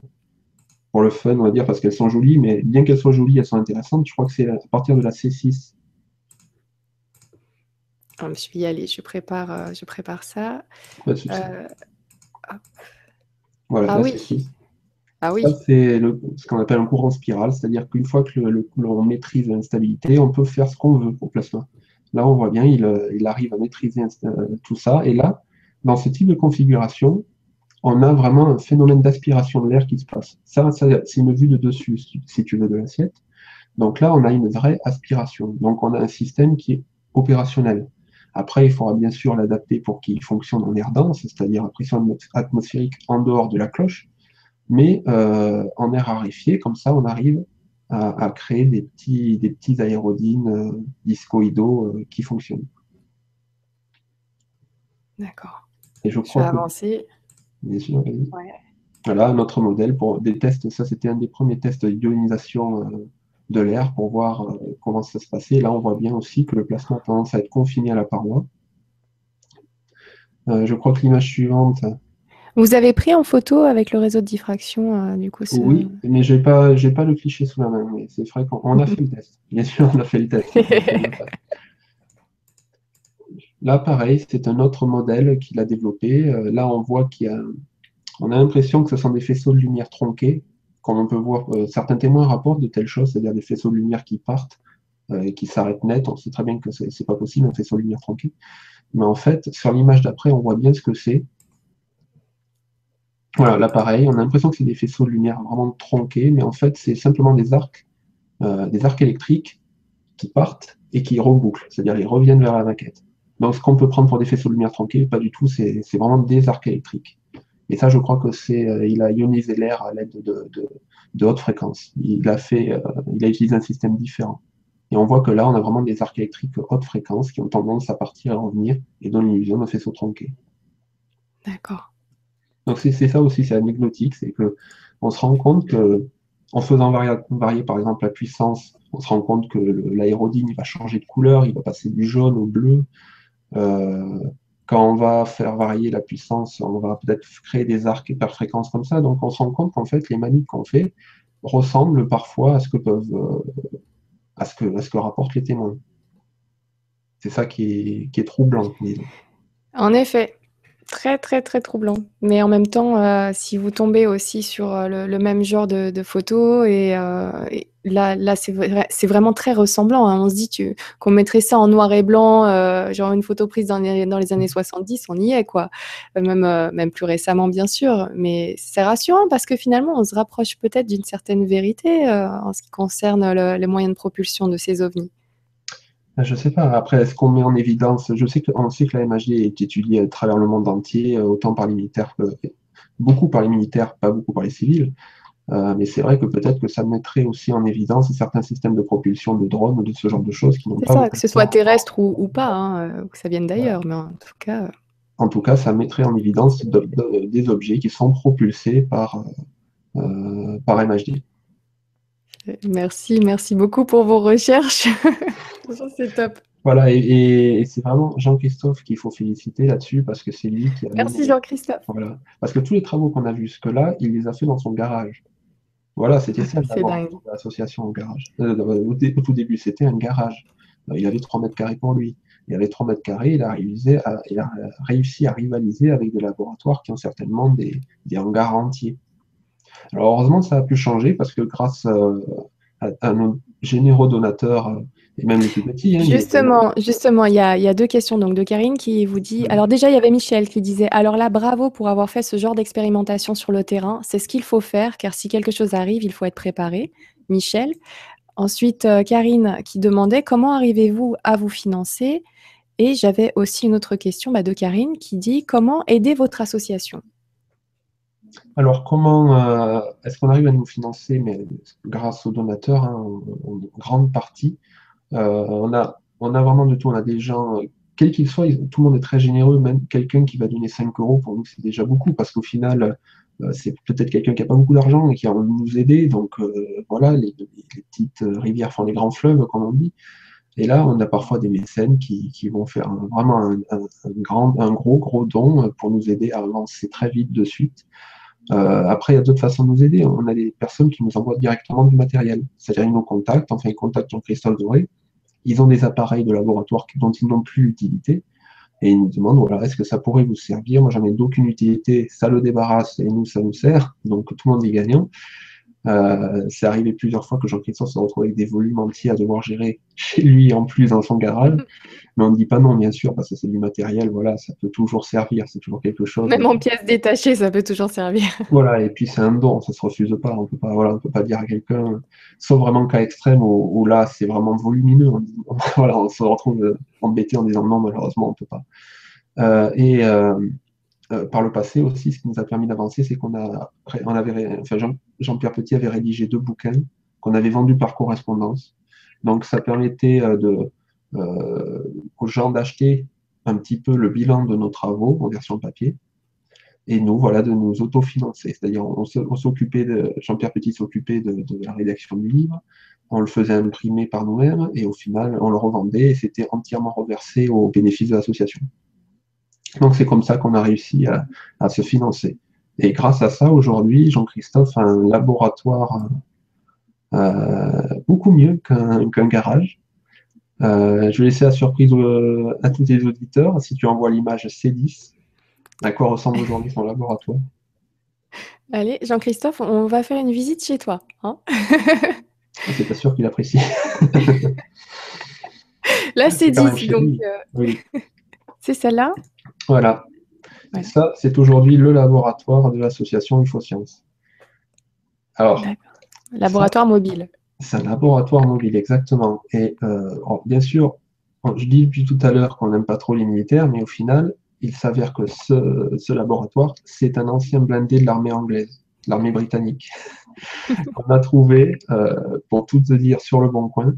pour le fun, on va dire, parce qu'elles sont jolies, mais bien qu'elles soient jolies, elles sont intéressantes. Je crois que c'est à partir de la C6.
Ah, je vais y aller, je prépare, euh, je prépare ça.
Euh, voilà,
ah, oui.
Ah oui. c'est ce qu'on appelle un courant spiral, c'est-à-dire qu'une fois que l'on maîtrise l'instabilité, on peut faire ce qu'on veut au plasma. Là, on voit bien, il, euh, arrive à maîtriser tout ça. Et là, dans ce type de configuration, on a vraiment un phénomène d'aspiration de l'air qui se passe. Ça, c'est une vue de dessus, si tu veux, de l'assiette. Donc là, on a une vraie aspiration. Donc on a un système qui est opérationnel. Après, il faudra bien sûr l'adapter pour qu'il fonctionne en air dense, c'est-à-dire à pression atmosphérique en dehors de la cloche, mais euh, en air raréfié, comme ça on arrive à, créer des petits, des petits aérodynes euh, discoïdaux euh, qui fonctionnent.
D'accord.
Et je, crois avancer. Bien sûr, Voilà, notre modèle pour des tests. Ça, c'était un des premiers tests d'ionisation de l'air pour voir comment ça se passait. Là, on voit bien aussi que le plasma a tendance à être confiné à la paroi. Euh, je crois que l'image suivante.
Vous avez pris en photo avec le réseau de diffraction, du coup
Oui, mais je n'ai pas, pas le cliché sous la main. Mais c'est vrai qu'on a fait le test. Bien sûr, on a fait le test. *laughs* Là, pareil, c'est un autre modèle qu'il a développé. Euh, là, on voit qu'il y a, on a l'impression que ce sont des faisceaux de lumière tronqués, comme on peut voir. Euh, certains témoins rapportent de telles choses, c'est-à-dire des faisceaux de lumière qui partent euh, et qui s'arrêtent net. On sait très bien que ce n'est pas possible, un faisceau de lumière tronqué. Mais en fait, sur l'image d'après, on voit bien ce que c'est. Voilà, là pareil, on a l'impression que c'est des faisceaux de lumière vraiment tronqués, mais en fait, c'est simplement des arcs, des arcs électriques qui partent et qui rebouclent, c'est-à-dire ils reviennent vers la maquette. Donc, ce qu'on peut prendre pour des faisceaux de lumière tranquille, pas du tout, c'est vraiment des arcs électriques. Et ça, je crois que c'est, euh, il a ionisé l'air à l'aide de, de, de haute fréquence. Il a fait, euh, il a utilisé un système différent. Et on voit que là, on a vraiment des arcs électriques haute fréquence qui ont tendance à partir et revenir et donnent l'illusion d'un faisceau tronqué.
D'accord.
Donc c'est ça aussi, c'est anecdotique, c'est que on se rend compte que en faisant varier, par exemple la puissance, on se rend compte que l'aérodyne va changer de couleur, il va passer du jaune au bleu, euh, quand on va faire varier la puissance, on va peut-être créer des arcs hyperfréquences comme ça. Donc on se rend compte qu'en fait, les manips qu'on fait ressemblent parfois à ce que peuvent euh, à ce que, rapportent les témoins. C'est ça qui est, qui est troublant,
En effet, très très très troublant. Mais en même temps, euh, si vous tombez aussi sur le, même genre de, photos, et, là, là c'est vraiment très ressemblant. Hein. On se dit qu'on mettrait ça en noir et blanc, euh, genre une photo prise dans les, dans les, années 70, on y est, quoi. Euh, même, euh, même plus récemment, bien sûr. Mais c'est rassurant parce que finalement, on se rapproche peut-être d'une certaine vérité en ce qui concerne les moyens de propulsion de ces ovnis.
Je ne sais pas. Après, est-ce qu'on met en évidence Je sais qu'on sait que la MHD est étudiée à travers le monde entier, autant par les militaires que beaucoup par les militaires, pas beaucoup par les civils. Euh, mais c'est vrai que peut-être que ça mettrait aussi en évidence certains systèmes de propulsion de drones ou de ce genre de choses qui n'ont pas.
Ça, que ce soit terrestre ou, pas, hein, euh, que ça vienne d'ailleurs, mais en tout cas. Euh.
En tout cas, ça mettrait en évidence des objets qui sont propulsés par, par MHD.
Merci, merci beaucoup pour vos recherches. *laughs* c'est top.
Voilà, et, c'est vraiment Jean-Christophe qu'il faut féliciter là-dessus parce que c'est lui qui a.
Merci Jean-Christophe.
Voilà, parce que tous les travaux qu'on a vus jusque-là, il les a fait dans son garage. Voilà, c'était ça *laughs* l'association au garage. Euh, au, tout début, c'était un garage. Euh, il avait 3 mètres carrés pour lui. Il avait 3 mètres carrés, il a, réalisé il a réussi à rivaliser avec des laboratoires qui ont certainement des, des hangars entiers. Alors heureusement, ça a pu changer parce que grâce euh, à, nos généraux donateurs euh, et même les plus petits.
Hein, justement, justement, il y, a, deux questions donc de Karine qui vous dit. Alors déjà, il y avait Michel qui disait alors là, bravo pour avoir fait ce genre d'expérimentation sur le terrain. C'est ce qu'il faut faire car si quelque chose arrive, il faut être préparé. Michel. Ensuite, euh, Karine qui demandait comment arrivez-vous à vous financer? Et j'avais aussi une autre question bah, de Karine qui dit comment aider votre association?
Alors, comment euh, est-ce qu'on arrive à nous financer Mais grâce aux donateurs, hein, en, grande partie. Euh, on, a, vraiment de tout. On a des gens, quel qu'ils soient, tout le monde est très généreux. Même quelqu'un qui va donner 5 euros, pour nous, c'est déjà beaucoup, parce qu'au final, euh, c'est peut-être quelqu'un qui n'a pas beaucoup d'argent et qui a envie de nous aider. Donc, voilà, les, petites rivières font les grands fleuves, comme on dit. Et là, on a parfois des mécènes qui, vont faire vraiment un, un gros, gros don pour nous aider à avancer très vite de suite. Euh, après, il y a d'autres façons de nous aider. On a des personnes qui nous envoient directement du matériel. C'est-à-dire, ils nous contactent, enfin, ils contactent Jean-Christophe Doré. Ils ont des appareils de laboratoire dont ils n'ont plus l'utilité. Et ils nous demandent, voilà, est-ce que ça pourrait vous servir? Moi, j'en ai d'aucune utilité. Ça le débarrasse et nous, ça nous sert. Donc, tout le monde est gagnant. Euh, c'est arrivé plusieurs fois que Jean-Christophe se retrouve avec des volumes entiers à devoir gérer chez lui en plus dans son garage. Mais on ne dit pas non, bien sûr, parce que c'est du matériel, voilà, ça peut toujours servir, c'est toujours quelque chose.
Même en pièces détachées, ça peut toujours servir. *laughs*
Voilà, et puis c'est un don, ça se refuse pas. On peut pas, voilà, on peut pas dire à quelqu'un, sauf vraiment cas extrême où, là c'est vraiment volumineux. On, *laughs* voilà, on se retrouve embêté en disant non, malheureusement, on peut pas. Euh, et euh, euh, par le passé aussi, ce qui nous a permis d'avancer, c'est qu'on a, on avait, enfin Jean-Pierre Petit avait rédigé deux bouquins qu'on avait vendus par correspondance. Donc ça permettait euh, euh, aux gens d'acheter un petit peu le bilan de nos travaux en version papier et nous, voilà, de nous autofinancer. C'est-à-dire, on, s'occupait de, Jean-Pierre Petit s'occupait de, de, la rédaction du livre, on le faisait imprimer par nous-mêmes, et au final, on le revendait, et c'était entièrement reversé au bénéfice de l'association. Donc c'est comme ça qu'on a réussi à, se financer. Et grâce à ça, aujourd'hui, Jean-Christophe a un laboratoire euh, beaucoup mieux qu'un garage. Euh, je vais laisser la surprise à tous les auditeurs. Si tu envoies l'image C10, à quoi ressemble aujourd'hui son laboratoire?
Allez, Jean-Christophe, on va faire une visite chez toi. Hein
ah, C'est pas sûr qu'il apprécie. *laughs*
Là, c'est 10, donc. Euh, *laughs* c'est celle-là?
Voilà. ça, c'est aujourd'hui le laboratoire de l'association UFOSciences.
Alors. Laboratoire mobile.
C'est un laboratoire mobile, exactement. Et euh, bien sûr, je dis depuis tout à l'heure qu'on n'aime pas trop les militaires, mais au final, il s'avère que ce, laboratoire, c'est un ancien blindé de l'armée anglaise, l'armée britannique. *laughs* On a trouvé, euh, pour tout te dire, sur le bon coin,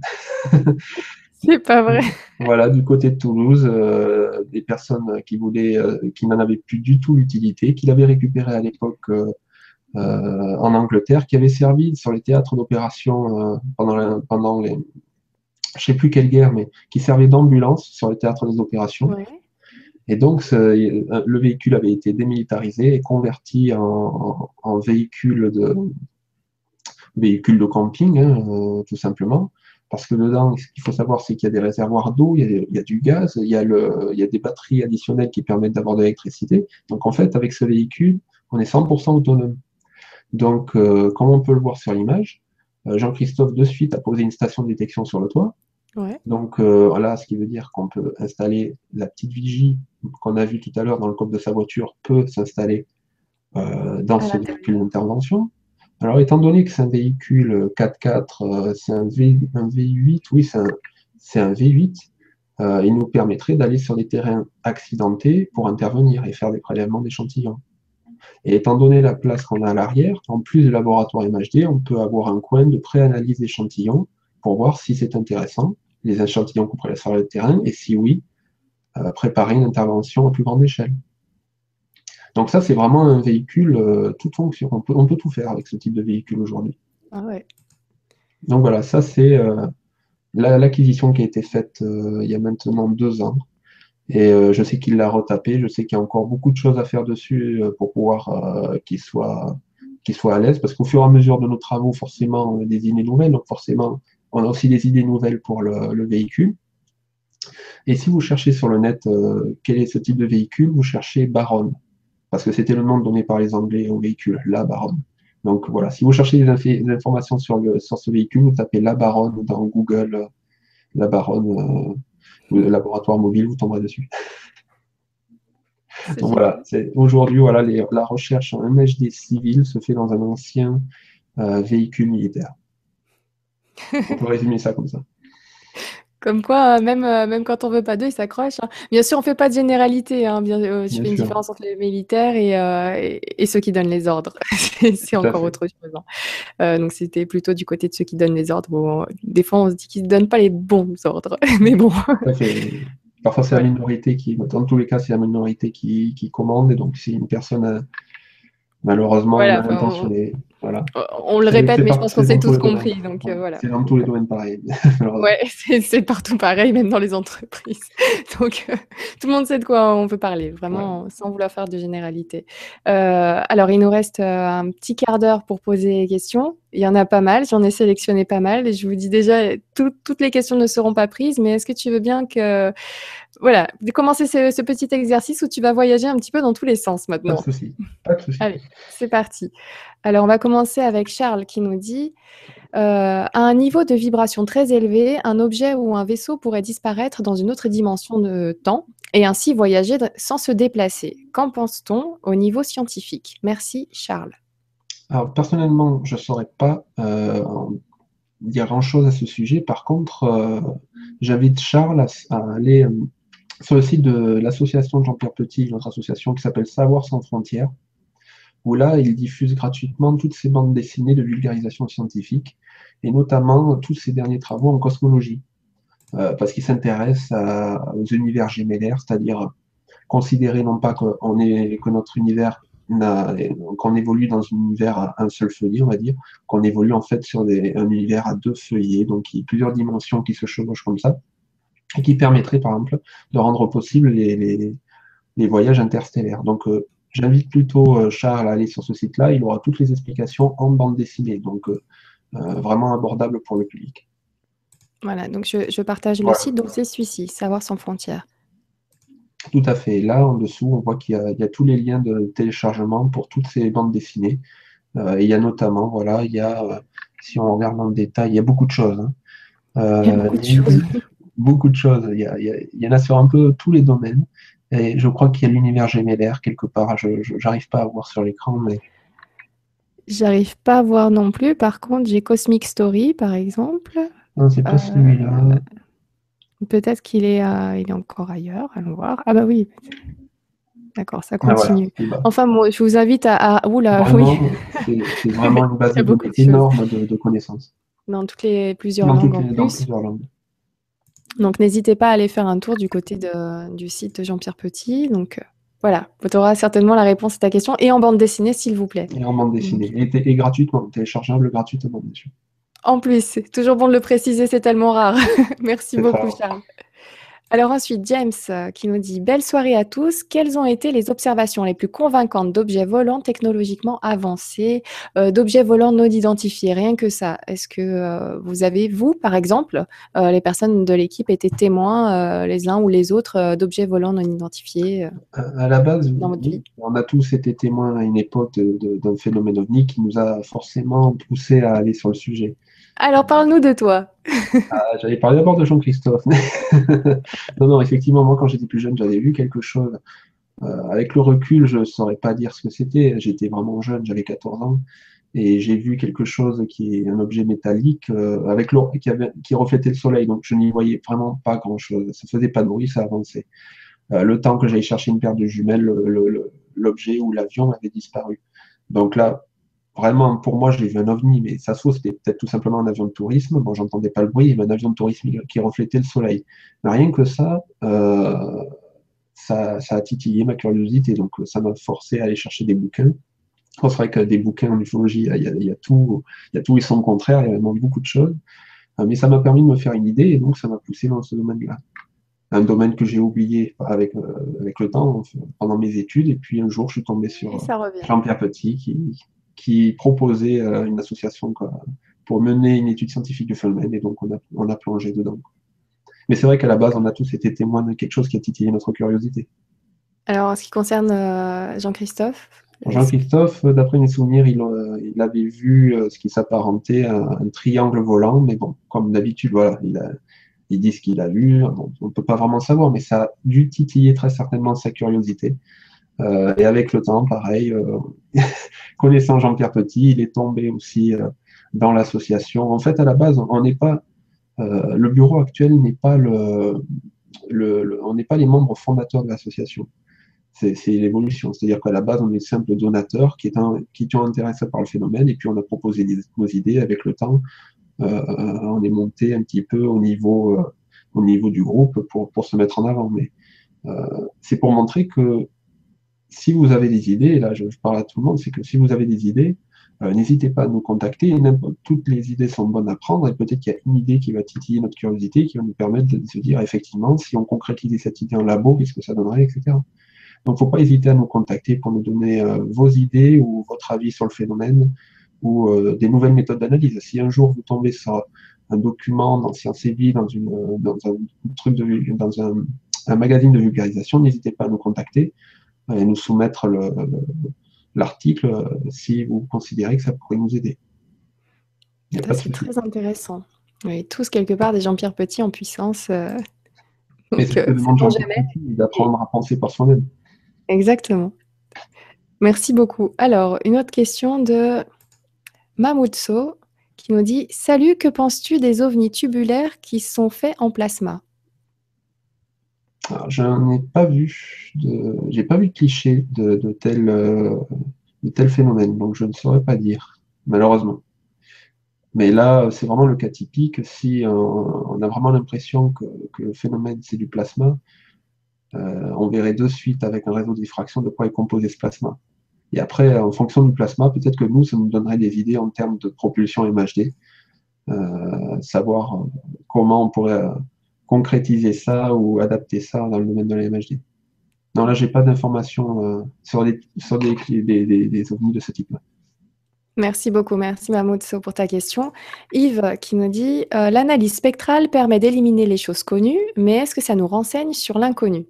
C'est pas vrai. *laughs*
Voilà, du côté de Toulouse, euh, des personnes qui voulaient, euh, qui n'en avaient plus du tout l'utilité, qu'il avait récupéré à l'époque euh, en Angleterre, qui avait servi sur les théâtres d'opération pendant, pendant les, je sais plus quelle guerre, mais qui servait d'ambulance sur les théâtres des opérations. Et donc, le véhicule avait été démilitarisé et converti en, véhicule de véhicule de camping, hein, tout simplement. Parce que dedans, ce qu'il faut savoir, c'est qu'il y a des réservoirs d'eau, il, y a du gaz, il y a, le, il y a des batteries additionnelles qui permettent d'avoir de l'électricité. Donc en fait, avec ce véhicule, on est 100% autonome. Donc, euh, comme on peut le voir sur l'image, euh, Jean-Christophe de suite a posé une station de détection sur le toit. Donc euh, voilà, ce qui veut dire qu'on peut installer la petite vigie qu'on a vue tout à l'heure dans le coffre de sa voiture peut s'installer dans ce véhicule d'intervention. Alors, étant donné que c'est un véhicule 4x4, euh, c'est un, v, 8 oui, c'est un, V8, euh, il nous permettrait d'aller sur des terrains accidentés pour intervenir et faire des prélèvements d'échantillons. Et étant donné la place qu'on a à l'arrière, en plus du laboratoire MHD, on peut avoir un coin de pré-analyse d'échantillons pour voir si c'est intéressant, les échantillons qu'on prélève sur le terrain, et si oui, euh, préparer une intervention à plus grande échelle. Donc ça, c'est vraiment un véhicule euh, toute fonction. On peut, tout faire avec ce type de véhicule aujourd'hui.
Ah ouais.
Donc voilà, ça c'est l'acquisition qui a été faite il y a maintenant deux ans. Et je sais qu'il l'a retapé, je sais qu'il y a encore beaucoup de choses à faire dessus pour pouvoir qu'il soit, qu'il soit à l'aise, parce qu'au fur et à mesure de nos travaux, forcément, on a des idées nouvelles, donc forcément, on a aussi des idées nouvelles pour le, véhicule. Et si vous cherchez sur le net quel est ce type de véhicule, vous cherchez Baron, parce que c'était le nom donné par les Anglais au véhicule, la Baron. Donc voilà, si vous cherchez des, informations sur, le, sur ce véhicule, vous tapez la Baronne dans Google, la Baronne, le laboratoire mobile, vous tomberez dessus. Donc voilà, aujourd'hui, voilà, la recherche en MHD civil se fait dans un ancien euh, véhicule militaire. On peut résumer ça comme ça.
Comme quoi, même, euh, même quand on veut pas d'eux, ils s'accrochent. Hein. Bien sûr, on fait pas de généralité. Hein. Bien, euh, je fais une différence entre les militaires et, et, ceux qui donnent les ordres. *laughs* c'est encore autre chose. Hein. donc, c'était plutôt du côté de ceux qui donnent les ordres. Bon, des fois, on se dit qu'ils ne donnent pas les bons ordres. *laughs* Mais bon.
Parfois, c'est la minorité qui, dans tous les cas, c'est la minorité qui, qui commande. Et donc, si une personne malheureusement
voilà, on, le répète, mais je pense qu'on s'est tous compris. Donc, euh, voilà.
C'est dans tous les domaines pareil. *laughs*
ouais, *laughs* c'est partout pareil, même dans les entreprises. *laughs* donc, euh, tout le monde sait de quoi on peut parler, vraiment, sans vouloir faire de généralité. Euh, alors, il nous reste un petit quart d'heure pour poser des questions. Il y en a pas mal, j'en ai sélectionné pas mal et je vous dis déjà, toutes les questions ne seront pas prises, mais est-ce que tu veux bien que, voilà, de commencer ce, petit exercice où tu vas voyager un petit peu dans tous les sens maintenant
Pas de souci, pas de souci.
Allez, c'est parti. Alors, on va commencer avec Charles qui nous dit euh, À un niveau de vibration très élevé, un objet ou un vaisseau pourrait disparaître dans une autre dimension de temps et ainsi voyager sans se déplacer. Qu'en pense-t-on au niveau scientifique? Merci, Charles.
Alors, personnellement, je ne saurais pas euh, dire grand-chose à ce sujet. Par contre, euh, j'invite Charles à, aller sur le site de l'association Jean-Pierre Petit, notre association qui s'appelle Savoir sans frontières où là, il diffuse gratuitement toutes ces bandes dessinées de vulgarisation scientifique, et notamment tous ses derniers travaux en cosmologie, euh, parce qu'il s'intéresse aux univers gémellaires, c'est-à-dire considérer non pas qu'on que notre univers qu'on évolue dans un univers à un seul feuillet, on va dire, qu'on évolue en fait sur un univers à deux feuillets, donc il y a plusieurs dimensions qui se chevauchent comme ça, et qui permettraient par exemple de rendre possible les, les, voyages interstellaires. Donc euh, J'invite plutôt euh, Charles à aller sur ce site-là. Il aura toutes les explications en bande dessinée, donc euh, vraiment abordable pour le public.
Voilà, donc je, partage le site, donc c'est celui-ci, Savoir sans frontières.
Tout à fait. Là, en dessous, on voit qu'il y, a tous les liens de téléchargement pour toutes ces bandes dessinées. il y a notamment, voilà, il y a, si on regarde dans le détail, il y a beaucoup de choses.
Hein. il y a beaucoup de choses. *laughs*
Beaucoup de choses. il y en a sur un peu tous les domaines. Et je crois qu'il y a l'univers gémellaire quelque part. Je n'arrive pas à voir sur l'écran, mais.
J'arrive pas à voir non plus. Par contre, j'ai Cosmic Story, par exemple.
Non, c'est pas euh, celui-là.
Peut-être qu'il est, euh, il est encore ailleurs. Allons voir. Ah bah oui. D'accord, ça ah, continue. Enfin, moi, je vous invite à. Oula, oui.
C'est vraiment une *laughs* base énorme de, de, connaissances.
Dans toutes les plusieurs langues en plus. Dans plusieurs langues. Donc n'hésitez pas à aller faire un tour du côté du site de Jean-Pierre Petit. Donc euh, voilà, vous aurez certainement la réponse à ta question et en bande dessinée, s'il vous plaît.
Et en bande dessinée. Et, gratuitement, téléchargeable gratuitement, bien sûr.
En plus, c'est toujours bon de le préciser, c'est tellement rare. *laughs* Merci beaucoup, Charles. Alors ensuite, James euh, qui nous dit Belle soirée à tous. Quelles ont été les observations les plus convaincantes d'objets volants technologiquement avancés, euh, d'objets volants non identifiés? Rien que ça. Est-ce que euh, vous avez, vous, par exemple, les personnes de l'équipe étaient témoins, les uns ou les autres, d'objets volants non identifiés
À la base, on a tous été témoins à une époque d'un phénomène ovni qui nous a forcément poussé à aller sur le sujet.
Alors, parle-nous de toi.
Ah, j'allais parler d'abord de Jean-Christophe. *laughs* non, non, effectivement, moi, quand j'étais plus jeune, j'avais vu quelque chose. Euh, avec le recul, je ne saurais pas dire ce que c'était. J'étais vraiment jeune, j'avais 14 ans. Et j'ai vu quelque chose qui est un objet métallique euh, avec qui, qui reflétait le soleil. Donc, je n'y voyais vraiment pas grand-chose. Ça ne faisait pas de bruit, ça avançait. Euh, le temps que j'aille chercher une paire de jumelles, l'objet ou l'avion avait disparu. Donc là, vraiment, pour moi, j'ai vu un ovni, mais ça se trouve, c'était peut-être tout simplement un avion de tourisme. Bon, j'entendais pas le bruit, avait un avion de tourisme qui reflétait le soleil. Mais rien que ça, euh, ça, ça, a titillé ma curiosité, donc ça m'a forcé à aller chercher des bouquins. c'est vrai que des bouquins en ufologie, il y a, tout, il y a tout et son contraire, il y a vraiment beaucoup de choses. Euh, mais ça m'a permis de me faire une idée et donc ça m'a poussé dans ce domaine-là. Un domaine que j'ai oublié avec, euh, avec le temps, pendant mes études. Et puis un jour, je suis tombé sur Jean-Pierre Petit qui, qui proposait une association pour mener une étude scientifique du phénomène. Et donc on a, on a plongé dedans. Mais c'est vrai qu'à la base, on a tous été témoins de quelque chose qui a titillé notre curiosité.
Alors, en ce qui concerne Jean-Christophe,
Jean-Christophe, d'après mes souvenirs, il, euh, avait vu euh, ce qui s'apparentait à un triangle volant, mais bon, comme d'habitude, voilà, il, dit ce qu'il a vu, on ne peut pas vraiment savoir, mais ça a dû titiller très certainement sa curiosité. Euh, et avec le temps, pareil, *laughs* connaissant Jean-Pierre Petit, il est tombé aussi dans l'association. En fait, à la base, on n'est pas, le bureau actuel n'est pas le, on n'est pas les membres fondateurs de l'association c'est l'évolution. C'est-à-dire qu'à la base, on est simple donateur qui, est un, qui intéressé par le phénomène, et puis on a proposé nos idées avec le temps. Euh, on est monté un petit peu au niveau, euh, au niveau du groupe pour, pour, se mettre en avant. Mais euh, c'est pour montrer que si vous avez des idées, et là je, parle à tout le monde, c'est que si vous avez des idées, n'hésitez pas à nous contacter. Toutes les idées sont bonnes à prendre et peut-être qu'il y a une idée qui va titiller notre curiosité, qui va nous permettre de se dire effectivement, si on concrétisait cette idée en labo, qu'est-ce que ça donnerait, etc. Donc, il ne faut pas hésiter à nous contacter pour nous donner euh, vos idées ou votre avis sur le phénomène ou euh, des nouvelles méthodes d'analyse. Si un jour vous tombez sur un document dans Science et Vie, dans un truc de, dans un, magazine de vulgarisation, n'hésitez pas à nous contacter et nous soumettre l'article euh, si vous considérez que ça pourrait nous aider.
C'est très intéressant. Oui, tous quelque part des Jean-Pierre Petit en puissance. Euh...
c'est d'apprendre à penser par soi-même.
Exactement. Merci beaucoup. Alors, une autre question de Mamutso qui nous dit Salut, que penses-tu des ovnis tubulaires qui sont faits en plasma?
Je n'ai pas vu de, j'ai pas vu de cliché de, de, tel, euh, de tel phénomène, donc je ne saurais pas dire, malheureusement. Mais là, c'est vraiment le cas typique. Si euh, on a vraiment l'impression que, le phénomène c'est du plasma, euh, on verrait de suite avec un réseau de diffraction de quoi est composé ce plasma. Et après, en fonction du plasma, peut-être que nous, ça nous donnerait des idées en termes de propulsion MHD, euh, savoir comment on pourrait concrétiser ça ou adapter ça dans le domaine de la MHD. Non, là, j'ai pas d'informations sur, des, sur des, des, ovnis de ce type-là.
Merci beaucoup, merci Mahmoud pour ta question. Yves qui nous dit L'analyse spectrale permet d'éliminer les choses connues, mais est-ce que ça nous renseigne sur l'inconnu?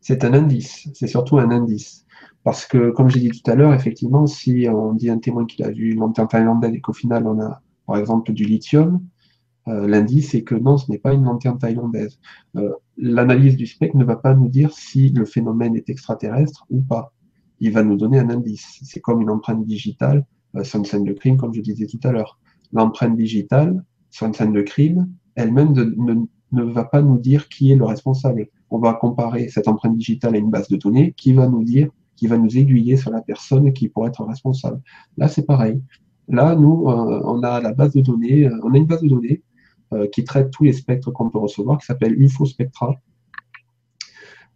C'est un indice, c'est surtout un indice. Parce que, comme j'ai dit tout à l'heure, effectivement, si on dit un témoin qu'il a vu une lanterne thaïlandaise et qu'au final on a, par exemple, du lithium, euh, l'indice est que non, ce n'est pas une lanterne thaïlandaise. Euh, l'analyse du spectre ne va pas nous dire si le phénomène est extraterrestre ou pas. Il va nous donner un indice. C'est comme une empreinte digitale euh, sur une scène de crime, comme je disais tout à l'heure. L'empreinte digitale sur une scène de crime, elle-même ne, va pas nous dire qui est le responsable. On va comparer cette empreinte digitale à une base de données qui va nous dire, qui va nous aiguiller sur la personne qui pourrait être responsable. Là, c'est pareil. Là, nous, euh, on a la base de données, euh, on a une base de données euh, qui traite tous les spectres qu'on peut recevoir, qui s'appelle UFO Spectra,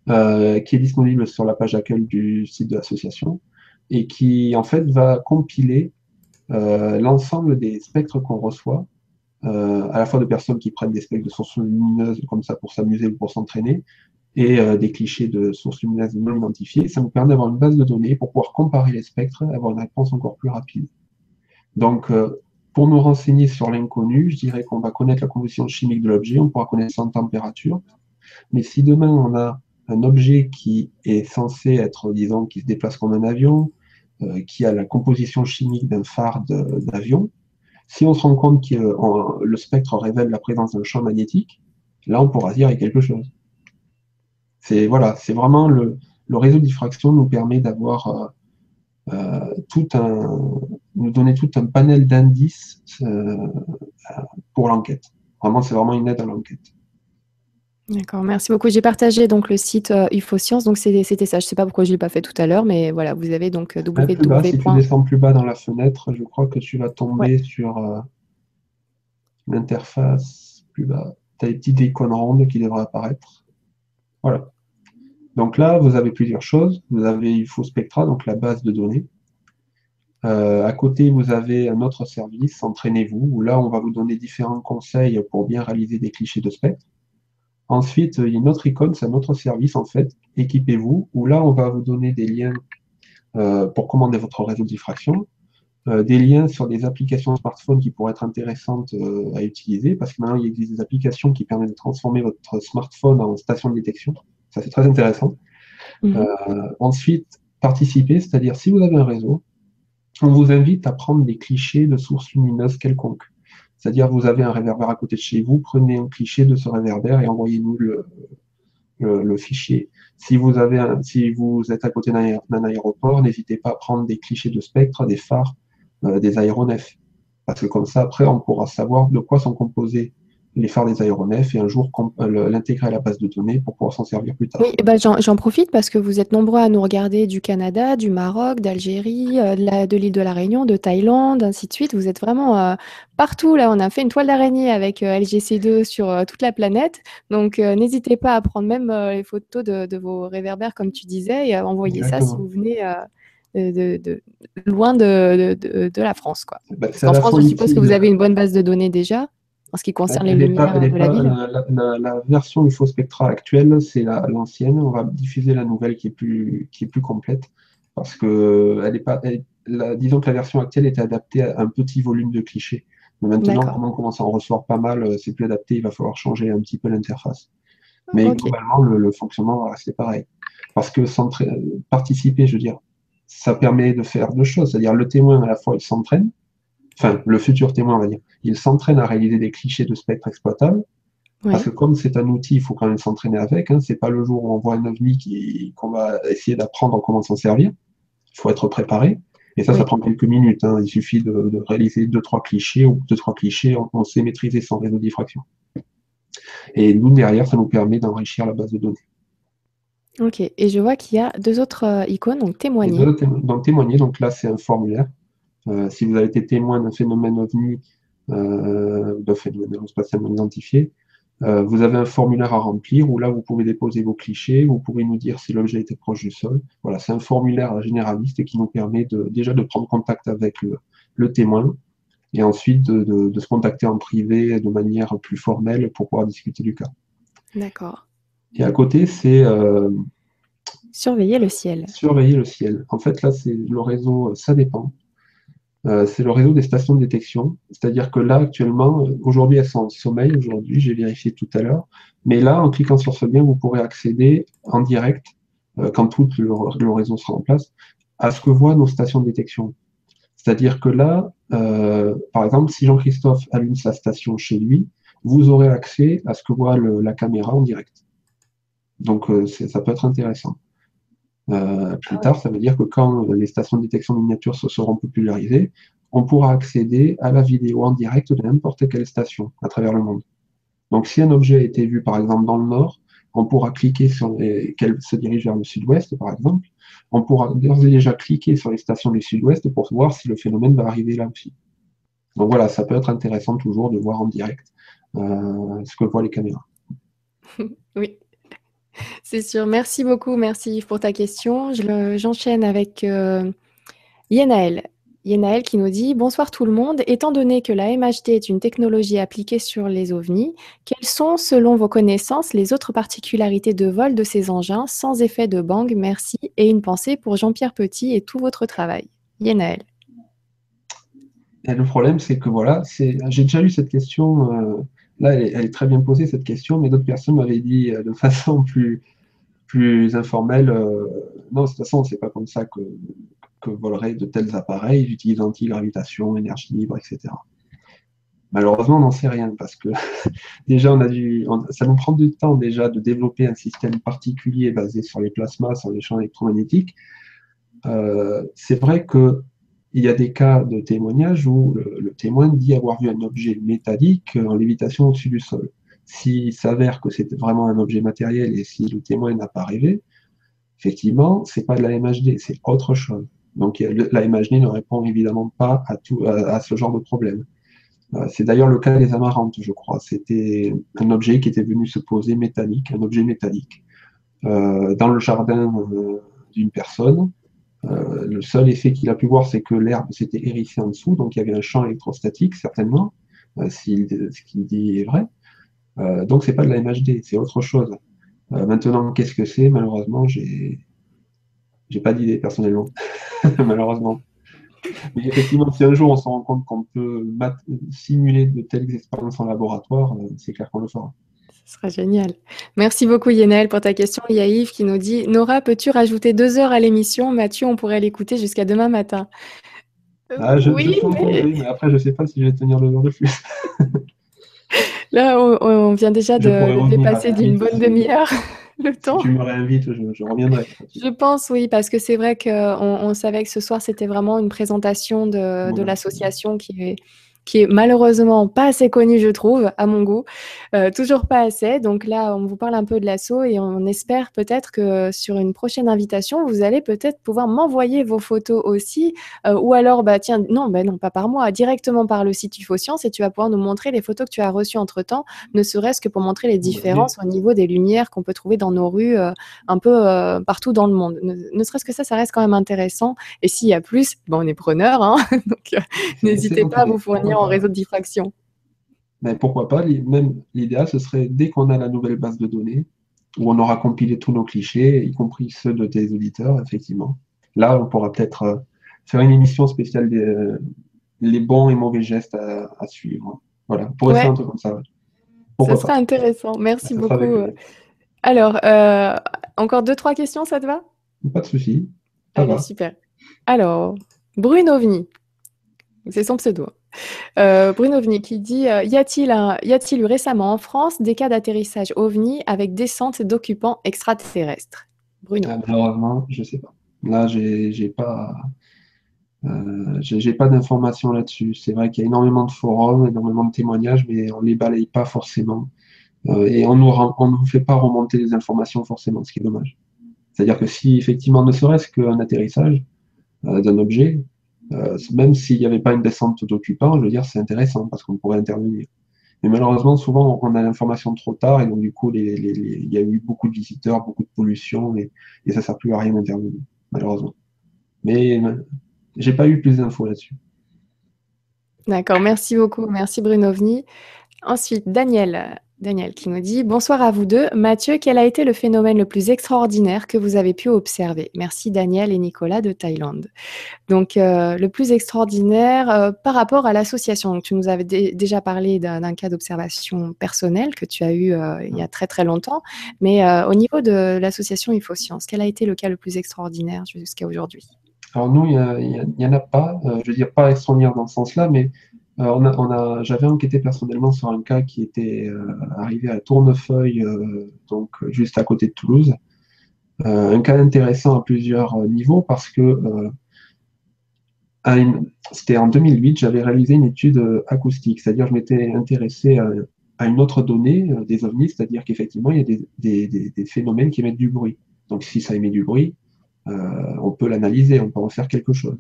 qui est disponible sur la page accueil du site de l'association et qui, en fait, va compiler l'ensemble des spectres qu'on reçoit euh, à la fois de personnes qui prennent des spectres de sources lumineuses comme ça pour s'amuser ou pour s'entraîner, et euh, des clichés de sources lumineuses non identifiées. Ça nous permet d'avoir une base de données pour pouvoir comparer les spectres avoir une réponse encore plus rapide. Donc, euh, pour nous renseigner sur l'inconnu, je dirais qu'on va connaître la composition chimique de l'objet, on pourra connaître son température. Mais si demain on a un objet qui est censé être, disons, qui se déplace comme un avion, qui a la composition chimique d'un phare d'avion, si on se rend compte que euh, le spectre révèle la présence d'un champ magnétique, là on pourra dire quelque chose. C'est voilà, c'est vraiment le, réseau de diffraction nous permet d'avoir euh, euh, tout un, nous donner tout un panel d'indices pour l'enquête. Vraiment, c'est vraiment une aide à l'enquête.
D'accord, merci beaucoup. J'ai partagé donc le site euh, UFOscience, donc c'était ça. Je ne sais pas pourquoi je ne l'ai pas fait tout à l'heure, mais voilà, vous avez donc
www. si tu descends plus bas dans la fenêtre, je crois que tu vas tomber sur euh, l'interface plus bas. Tu as les petites icônes rondes qui devraient apparaître. Voilà. Donc là, vous avez plusieurs choses. Vous avez InfoSpectra, donc la base de données. Euh, à côté, vous avez un autre service, Entraînez-vous, où là, on va vous donner différents conseils pour bien réaliser des clichés de spectre. Ensuite, il y a une autre icône, c'est un autre service, en fait, Équipez-vous, où là, on va vous donner des liens euh, pour commander votre réseau de diffraction, euh, des liens sur des applications smartphone qui pourraient être intéressantes à utiliser, parce que maintenant, il existe des applications qui permettent de transformer votre smartphone en station de détection. Ça, c'est très intéressant. Mhm. ensuite, participer, c'est-à-dire si vous avez un réseau, on vous invite à prendre des clichés de sources lumineuses quelconques. C'est-à-dire, vous avez un réverbère à côté de chez vous, prenez un cliché de ce réverbère et envoyez-nous le, fichier. Si vous, êtes à côté d'un aéroport, n'hésitez pas à prendre des clichés de spectre, des phares, euh, des aéronefs. Parce que comme ça, après, on pourra savoir de quoi sont composés les phares des aéronefs et un jour euh, l'intégrer à la base de données pour pouvoir s'en servir plus tard.
Oui, bah, j'en profite parce que vous êtes nombreux à nous regarder du Canada, du Maroc, d'Algérie, euh, de l'île de la Réunion, de Thaïlande, ainsi de suite. Vous êtes vraiment euh, partout. Là, on a fait une toile d'araignée avec LGC2 sur toute la planète. Donc, n'hésitez pas à prendre même les photos de, vos réverbères, comme tu disais, et à envoyer ça si vous venez. De, loin de, la France. Quoi. Bah, en France, je suppose que vous avez une bonne base de données déjà en ce qui concerne les lumières de la ville
la, la, version Spectra actuelle, c'est l'ancienne. On va diffuser la nouvelle qui est plus, qui est plus complète parce que elle est pas, disons que la version actuelle était adaptée à un petit volume de clichés. Mais maintenant, comme on commence à en recevoir pas mal, euh, c'est plus adapté. Il va falloir changer un petit peu l'interface. Mais globalement, le, fonctionnement va rester pareil. Parce que participer, je veux dire, ça permet de faire deux choses. C'est-à-dire, le témoin, à la fois, il s'entraîne, enfin, le futur témoin, on va dire, il s'entraîne à réaliser des clichés de spectre exploitables. Parce que comme c'est un outil, il faut quand même s'entraîner avec. Hein. C'est pas le jour où on voit un ovni qu'on va essayer d'apprendre comment s'en servir. Il faut être préparé. Et ça, ça prend quelques minutes. Hein. Il suffit de, réaliser deux, trois clichés, ou deux, trois clichés, on, sait maîtriser son réseau de diffraction. Et nous, derrière, ça nous permet d'enrichir la base de données.
Ok, et je vois qu'il y a deux autres euh, icônes, donc témoigner.
donc témoigner, donc là c'est un formulaire. Euh, si vous avez été témoin d'un phénomène ovni, euh, d'un phénomène spatial non identifié, euh, vous avez un formulaire à remplir où là, vous pouvez déposer vos clichés, vous pouvez nous dire si l'objet était proche du sol. Voilà, c'est un formulaire généraliste qui nous permet de, déjà de prendre contact avec le, témoin et ensuite de, se contacter en privé de manière plus formelle pour pouvoir discuter du cas.
D'accord.
Et à côté, c'est...
surveiller le ciel.
Surveiller le ciel. En fait, là, c'est le réseau, ça dépend. Euh, c'est le réseau des stations de détection. C'est-à-dire que là, actuellement, aujourd'hui, elles sont en sommeil, aujourd'hui, j'ai vérifié tout à l'heure. Mais là, en cliquant sur ce lien, vous pourrez accéder en direct, euh, quand tout le, réseau sera en place, à ce que voient nos stations de détection. C'est-à-dire que là, euh, par exemple, si Jean-Christophe allume sa station chez lui, vous aurez accès à ce que voit la caméra en direct. Donc, ça peut être intéressant. Euh, plus tard, ça veut dire que quand les stations de détection de miniatures se seront popularisées, on pourra accéder à la vidéo en direct de n'importe quelle station à travers le monde. Donc si un objet a été vu par exemple dans le nord, on pourra cliquer sur les, qu'elle se dirige vers le sud-ouest par exemple, on pourra déjà cliquer sur les stations du sud-ouest pour voir si le phénomène va arriver là aussi. Donc voilà, ça peut être intéressant toujours de voir en direct euh, ce que voient les caméras. *laughs*
oui. C'est sûr. Merci beaucoup. Merci Yves pour ta question. J'enchaîne avec euh, Yenaël. Yenaël qui nous dit Bonsoir tout le monde. Étant donné que la MHD est une technologie appliquée sur les ovnis, quelles sont, selon vos connaissances, les autres particularités de vol de ces engins sans effet de bang Merci. Et une pensée pour Jean-Pierre Petit et tout votre travail? Yenaël.
le problème, c'est que voilà, j'ai déjà eu cette question. Euh, Là, elle est, très bien posée, cette question, mais d'autres personnes m'avaient dit euh, de *laughs* façon plus, plus informelle, euh, non, de toute façon, c'est pas comme ça que, que voleraient de tels appareils, j'utilise anti-gravitation, énergie libre, etc. Malheureusement, on n'en sait rien parce que *laughs* déjà, on a dû, ça nous prend du temps déjà de développer un système particulier basé sur les plasmas, sur les champs électromagnétiques. Euh, c'est vrai que il y a des cas de témoignage où le, témoin dit avoir vu un objet métallique en lévitation au-dessus du sol. S'il s'avère que c'est vraiment un objet matériel et si le témoin n'a pas rêvé, effectivement, c'est pas de la MHD, c'est autre chose. Donc la MHD ne répond évidemment pas à, ce genre de problème. Euh, c'est d'ailleurs le cas des amarantes, je crois. C'était un objet qui était venu se poser métallique, un objet métallique. dans le jardin d'une personne. Le seul effet qu'il a pu voir, c'est que l'herbe s'était hérissée en dessous, donc il y avait un champ électrostatique, certainement, si ce qu'il dit est vrai. donc c'est pas de la MHD, c'est autre chose. maintenant, qu'est-ce que c'est? Malheureusement, j'ai j'ai pas d'idée personnellement, *laughs* malheureusement. Mais effectivement, si un jour on se rend compte qu'on peut simuler de telles expériences en laboratoire, euh, c'est clair qu'on le fera.
Ce sera génial. Merci beaucoup Yenel pour ta question. Il y a Yves qui nous dit Nora, peux-tu rajouter deux heures à l'émission? Mathieu, on pourrait l'écouter jusqu'à demain matin.
Euh, ah, je, oui, mais... après, je ne sais pas si je vais tenir deux heures de plus. *laughs*
Là, on, vient déjà de dépasser d'une bonne demi-heure *laughs* le temps.
Si tu me réinvites, je, reviendrai.
Je pense, oui, parce que c'est vrai qu'on on savait que ce soir, c'était vraiment une présentation de, de l'association qui est qui est malheureusement pas assez connu, je trouve, à mon goût. Euh, toujours pas assez. Donc là, on vous parle un peu de l'assaut et on espère peut-être que sur une prochaine invitation, vous allez peut-être pouvoir m'envoyer vos photos aussi. Euh, ou alors, bah tiens, non, bah non, pas par moi, directement par le site UFO-Science et tu vas pouvoir nous montrer les photos que tu as reçues entre-temps, ne serait-ce que pour montrer les différences au niveau des lumières qu'on peut trouver dans nos rues euh, un peu partout dans le monde. Ne, serait-ce que ça, ça reste quand même intéressant. Et s'il y a plus, bon, on est preneur. Hein *laughs* Donc n'hésitez pas à vous fournir en réseau de diffraction.
Mais pourquoi pas Même l'idéal, ce serait dès qu'on a la nouvelle base de données, où on aura compilé tous nos clichés, y compris ceux de tes auditeurs, effectivement. Là, on pourra peut-être euh, faire une émission spéciale des euh, les bons et mauvais gestes à, suivre. Voilà, pour rester un truc comme ça.
ça sera intéressant. Merci beaucoup. Alors, euh, encore deux, trois questions, ça te va?
Pas de souci.
Allez, super. Alors, Bruno Ovni, c'est son pseudo. Euh, Bruno Ovni qui dit euh, Y a-t-il eu récemment en France des cas d'atterrissage OVNI avec descente d'occupants extraterrestres?
Bruno. Ah, malheureusement, je ne sais pas. Là, j'ai pas. Euh, pas d'informations là-dessus. C'est vrai qu'il y a énormément de forums, énormément de témoignages, mais on les balaye pas forcément. et on ne nous fait pas remonter les informations forcément, ce qui est dommage. C'est-à-dire que si effectivement, ne serait-ce qu'un atterrissage d'un objet, euh, même s'il n'y avait pas une descente d'occupants, je veux dire, c'est intéressant parce qu'on pourrait intervenir. Mais malheureusement, souvent, on a l'information trop tard et donc, du coup, il y a eu beaucoup de visiteurs, beaucoup de pollution et, ça ne sert plus à rien d'intervenir, malheureusement. Mais j'ai pas eu plus d'infos là-dessus.
D'accord, merci beaucoup. Merci Bruno Vni. Ensuite, Daniel. Daniel qui nous dit Bonsoir à vous deux. Mathieu, quel a été le phénomène le plus extraordinaire que vous avez pu observer? Merci Daniel et Nicolas de Thaïlande. Donc, euh, le plus extraordinaire euh, par rapport à l'association. Tu nous avais déjà parlé d'un cas d'observation personnelle que tu as eu euh, il y a très très longtemps. Mais au niveau de l'association InfoScience, quel a été le cas le plus extraordinaire jusqu'à aujourd'hui?
Alors, nous, il n'y en a pas. je veux dire, pas extraordinaire dans ce sens-là, mais j'avais enquêté personnellement sur un cas qui était euh, arrivé à Tournefeuille, euh, donc juste à côté de Toulouse. Euh, un cas intéressant à plusieurs niveaux parce que c'était en 2008, j'avais réalisé une étude acoustique, c'est-à-dire je m'étais intéressé à, une autre donnée des ovnis, c'est-à-dire qu'effectivement il y a des, phénomènes qui émettent du bruit. Donc si ça émet du bruit, on peut l'analyser, on peut en faire quelque chose.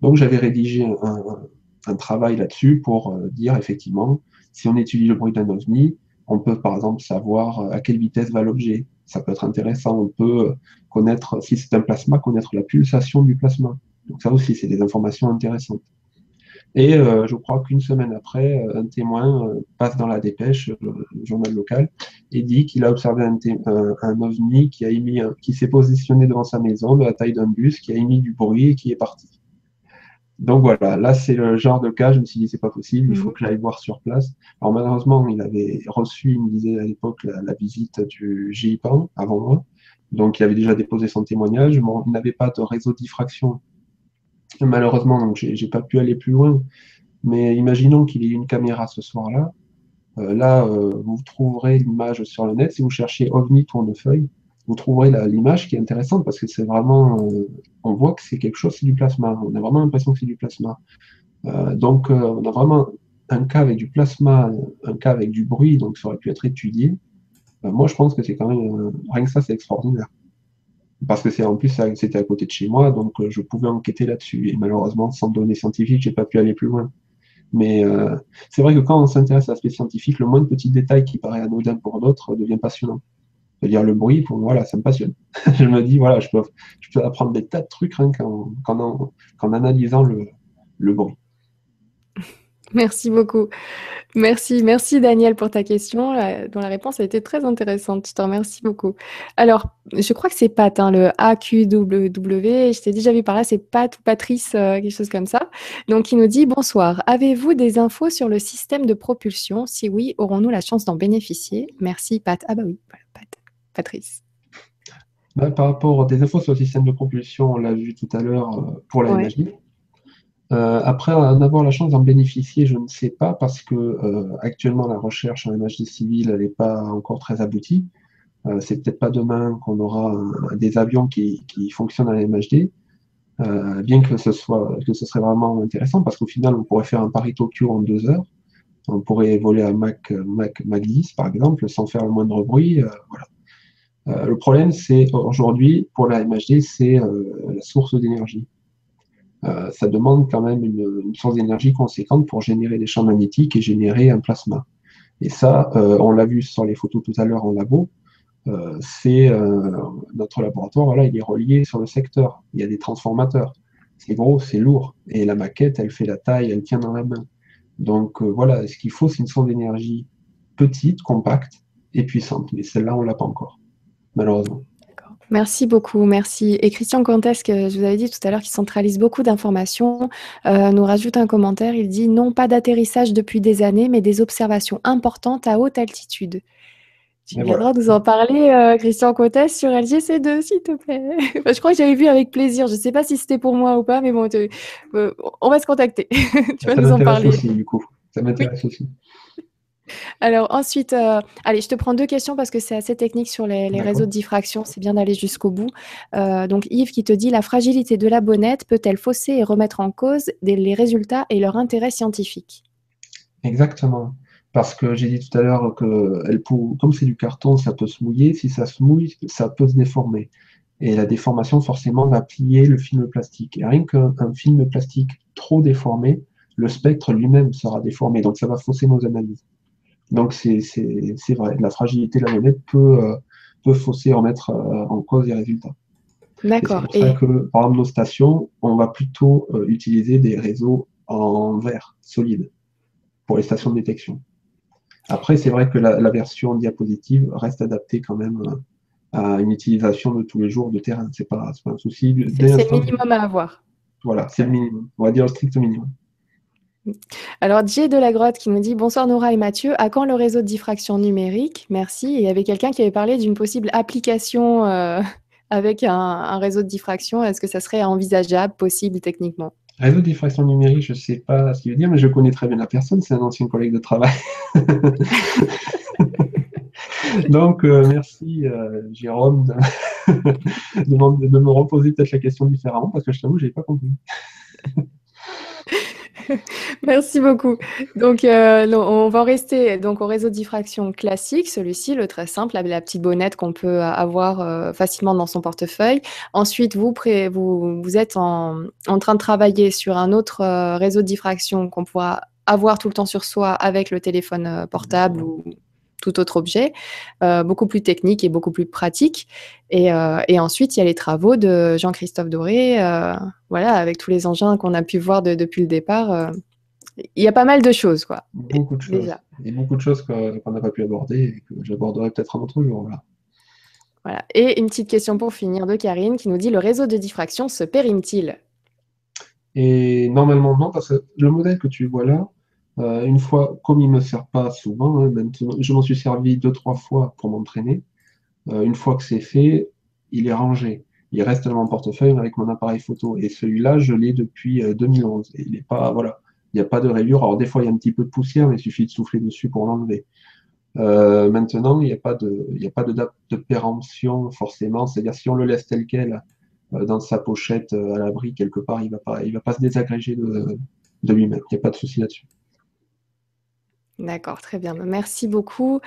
Donc j'avais rédigé un travail là-dessus pour euh, dire effectivement, si on étudie le bruit d'un ovni, on peut par exemple savoir euh, à quelle vitesse va l'objet. Ça peut être intéressant. On peut euh, connaître, si c'est un plasma, connaître la pulsation du plasma. Donc ça aussi, c'est des informations intéressantes. Et je crois qu'une semaine après, un témoin passe dans la dépêche, le journal local, et dit qu'il a observé un, un, ovni qui qui s'est positionné devant sa maison de la taille d'un bus, qui a émis du bruit et qui est parti. Donc voilà, là c'est le genre de cas, je me suis dit c'est pas possible, il faut mhm. que j'aille voir sur place. Alors malheureusement, il avait reçu, il me disait à l'époque, la, visite du GIPAN avant moi. Donc il avait déjà déposé son témoignage. il n'avait pas de réseau diffraction. Malheureusement, donc j'ai pas pu aller plus loin. Mais imaginons qu'il ait une caméra ce soir-là. Euh, là, euh, vous trouverez l'image sur le net. Si vous cherchez OVNI tournefeuille, vous trouverez l'image qui est intéressante parce que c'est vraiment, euh, on voit que c'est quelque chose, c'est du plasma. On a vraiment l'impression que c'est du plasma. Euh, donc, euh, on a vraiment un cas avec du plasma, un cas avec du bruit, donc ça aurait pu être étudié. moi, je pense que c'est quand même, rien que ça, c'est extraordinaire. Parce que c'est en plus, c'était à côté de chez moi, donc je pouvais enquêter là-dessus. Et malheureusement, sans données scientifiques, j'ai pas pu aller plus loin. Mais c'est vrai que quand on s'intéresse à l'aspect scientifique, le moins de petits détails qui paraît anodin pour d'autres devient passionnant C'est-à-dire le bruit, pour voilà, ça me passionne. *laughs* je me dis, voilà, je peux, je peux apprendre des tas de trucs rien qu'en analysant le, le bruit. *laughs*
Merci beaucoup. Merci, merci Daniel pour ta question, dont la réponse a été très intéressante. Je te remercie beaucoup. Alors, je crois que c'est Pat, hein, le AQW. Je t'ai déjà vu par là, c'est Pat ou Patrice, euh, quelque chose comme ça. Donc, il nous dit Bonsoir. Avez-vous des infos sur le système de propulsion? Si oui, aurons-nous la chance d'en bénéficier? Merci, Pat. Ah, bah oui, voilà. Patrice.
Bah, par rapport à des infos sur le système de propulsion, on l'a vu tout à l'heure euh, pour la ouais. Euh, après, en avoir la chance d'en bénéficier, je ne sais pas, parce que euh, actuellement la recherche en MHD civil, elle n'est pas encore très aboutie. Euh, c'est peut-être pas demain qu'on aura des avions qui, qui, fonctionnent en MHD, euh, bien que ce soit que ce serait vraiment intéressant, parce qu'au final, on pourrait faire un Paris-Tokyo en deux heures. On pourrait voler à Mach, Mach, Mach 10, par exemple, sans faire le moindre bruit. voilà. Le problème, c'est aujourd'hui, pour la MHD, c'est la source d'énergie. Euh, ça demande quand même une, source d'énergie conséquente pour générer des champs magnétiques et générer un plasma. Et ça, euh, on l'a vu sur les photos tout à l'heure en labo, euh, c'est notre laboratoire, voilà, il est relié sur le secteur. Il y a des transformateurs. C'est gros, c'est lourd. Et la maquette, elle fait la taille, elle tient dans la main. Donc voilà, ce qu'il faut, c'est une source d'énergie petite, compacte et puissante. Mais celle-là, on ne l'a pas encore, malheureusement.
Merci beaucoup, merci. Et Christian Contesque, je vous avais dit tout à l'heure qu'il centralise beaucoup d'informations, euh, nous rajoute un commentaire, il dit non pas d'atterrissage depuis des années, mais des observations importantes à haute altitude. Tu viendras nous en parler, euh, Christian Contesque, sur LGC2, s'il te plaît. *laughs* je crois que j'avais vu avec plaisir, je ne sais pas si c'était pour moi ou pas, mais bon, euh, on va se contacter. *laughs* tu vas nous en parler.
Aussi, du coup. Ça m'intéresse aussi.
Alors ensuite, euh, allez, je te prends deux questions parce que c'est assez technique sur les, réseaux de diffraction. C'est bien d'aller jusqu'au bout. Euh, donc Yves qui te dit la fragilité de la bonnette peut-elle fausser et remettre en cause les résultats et leur intérêt scientifique?
Exactement. Parce que j'ai dit tout à l'heure que elle comme c'est du carton, ça peut se mouiller. Si ça se mouille, ça peut se déformer. Et la déformation, forcément, va plier le film plastique. Et rien qu'un film plastique trop déformé, le spectre lui-même sera déformé. Donc ça va fausser nos analyses. Donc c'est vrai, la fragilité de la monnaie peut, euh, peut fausser, remettre euh, en cause les résultats.
D'accord.
C'est pour ça que, par exemple, nos stations, on va plutôt euh, utiliser des réseaux en verre, solide, pour les stations de détection. Après, c'est vrai que la, version diapositive reste adaptée quand même à une utilisation de tous les jours de terrain. C'est pas, pas un souci.
C'est le minimum à avoir.
Voilà, c'est le minimum. On va dire le strict minimum.
Alors, Dieu de la Grotte qui nous dit Bonsoir Nora et Mathieu, à quand le réseau de diffraction numérique? Merci. Et il y avait quelqu'un qui avait parlé d'une possible application euh, *laughs* avec un, réseau de diffraction. Est-ce que ça serait envisageable, possible techniquement?
Réseau de diffraction numérique, je ne sais pas ce qu'il veut dire, mais je connais très bien la personne, c'est un ancien collègue de travail. *laughs* Donc, euh, merci euh, Jérôme de, *laughs* de, me reposer peut-être la question différemment, parce que je t'avoue, je n'avais pas compris. *laughs*
Merci beaucoup. Donc, euh, on va rester donc au réseau de diffraction classique, celui-ci, le très simple, la, petite bonnette qu'on peut avoir euh, facilement dans son portefeuille. Ensuite, vous, vous, vous êtes en, train de travailler sur un autre euh, réseau de diffraction qu'on pourra avoir tout le temps sur soi avec le téléphone portable ou tout autre objet, euh, beaucoup plus technique et beaucoup plus pratique. Et, euh, et ensuite, il y a les travaux de Jean-Christophe Doré, euh, voilà, avec tous les engins qu'on a pu voir depuis le départ. il y a pas mal de choses, quoi.
Beaucoup de choses. Et beaucoup de choses qu'on n'a pas pu aborder et que j'aborderai peut-être un autre jour. Voilà.
Voilà. Et une petite question pour finir de Karine qui nous dit le réseau de diffraction se périme-t-il?
Et normalement non, parce que le modèle que tu vois là, euh, une fois, comme il ne me sert pas souvent, hein, je m'en suis servi deux, trois fois pour m'entraîner. Euh, une fois que c'est fait, il est rangé. Il reste dans mon portefeuille avec mon appareil photo. Et celui-là, je l'ai depuis 2011. Euh, Et il n'est pas, voilà, il n'y a pas de rayure. Alors des fois, il y a un petit peu de poussière, mais il suffit de souffler dessus pour l'enlever. maintenant, il n'y a pas de, a pas de date de péremption forcément. C'est-à-dire si on le laisse tel quel dans sa pochette à l'abri quelque part, il ne va pas, va pas se désagréger de, de lui-même. Il n'y a pas de souci là-dessus.
D'accord, très bien. Merci beaucoup.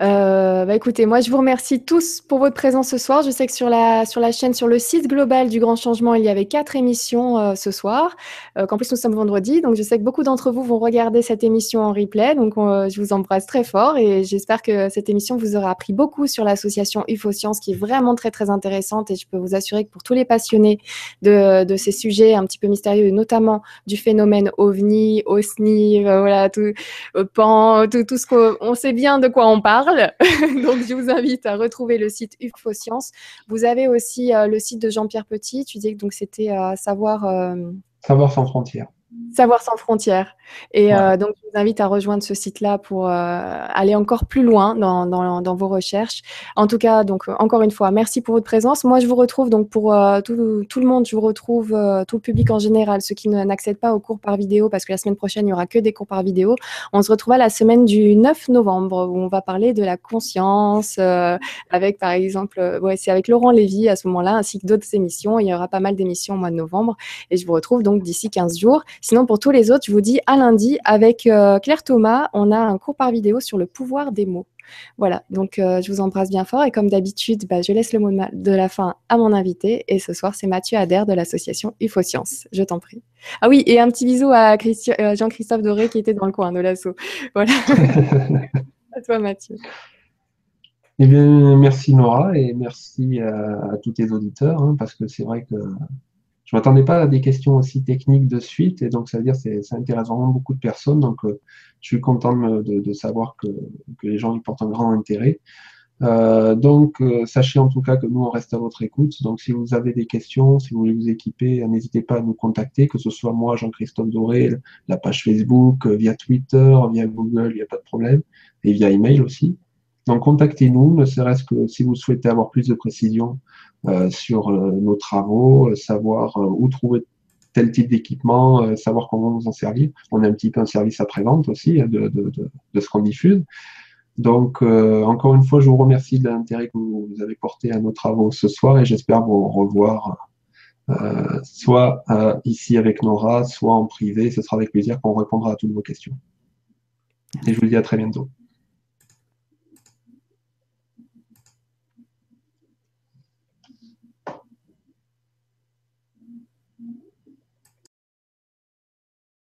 Euh, bah, écoutez, moi, je vous remercie tous pour votre présence ce soir. Je sais que sur la, sur la chaîne, sur le site global du Grand Changement, il y avait quatre émissions euh, ce soir, euh, qu'en plus nous sommes vendredi. Donc, je sais que beaucoup d'entre vous vont regarder cette émission en replay. Donc, je vous embrasse très fort et j'espère que cette émission vous aura appris beaucoup sur l'association UFO Science, qui est vraiment très, très intéressante. Et je peux vous assurer que pour tous les passionnés de, de ces sujets un petit peu mystérieux, notamment du phénomène OVNI, OSNI, voilà, tout, tout, tout ce qu'on sait bien de quoi on parle. *laughs* Donc, je vous invite à retrouver le site UFO Science. Vous avez aussi euh, le site de Jean-Pierre Petit. Tu disais que c'était euh, savoir. Euh,
savoir sans frontières.
Savoir sans frontières. Et euh, donc, je vous invite à rejoindre ce site-là pour euh, aller encore plus loin dans, dans, dans, vos recherches. En tout cas, donc, encore une fois, merci pour votre présence. Moi, je vous retrouve donc pour euh, tout, tout, le monde, je vous retrouve tout le public en général, ceux qui n'accèdent pas aux cours par vidéo, parce que la semaine prochaine, il n'y aura que des cours par vidéo. On se retrouve à la semaine du 9 novembre, où on va parler de la conscience, avec, par exemple, ouais, c'est avec Laurent Lévy à ce moment-là, ainsi que d'autres émissions. Il y aura pas mal d'émissions au mois de novembre. Et je vous retrouve donc d'ici 15 jours. Sinon, pour tous les autres, je vous dis à lundi avec euh, Claire Thomas, on a un cours par vidéo sur le pouvoir des mots. Voilà, donc euh, je vous embrasse bien fort et comme d'habitude, bah, je laisse le mot de, la fin à mon invité et ce soir c'est Mathieu Adair de l'association UFO Science. Je t'en prie. Ah oui, et un petit bisou à euh, Jean-Christophe Doré qui était dans le coin de l'assaut. Voilà. *laughs* à toi Mathieu.
Eh bien, merci Nora et merci à, tous tes auditeurs hein, parce que c'est vrai que je m'attendais pas à des questions aussi techniques de suite, et donc ça veut dire que ça intéresse vraiment beaucoup de personnes. Donc, euh, je suis content de, savoir que, les gens y portent un grand intérêt. Euh, donc, euh, sachez en tout cas que nous, on reste à votre écoute. Donc, si vous avez des questions, si vous voulez vous équiper, n'hésitez pas à nous contacter, que ce soit moi, Jean-Christophe Doré, la page Facebook, via Twitter, via Google, il n'y a pas de problème, et via email aussi. Donc, contactez-nous, ne serait-ce que si vous souhaitez avoir plus de précisions euh, sur euh, nos travaux, euh, savoir où trouver tel type d'équipement, savoir comment nous en servir. On a un petit peu un service après-vente aussi de, de, ce qu'on diffuse. Donc, encore une fois, je vous remercie de l'intérêt que vous, avez porté à nos travaux ce soir et j'espère vous revoir soit ici avec Nora, soit en privé. Ce sera avec plaisir qu'on répondra à toutes vos questions. Et je vous dis à très bientôt.